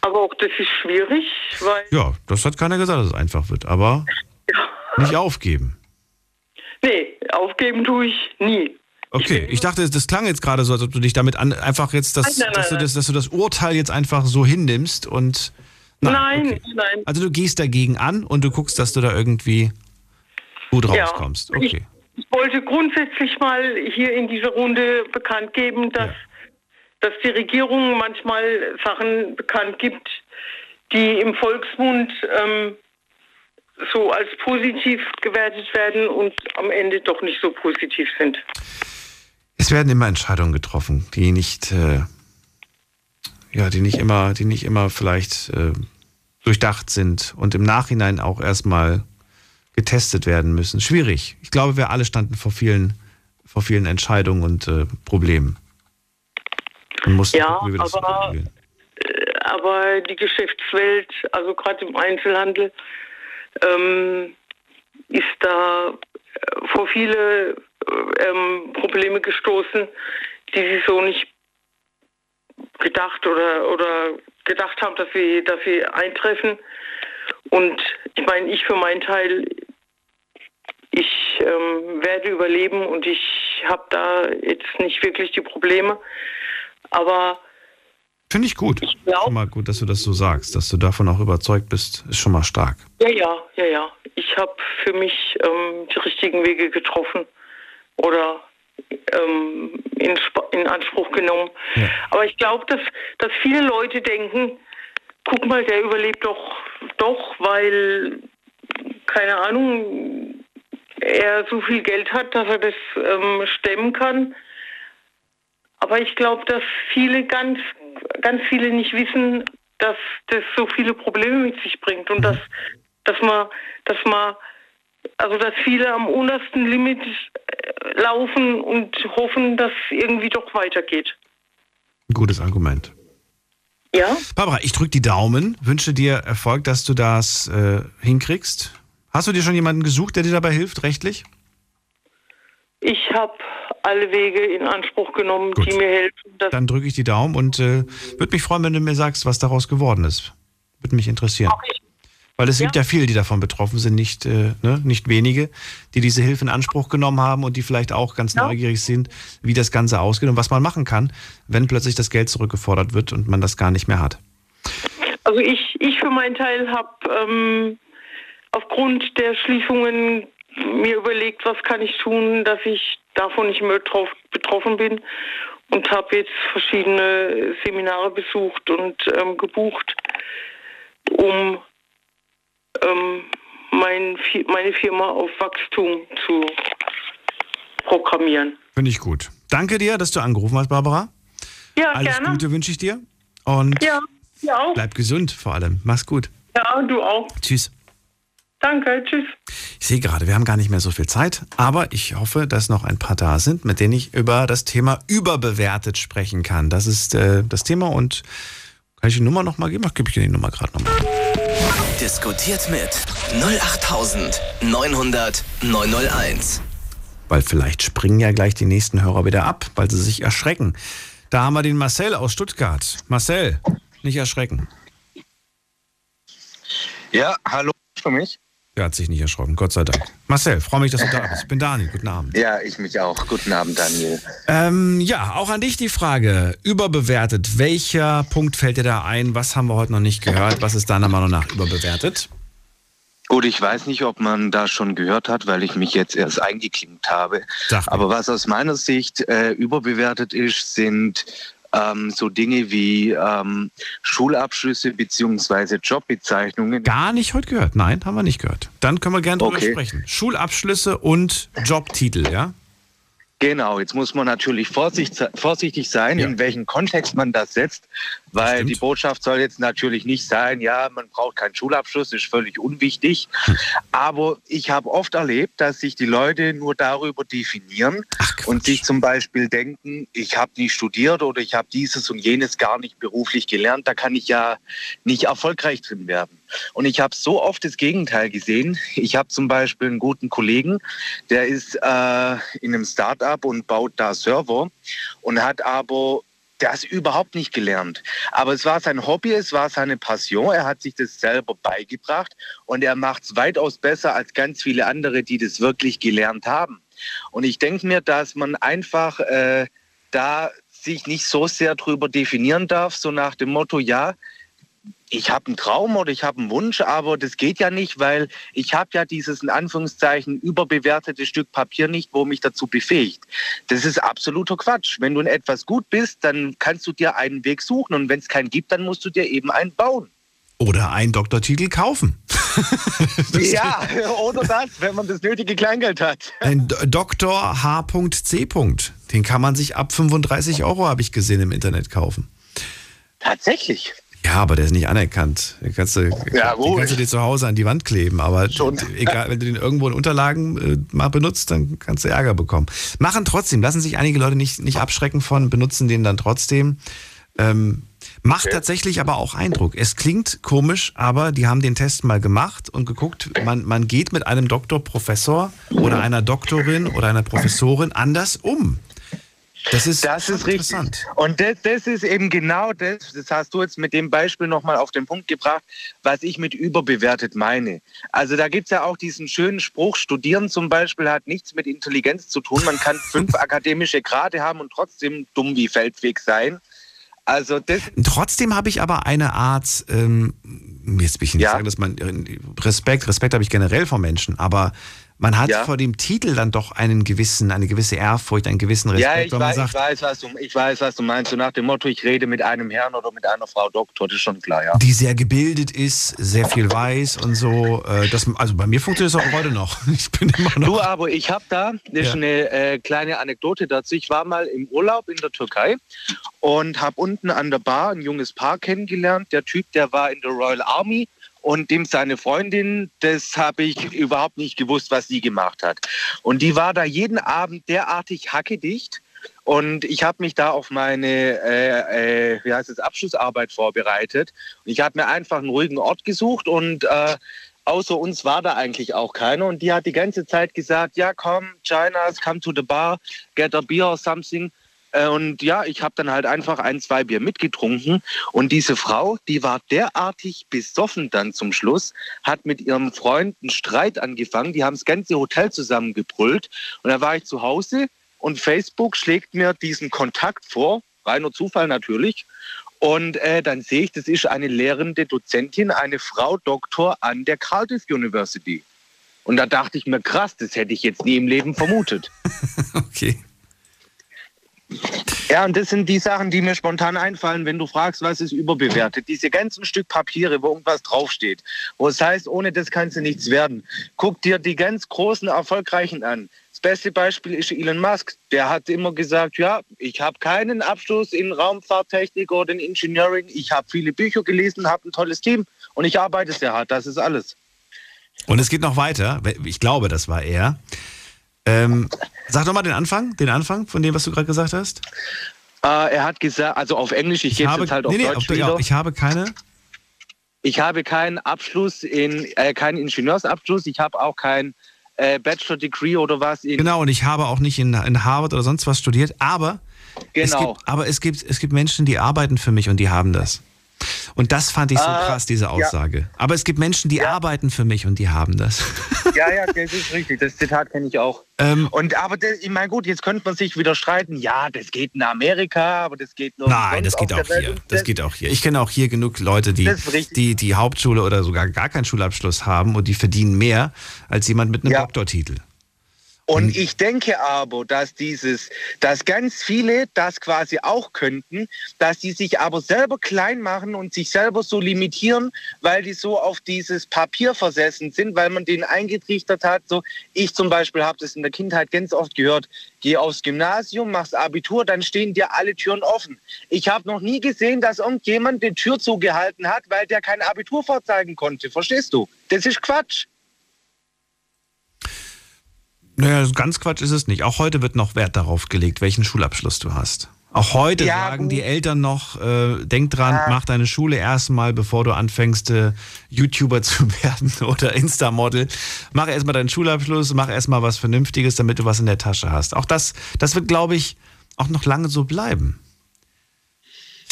Aber auch das ist schwierig, weil Ja, das hat keiner gesagt, dass es einfach wird. Aber nicht aufgeben. nee, aufgeben tue ich nie. Okay, ich dachte, das klang jetzt gerade so, als ob du dich damit an, einfach jetzt, das, Nein, nein, dass, du nein, das, dass du das Urteil jetzt einfach so hinnimmst und. Nein, okay. nein. Also du gehst dagegen an und du guckst, dass du da irgendwie gut Ja. rauskommst. Okay. Ich wollte grundsätzlich mal hier in dieser Runde bekannt geben, dass dass die Regierung manchmal Sachen bekannt gibt, die im Volksmund ähm, so als positiv gewertet werden und am Ende doch nicht so positiv sind. Es werden immer Entscheidungen getroffen, die nicht, äh, ja, die nicht immer, die nicht immer vielleicht äh, durchdacht sind und im Nachhinein auch erstmal getestet werden müssen. Schwierig. Ich glaube, wir alle standen vor vielen, vor vielen Entscheidungen und äh, Problemen. Und mussten ja, gucken, aber, äh, aber die Geschäftswelt, also gerade im Einzelhandel, ähm, ist da äh, vor viele äh, ähm, Probleme gestoßen, die sie so nicht gedacht oder, oder gedacht haben, dass sie, dass sie eintreffen. Und ich meine, ich für meinen Teil, ich ähm, werde überleben und ich habe da jetzt nicht wirklich die Probleme. Aber Finde ich gut. Ich glaub, schon mal gut, dass du das so sagst, dass du davon auch überzeugt bist, ist schon mal stark. Ja, ja, ja, ja. Ich habe für mich ähm, die richtigen Wege getroffen oder ähm, in, in, Anspruch genommen. Ja. Aber ich glaube, dass, dass viele Leute denken, guck mal, der überlebt doch, doch, weil, keine Ahnung, er so viel Geld hat, dass er das ähm, stemmen kann. Aber ich glaube, dass viele ganz, ganz viele nicht wissen, dass das so viele Probleme mit sich bringt und mhm. dass, dass man, dass man, also dass viele am untersten Limit äh, laufen und hoffen, dass irgendwie doch weitergeht. Gutes Argument. Ja. Barbara, ich drücke die Daumen, wünsche dir Erfolg, dass du das äh, hinkriegst. Hast du dir schon jemanden gesucht, der dir dabei hilft, rechtlich? Ich habe alle Wege in Anspruch genommen, Gut. die mir helfen. Dann drücke ich die Daumen und äh, würde mich freuen, wenn du mir sagst, was daraus geworden ist. Würde mich interessieren. Okay. Weil es ja. gibt ja viele, die davon betroffen sind, nicht, äh, ne, nicht wenige, die diese Hilfe in Anspruch genommen haben und die vielleicht auch ganz ja. neugierig sind, wie das Ganze ausgeht und was man machen kann, wenn plötzlich das Geld zurückgefordert wird und man das gar nicht mehr hat. Also ich, ich für meinen Teil habe ähm, aufgrund der Schließungen mir überlegt, was kann ich tun, dass ich davon nicht mehr betroffen bin und habe jetzt verschiedene Seminare besucht und ähm, gebucht, um ähm, mein, meine Firma auf Wachstum zu programmieren. Finde ich gut. Danke dir, dass du angerufen hast, Barbara. Ja, Alles gerne. Gute wünsche ich dir. Und ja, ja auch. bleib gesund vor allem. Mach's gut. Ja, du auch. Tschüss. Danke, tschüss. Ich sehe gerade, wir haben gar nicht mehr so viel Zeit, aber ich hoffe, dass noch ein paar da sind, mit denen ich über das Thema überbewertet sprechen kann. Das ist äh, das Thema und kann ich die Nummer nochmal geben? Ach, gebe ich dir die Nummer gerade nochmal. Diskutiert mit 08900 901. Weil vielleicht springen ja gleich die nächsten Hörer wieder ab, weil sie sich erschrecken. Da haben wir den Marcel aus Stuttgart. Marcel, nicht erschrecken. Ja, hallo für mich. Der hat sich nicht erschrocken, Gott sei Dank. Marcel, freue mich, dass du da bist. Ich bin Daniel, guten Abend. Ja, ich mich auch. Guten Abend, Daniel. Ähm, ja, auch an dich die Frage. Überbewertet. Welcher Punkt fällt dir da ein? Was haben wir heute noch nicht gehört? Was ist deiner Meinung nach überbewertet? Gut, ich weiß nicht, ob man da schon gehört hat, weil ich mich jetzt erst eingeklinkt habe. Aber was aus meiner Sicht äh, überbewertet ist, sind ähm, so Dinge wie ähm, Schulabschlüsse bzw. Jobbezeichnungen. Gar nicht heute gehört. Nein, haben wir nicht gehört. Dann können wir gerne drüber okay. sprechen. Schulabschlüsse und Jobtitel, ja? Genau, jetzt muss man natürlich vorsichtig sein, ja. in welchen Kontext man das setzt, weil die Botschaft soll jetzt natürlich nicht sein, ja, man braucht keinen Schulabschluss, ist völlig unwichtig. Hm. Aber ich habe oft erlebt, dass sich die Leute nur darüber definieren Ach, und sich zum Beispiel denken, ich habe nie studiert oder ich habe dieses und jenes gar nicht beruflich gelernt, da kann ich ja nicht erfolgreich drin werden. Und ich habe so oft das Gegenteil gesehen. Ich habe zum Beispiel einen guten Kollegen, der ist äh, in einem Start-up und baut da Server und hat aber das überhaupt nicht gelernt. Aber es war sein Hobby, es war seine Passion. Er hat sich das selber beigebracht und er macht es weitaus besser als ganz viele andere, die das wirklich gelernt haben. Und ich denke mir, dass man einfach äh, da sich nicht so sehr drüber definieren darf, so nach dem Motto, ja, ich habe einen Traum oder ich habe einen Wunsch, aber das geht ja nicht, weil ich habe ja dieses in Anführungszeichen überbewertete Stück Papier nicht, wo mich dazu befähigt. Das ist absoluter Quatsch. Wenn du in etwas gut bist, dann kannst du dir einen Weg suchen und wenn es keinen gibt, dann musst du dir eben einen bauen. Oder einen Doktortitel kaufen. ja, oder das, wenn man das nötige Kleingeld hat. Ein Dr. H.C. Den kann man sich ab 35 Euro, habe ich gesehen, im Internet kaufen. Tatsächlich. Ja, aber der ist nicht anerkannt. Den kannst du, ja, den kannst du dir zu Hause an die Wand kleben. Aber Schon. egal, wenn du den irgendwo in Unterlagen äh, mal benutzt, dann kannst du Ärger bekommen. Machen trotzdem, lassen sich einige Leute nicht, nicht abschrecken von, benutzen den dann trotzdem. Ähm, macht okay. tatsächlich aber auch Eindruck. Es klingt komisch, aber die haben den Test mal gemacht und geguckt, man, man geht mit einem Doktor, Professor oder einer Doktorin oder einer Professorin anders um. Das ist, das ist interessant. Richtig. Und das, das, ist eben genau das, das hast du jetzt mit dem Beispiel nochmal auf den Punkt gebracht, was ich mit überbewertet meine. Also da gibt es ja auch diesen schönen Spruch, Studieren zum Beispiel hat nichts mit Intelligenz zu tun. Man kann fünf akademische Grade haben und trotzdem dumm wie Feldweg sein. Also das Trotzdem habe ich aber eine Art, ähm, jetzt will ich nicht ja. sagen, dass man Respekt, Respekt habe ich generell vor Menschen, aber man hat ja. vor dem Titel dann doch einen gewissen, eine gewisse Ehrfurcht, einen gewissen Respekt, ja, ich, weiß, sagt, ich, weiß, was du, ich weiß, was du meinst. So nach dem Motto, ich rede mit einem Herrn oder mit einer Frau Doktor, das ist schon klar, ja. Die sehr gebildet ist, sehr viel weiß und so. Äh, das, also bei mir funktioniert es auch heute noch. Ich bin immer noch. Du, aber ich habe da, das ist eine äh, kleine Anekdote dazu. Ich war mal im Urlaub in der Türkei und habe unten an der Bar ein junges Paar kennengelernt. Der Typ, der war in der Royal Army und dem seine Freundin, das habe ich überhaupt nicht gewusst, was sie gemacht hat. Und die war da jeden Abend derartig hackedicht. Und ich habe mich da auf meine äh, äh, wie heißt es, Abschlussarbeit vorbereitet. Und ich habe mir einfach einen ruhigen Ort gesucht und äh, außer uns war da eigentlich auch keiner. Und die hat die ganze Zeit gesagt, ja komm, Chinas, come to the bar, get a beer or something. Äh, und ja, ich habe dann halt einfach ein, zwei Bier mitgetrunken. Und diese Frau, die war derartig besoffen dann zum Schluss, hat mit ihrem Freund einen Streit angefangen. Die haben das ganze Hotel zusammengebrüllt. Und da war ich zu Hause und Facebook schlägt mir diesen Kontakt vor. Reiner Zufall natürlich. Und äh, dann sehe ich, das ist eine lehrende Dozentin, eine Frau Doktor an der Cardiff University. Und da dachte ich mir, krass, das hätte ich jetzt nie im Leben vermutet. okay. Ja, und das sind die Sachen, die mir spontan einfallen, wenn du fragst, was ist überbewertet. Diese ganzen Stück Papiere, wo irgendwas draufsteht, wo es heißt, ohne das kannst du nichts werden. Guck dir die ganz großen, erfolgreichen an. Das beste Beispiel ist Elon Musk. Der hat immer gesagt, ja, ich habe keinen Abschluss in Raumfahrttechnik oder in Engineering. Ich habe viele Bücher gelesen, habe ein tolles Team und ich arbeite sehr hart. Das ist alles. Und es geht noch weiter. Ich glaube, das war er. Ähm, sag doch mal den Anfang, den Anfang von dem, was du gerade gesagt hast. Äh, er hat gesagt, also auf Englisch, ich, ich gebe jetzt halt auf nee, Deutsch nee, auf, Ich habe keine. Ich habe keinen Abschluss in, äh, keinen Ingenieursabschluss. Ich habe auch kein äh, Bachelor Degree oder was. genau, und ich habe auch nicht in, in Harvard oder sonst was studiert. Aber genau. es gibt, aber es gibt, es gibt Menschen, die arbeiten für mich und die haben das. Und das fand ich so ah, krass, diese Aussage. Ja. Aber es gibt Menschen, die ja. arbeiten für mich und die haben das. Ja, ja, das ist richtig. Das Zitat kenne ich auch. Ähm, und aber das, ich meine, gut, jetzt könnte man sich wieder streiten. Ja, das geht in Amerika, aber das geht nur. Nein, das geht auch hier. Das, das geht auch hier. Ich kenne auch hier genug Leute, die, die die Hauptschule oder sogar gar keinen Schulabschluss haben und die verdienen mehr als jemand mit einem ja. Doktortitel. Und mhm. ich denke aber, dass dieses, dass ganz viele das quasi auch könnten, dass die sich aber selber klein machen und sich selber so limitieren, weil die so auf dieses Papier versessen sind, weil man denen eingetrichtert hat. So, ich zum Beispiel habe das in der Kindheit ganz oft gehört, geh aufs Gymnasium, machst Abitur, dann stehen dir alle Türen offen. Ich habe noch nie gesehen, dass irgendjemand die Tür zugehalten hat, weil der kein Abitur vorzeigen konnte. Verstehst du? Das ist Quatsch. Naja, ganz Quatsch ist es nicht. Auch heute wird noch Wert darauf gelegt, welchen Schulabschluss du hast. Auch heute ja, sagen gut. die Eltern noch, äh, denk dran, ja. mach deine Schule erstmal, bevor du anfängst, äh, YouTuber zu werden oder Insta-Model. Mach erstmal deinen Schulabschluss, mach erstmal was Vernünftiges, damit du was in der Tasche hast. Auch das, das wird, glaube ich, auch noch lange so bleiben.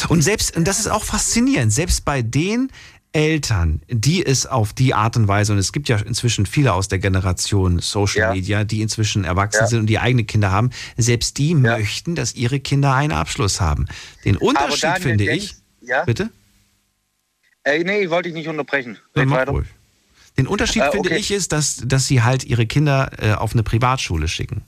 Und selbst, und das ist auch faszinierend, selbst bei den Eltern, die es auf die Art und Weise, und es gibt ja inzwischen viele aus der Generation Social ja. Media, die inzwischen erwachsen ja. sind und die eigene Kinder haben, selbst die ja. möchten, dass ihre Kinder einen Abschluss haben. Den Unterschied Daniel, finde ich. Ja? Bitte? Äh, nee, ich wollte dich nicht unterbrechen. Red mach ruhig. Den Unterschied Äh, finde okay. ich ist, dass, dass sie halt ihre Kinder äh, auf eine Privatschule schicken.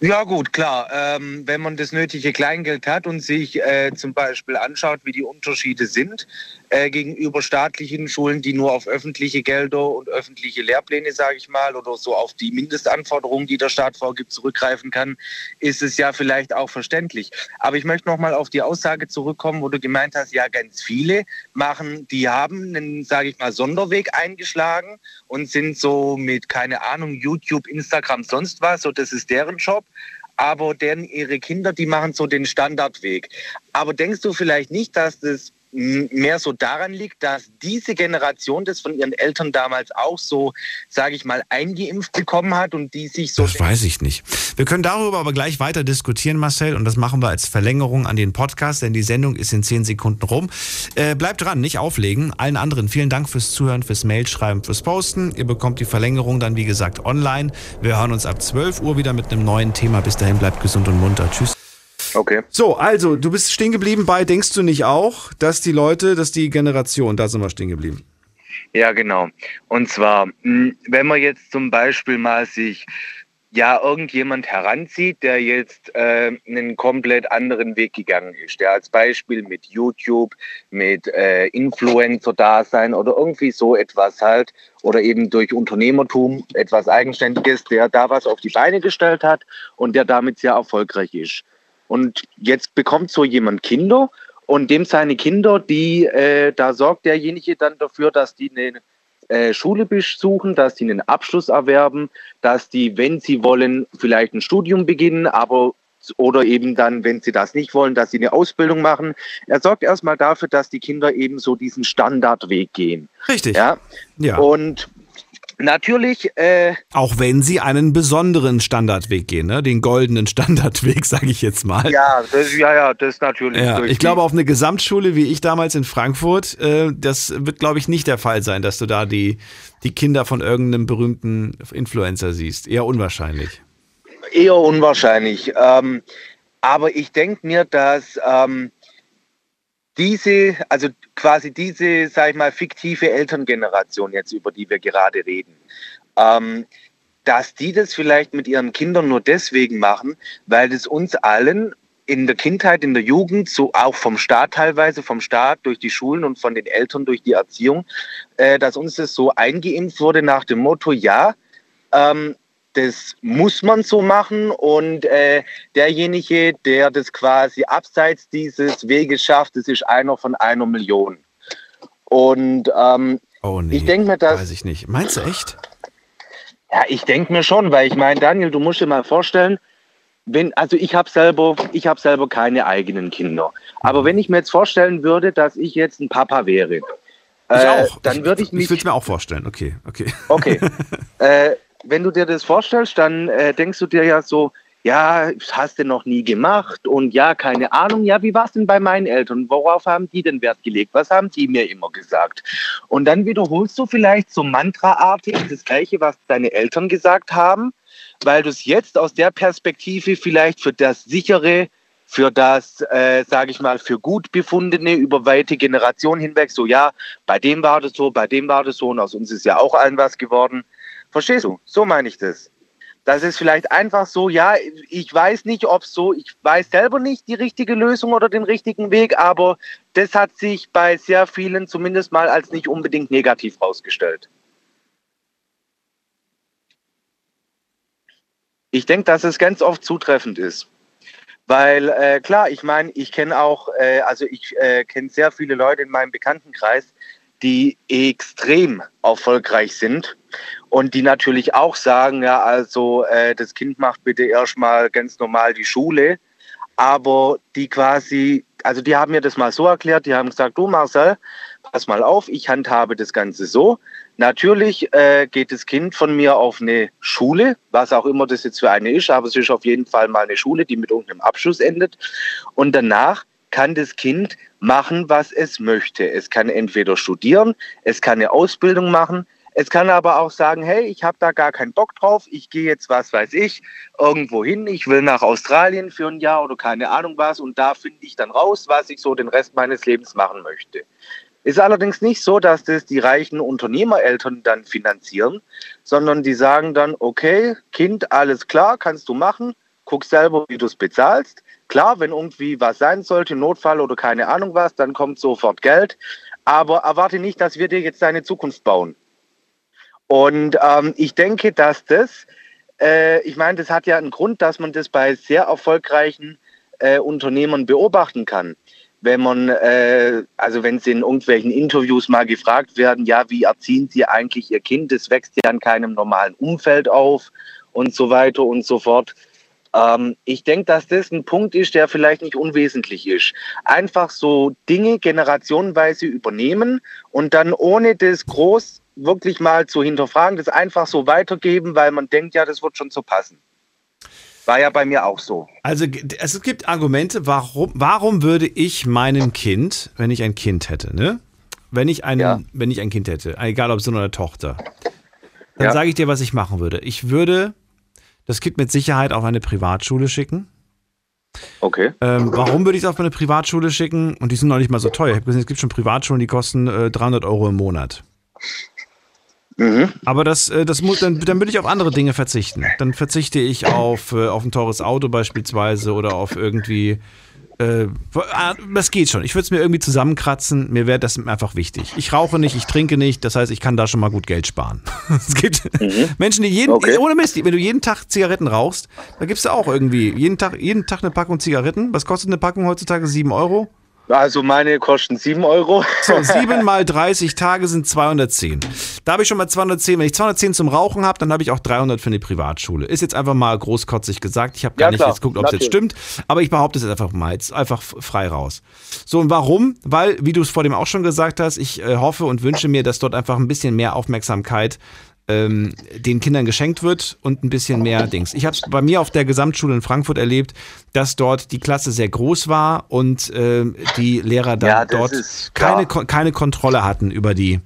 Ja gut, klar. Ähm, wenn man das nötige Kleingeld hat und sich äh, zum Beispiel anschaut, wie die Unterschiede sind äh, gegenüber staatlichen Schulen, die nur auf öffentliche Gelder und öffentliche Lehrpläne, sage ich mal, oder so auf die Mindestanforderungen, die der Staat vorgibt, zurückgreifen kann, ist es ja vielleicht auch verständlich. Aber ich möchte noch mal auf die Aussage zurückkommen, wo du gemeint hast, ja ganz viele machen, die haben einen, sage ich mal, Sonderweg eingeschlagen und sind so mit, keine Ahnung, YouTube, Instagram, sonst was, so das ist deren Job. Aber deren ihre Kinder, die machen so den Standardweg. Aber denkst du vielleicht nicht, dass das mehr so daran liegt, dass diese Generation das von ihren Eltern damals auch so, sage ich mal, eingeimpft bekommen hat und die sich so Das weiß ich nicht. Wir können darüber aber gleich weiter diskutieren, Marcel, und das machen wir als Verlängerung an den Podcast, denn die Sendung ist in zehn Sekunden rum. Äh, bleibt dran, nicht auflegen. Allen anderen vielen Dank fürs Zuhören, fürs Mailschreiben, fürs Posten. Ihr bekommt die Verlängerung dann, wie gesagt, online. Wir hören uns ab 12 Uhr wieder mit einem neuen Thema. Bis dahin, bleibt gesund und munter. Tschüss. Okay. So, also, du bist stehen geblieben bei, denkst du nicht auch, dass die Leute, dass die Generation, da sind wir stehen geblieben. Ja, genau. Und zwar, mh, wenn man jetzt zum Beispiel mal sich ja irgendjemand heranzieht, der jetzt äh, einen komplett anderen Weg gegangen ist, der als Beispiel mit YouTube, mit äh, Influencer-Dasein oder irgendwie so etwas halt oder eben durch Unternehmertum etwas Eigenständiges, der da was auf die Beine gestellt hat und der damit sehr erfolgreich ist. Und jetzt bekommt so jemand Kinder und dem seine Kinder, die, äh, da sorgt derjenige dann dafür, dass die eine äh, Schule besuchen, dass die einen Abschluss erwerben, dass die, wenn sie wollen, vielleicht ein Studium beginnen, aber oder eben dann, wenn sie das nicht wollen, dass sie eine Ausbildung machen. Er sorgt erstmal dafür, dass die Kinder eben so diesen Standardweg gehen. Richtig. Ja. Ja. Und natürlich, äh, Auch wenn sie einen besonderen Standardweg gehen, ne? den goldenen Standardweg, sage ich jetzt mal. ja, das, ja, ja, das natürlich. Ja, ich glaube, auf eine Gesamtschule wie ich damals in Frankfurt, äh, das wird, glaube ich, nicht der Fall sein, dass du da die, die Kinder von irgendeinem berühmten Influencer siehst. Eher unwahrscheinlich. Eher unwahrscheinlich. Ähm, aber ich denke mir, dass ähm, diese, also quasi diese, sag ich mal, fiktive Elterngeneration jetzt, über die wir gerade reden, ähm, dass die das vielleicht mit ihren Kindern nur deswegen machen, weil es uns allen in der Kindheit, in der Jugend, so auch vom Staat teilweise, vom Staat durch die Schulen und von den Eltern durch die Erziehung, äh, dass uns das so eingeimpft wurde nach dem Motto, ja, ähm, das muss man so machen und äh, derjenige, der das quasi abseits dieses Weges schafft, das ist einer von einer Million. Und ähm, Oh nee, ich denke mir, dass weiß ich nicht. Meinst du echt? ja, ich denke mir schon, weil ich meine, Daniel, du musst dir mal vorstellen, wenn, also ich habe selber, ich habe selber keine eigenen Kinder. Aber wenn ich mir jetzt vorstellen würde, dass ich jetzt ein Papa wäre, Ich äh, auch. dann würde ich mich Ich will es mir auch vorstellen. Okay, okay. Okay. äh, wenn du dir das vorstellst, dann äh, denkst du dir ja so, ja, hast du noch nie gemacht und ja, keine Ahnung, ja, wie war es denn bei meinen Eltern? Worauf haben die denn Wert gelegt? Was haben die mir immer gesagt? Und dann wiederholst du vielleicht so mantraartig das Gleiche, was deine Eltern gesagt haben, weil du es jetzt aus der Perspektive vielleicht für das sichere, für das, äh, sage ich mal, für gut befundene über weite Generationen hinweg, so ja, bei dem war das so, bei dem war das so und aus uns ist ja auch allen was geworden. Verstehst du? So meine ich das. Das ist vielleicht einfach so, ja, ich weiß nicht, ob so, ich weiß selber nicht die richtige Lösung oder den richtigen Weg, aber das hat sich bei sehr vielen zumindest mal als nicht unbedingt negativ rausgestellt. Ich denke, dass es ganz oft zutreffend ist. Weil äh, klar, ich meine, ich kenne auch, äh, also ich äh, kenne sehr viele Leute in meinem Bekanntenkreis, die extrem erfolgreich sind und die natürlich auch sagen, ja, also äh, das Kind macht bitte erstmal ganz normal die Schule, aber die quasi, also die haben mir das mal so erklärt, die haben gesagt, du Marcel, pass mal auf, ich handhabe das Ganze so. Natürlich äh, geht das Kind von mir auf eine Schule, was auch immer das jetzt für eine ist, aber es ist auf jeden Fall mal eine Schule, die mit irgendeinem Abschluss endet. Und danach kann das Kind machen, was es möchte. Es kann entweder studieren, es kann eine Ausbildung machen, es kann aber auch sagen, hey, ich habe da gar keinen Bock drauf, ich gehe jetzt, was weiß ich, irgendwo hin, ich will nach Australien für ein Jahr oder keine Ahnung was und da finde ich dann raus, was ich so den Rest meines Lebens machen möchte. Ist allerdings nicht so, dass das die reichen Unternehmereltern dann finanzieren, sondern die sagen dann, okay, Kind, alles klar, kannst du machen, guck selber, wie du es bezahlst. Klar, wenn irgendwie was sein sollte, Notfall oder keine Ahnung was, dann kommt sofort Geld. Aber erwarte nicht, dass wir dir jetzt deine Zukunft bauen. Und ähm, ich denke, dass das, äh, ich meine, das hat ja einen Grund, dass man das bei sehr erfolgreichen äh, Unternehmern beobachten kann wenn man, äh, also wenn sie in irgendwelchen Interviews mal gefragt werden, ja, wie erziehen Sie eigentlich Ihr Kind? Das wächst ja in keinem normalen Umfeld auf und so weiter und so fort. Ähm, ich denke, dass das ein Punkt ist, der vielleicht nicht unwesentlich ist. Einfach so Dinge generationenweise übernehmen und dann ohne das groß wirklich mal zu hinterfragen, das einfach so weitergeben, weil man denkt, ja, das wird schon so passen. War ja bei mir auch so. Also es gibt Argumente, warum, warum würde ich meinem Kind, wenn ich ein Kind hätte, ne? Wenn ich, einen, ja. wenn ich ein Kind hätte, egal ob Sohn oder Tochter, dann ja. sage ich dir, was ich machen würde. Ich würde das Kind mit Sicherheit auf eine Privatschule schicken. Okay. Ähm, warum würde ich es auf eine Privatschule schicken? Und die sind noch nicht mal so teuer. Ich habe gesehen, es gibt schon Privatschulen, die kosten äh, 300 Euro im Monat. Mhm. Aber das, äh, das muss, dann, dann würde ich auf andere Dinge verzichten. Dann verzichte ich auf, äh, auf ein teures Auto beispielsweise oder auf irgendwie. Äh, das geht schon. Ich würde es mir irgendwie zusammenkratzen. Mir wäre das einfach wichtig. Ich rauche nicht, ich trinke nicht. Das heißt, ich kann da schon mal gut Geld sparen. es gibt mhm. Menschen, die jeden, okay. ohne Mist, wenn du jeden Tag Zigaretten rauchst, da gibst du auch irgendwie jeden Tag, jeden Tag eine Packung Zigaretten. Was kostet eine Packung heutzutage? 7 Euro? Also meine kosten 7 Euro. So, 7 mal 30 Tage sind 210. Da habe ich schon mal 210. Wenn ich 210 zum Rauchen habe, dann habe ich auch 300 für eine Privatschule. Ist jetzt einfach mal großkotzig gesagt. Ich habe gar ja, nicht klar, jetzt geguckt, ob es jetzt stimmt. Aber ich behaupte es jetzt einfach mal. Jetzt einfach frei raus. So, und warum? Weil, wie du es vor dem auch schon gesagt hast, ich äh, hoffe und wünsche mir, dass dort einfach ein bisschen mehr Aufmerksamkeit ähm, den Kindern geschenkt wird und ein bisschen mehr Dings. Ich habe es bei mir auf der Gesamtschule in Frankfurt erlebt, dass dort die Klasse sehr groß war und äh, die Lehrer dann ja, dort keine, keine Kontrolle hatten über die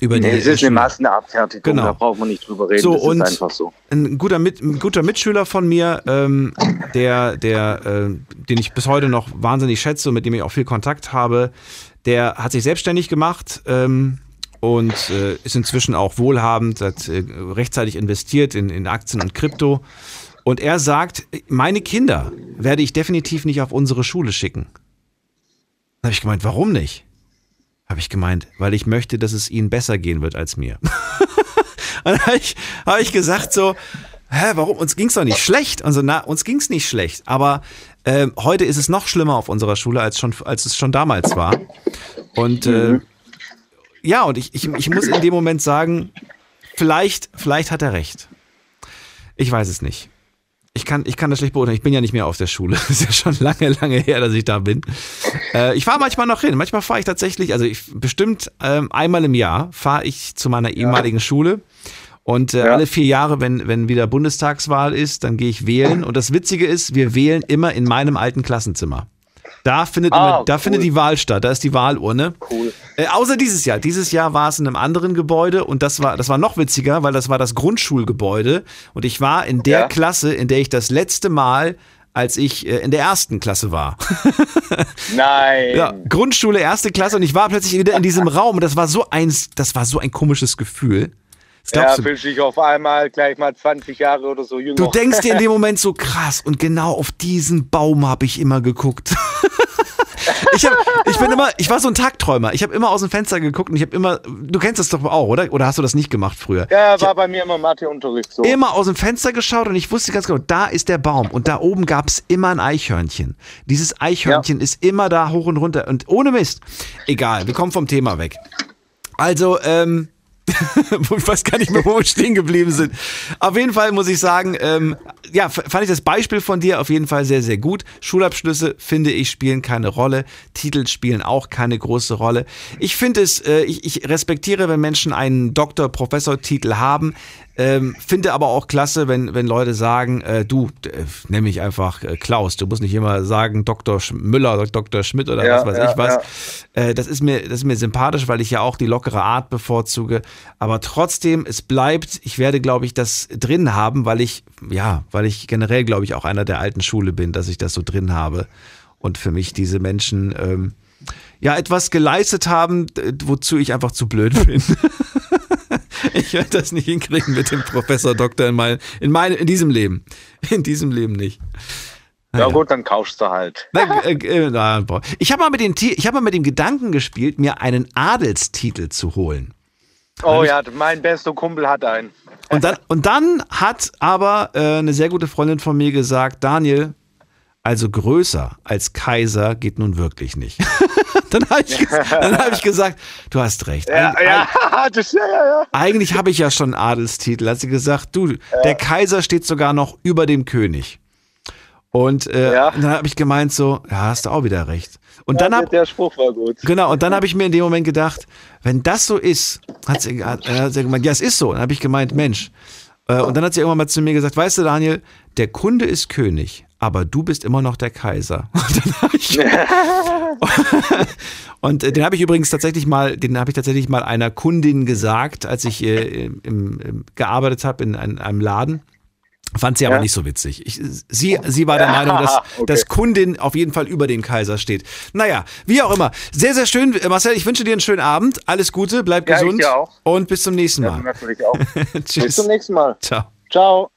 über nee, die es ist eine Massenabfertigung, genau. da braucht man nicht drüber reden. So, das und ist einfach so. Ein guter, Mit, ein guter Mitschüler von mir, ähm, der, der, äh, den ich bis heute noch wahnsinnig schätze und mit dem ich auch viel Kontakt habe, der hat sich selbstständig gemacht, ähm, und äh, ist inzwischen auch wohlhabend, hat äh, rechtzeitig investiert in, in Aktien und Krypto. Und er sagt, meine Kinder werde ich definitiv nicht auf unsere Schule schicken. Da habe ich gemeint, warum nicht? Habe ich gemeint, weil ich möchte, dass es ihnen besser gehen wird als mir. und habe ich, hab ich gesagt so, hä, warum? Uns ging es doch nicht schlecht. Und so, na, uns ging es nicht schlecht. Aber äh, heute ist es noch schlimmer auf unserer Schule, als, schon, als es schon damals war. Und äh, mhm ja, und ich, ich, ich muss in dem Moment sagen, vielleicht, vielleicht hat er recht. Ich weiß es nicht. Ich kann, ich kann das schlecht beurteilen. Ich bin ja nicht mehr auf der Schule. Das ist ja schon lange, lange her, dass ich da bin. Äh, ich fahre manchmal noch hin. Manchmal fahre ich tatsächlich, also ich bestimmt ähm, einmal im Jahr fahre ich zu meiner ehemaligen ja. Schule. Und äh, ja. alle vier Jahre, wenn, wenn wieder Bundestagswahl ist, dann gehe ich wählen. Und das Witzige ist, wir wählen immer in meinem alten Klassenzimmer. Da findet, ah, immer, da cool. findet die Wahl statt, da ist die Wahlurne. Cool. Äh, außer dieses Jahr. Dieses Jahr war es in einem anderen Gebäude und das war, das war noch witziger, weil das war das Grundschulgebäude und ich war in der ja. Klasse, in der ich das letzte Mal als ich äh, in der ersten Klasse war. Nein. Ja, Grundschule, erste Klasse und ich war plötzlich wieder in diesem Raum und das war so ein, das war so ein komisches Gefühl. Ja, fühlt sich auf einmal gleich mal 20 Jahre oder so jünger. Du denkst dir in dem Moment so krass und genau auf diesen Baum habe ich immer geguckt. ich, hab, ich bin immer, ich war so ein Tagträumer. Ich habe immer aus dem Fenster geguckt und ich habe immer, du kennst das doch auch, oder? Oder hast du das nicht gemacht früher? Ja, war bei mir immer Matheunterricht so. Immer aus dem Fenster geschaut und ich wusste ganz genau, da ist der Baum und da oben gab es immer ein Eichhörnchen. Dieses Eichhörnchen ja. ist immer da hoch und runter und ohne Mist. Egal, wir kommen vom Thema weg. Also, ähm, ich weiß gar nicht mehr, wo wir stehen geblieben sind. Auf jeden Fall muss ich sagen, ähm, ja, fand ich das Beispiel von dir auf jeden Fall sehr, sehr gut. Schulabschlüsse, finde ich, spielen keine Rolle. Titel spielen auch keine große Rolle. Ich finde es, äh, ich, ich respektiere, wenn Menschen einen Doktor-, Professor-Titel haben. Ähm, finde aber auch klasse, wenn, wenn Leute sagen, äh, du, äh, nenn mich einfach äh, Klaus, du musst nicht immer sagen Dr. Sch Müller oder Dr. Schmidt oder ja, was weiß ja, ich was. Ja. Äh, das, ist mir, das ist mir sympathisch, weil ich ja auch die lockere Art bevorzuge. Aber trotzdem, es bleibt, ich werde, glaube ich, das drin haben, weil ich, ja, weil ich generell, glaube ich, auch einer der alten Schule bin, dass ich das so drin habe. Und für mich diese Menschen, ähm, ja etwas geleistet haben, wozu ich einfach zu blöd bin. Ich werde das nicht hinkriegen mit dem Professor Doktor in, mein, in, mein, in diesem Leben. In diesem Leben nicht. Ja gut, dann kaufst du halt. Äh, äh. Ich habe mal, mit ich hab mal mit dem Gedanken gespielt, mir einen Adelstitel zu holen. Oh ja, mein bester Kumpel hat einen. Und dann, und dann hat aber äh, eine sehr gute Freundin von mir gesagt, Daniel, also größer als Kaiser geht nun wirklich nicht. dann habe ich, dann hab ich gesagt, du hast recht. Ja, Eig- ja, das, ja. Eigentlich habe ich ja schon einen Adelstitel. Hat sie gesagt, du, der Kaiser steht sogar noch über dem König. Und äh, dann habe ich gemeint so, ja, hast du auch wieder recht. Und dann hab, der Spruch war gut. Genau, und dann habe ich mir in dem Moment gedacht, wenn das so ist, hat sie, hat, äh, hat sie gemeint, ja, es ist so. Dann habe ich gemeint, Mensch. Äh, und dann hat sie irgendwann mal zu mir gesagt, weißt du, Daniel, der Kunde ist König, aber du bist immer noch der Kaiser. Und ich, äh, den habe ich übrigens tatsächlich mal, den habe ich tatsächlich mal einer Kundin gesagt, als ich äh, im, im, gearbeitet habe in, einem- einem Laden. Fand sie aber Ja. nicht so witzig. Ich, sie, sie war der Meinung, dass, Okay. dass Kundin auf jeden Fall über dem Kaiser steht. Naja, wie auch immer. Sehr, sehr schön. Marcel, ich wünsche dir einen schönen Abend. Alles Gute, bleib Ja, ich gesund. dir auch. Und bis zum nächsten Ja, Mal. du natürlich auch. Tschüss. Bis zum nächsten Mal. Ciao. Ciao.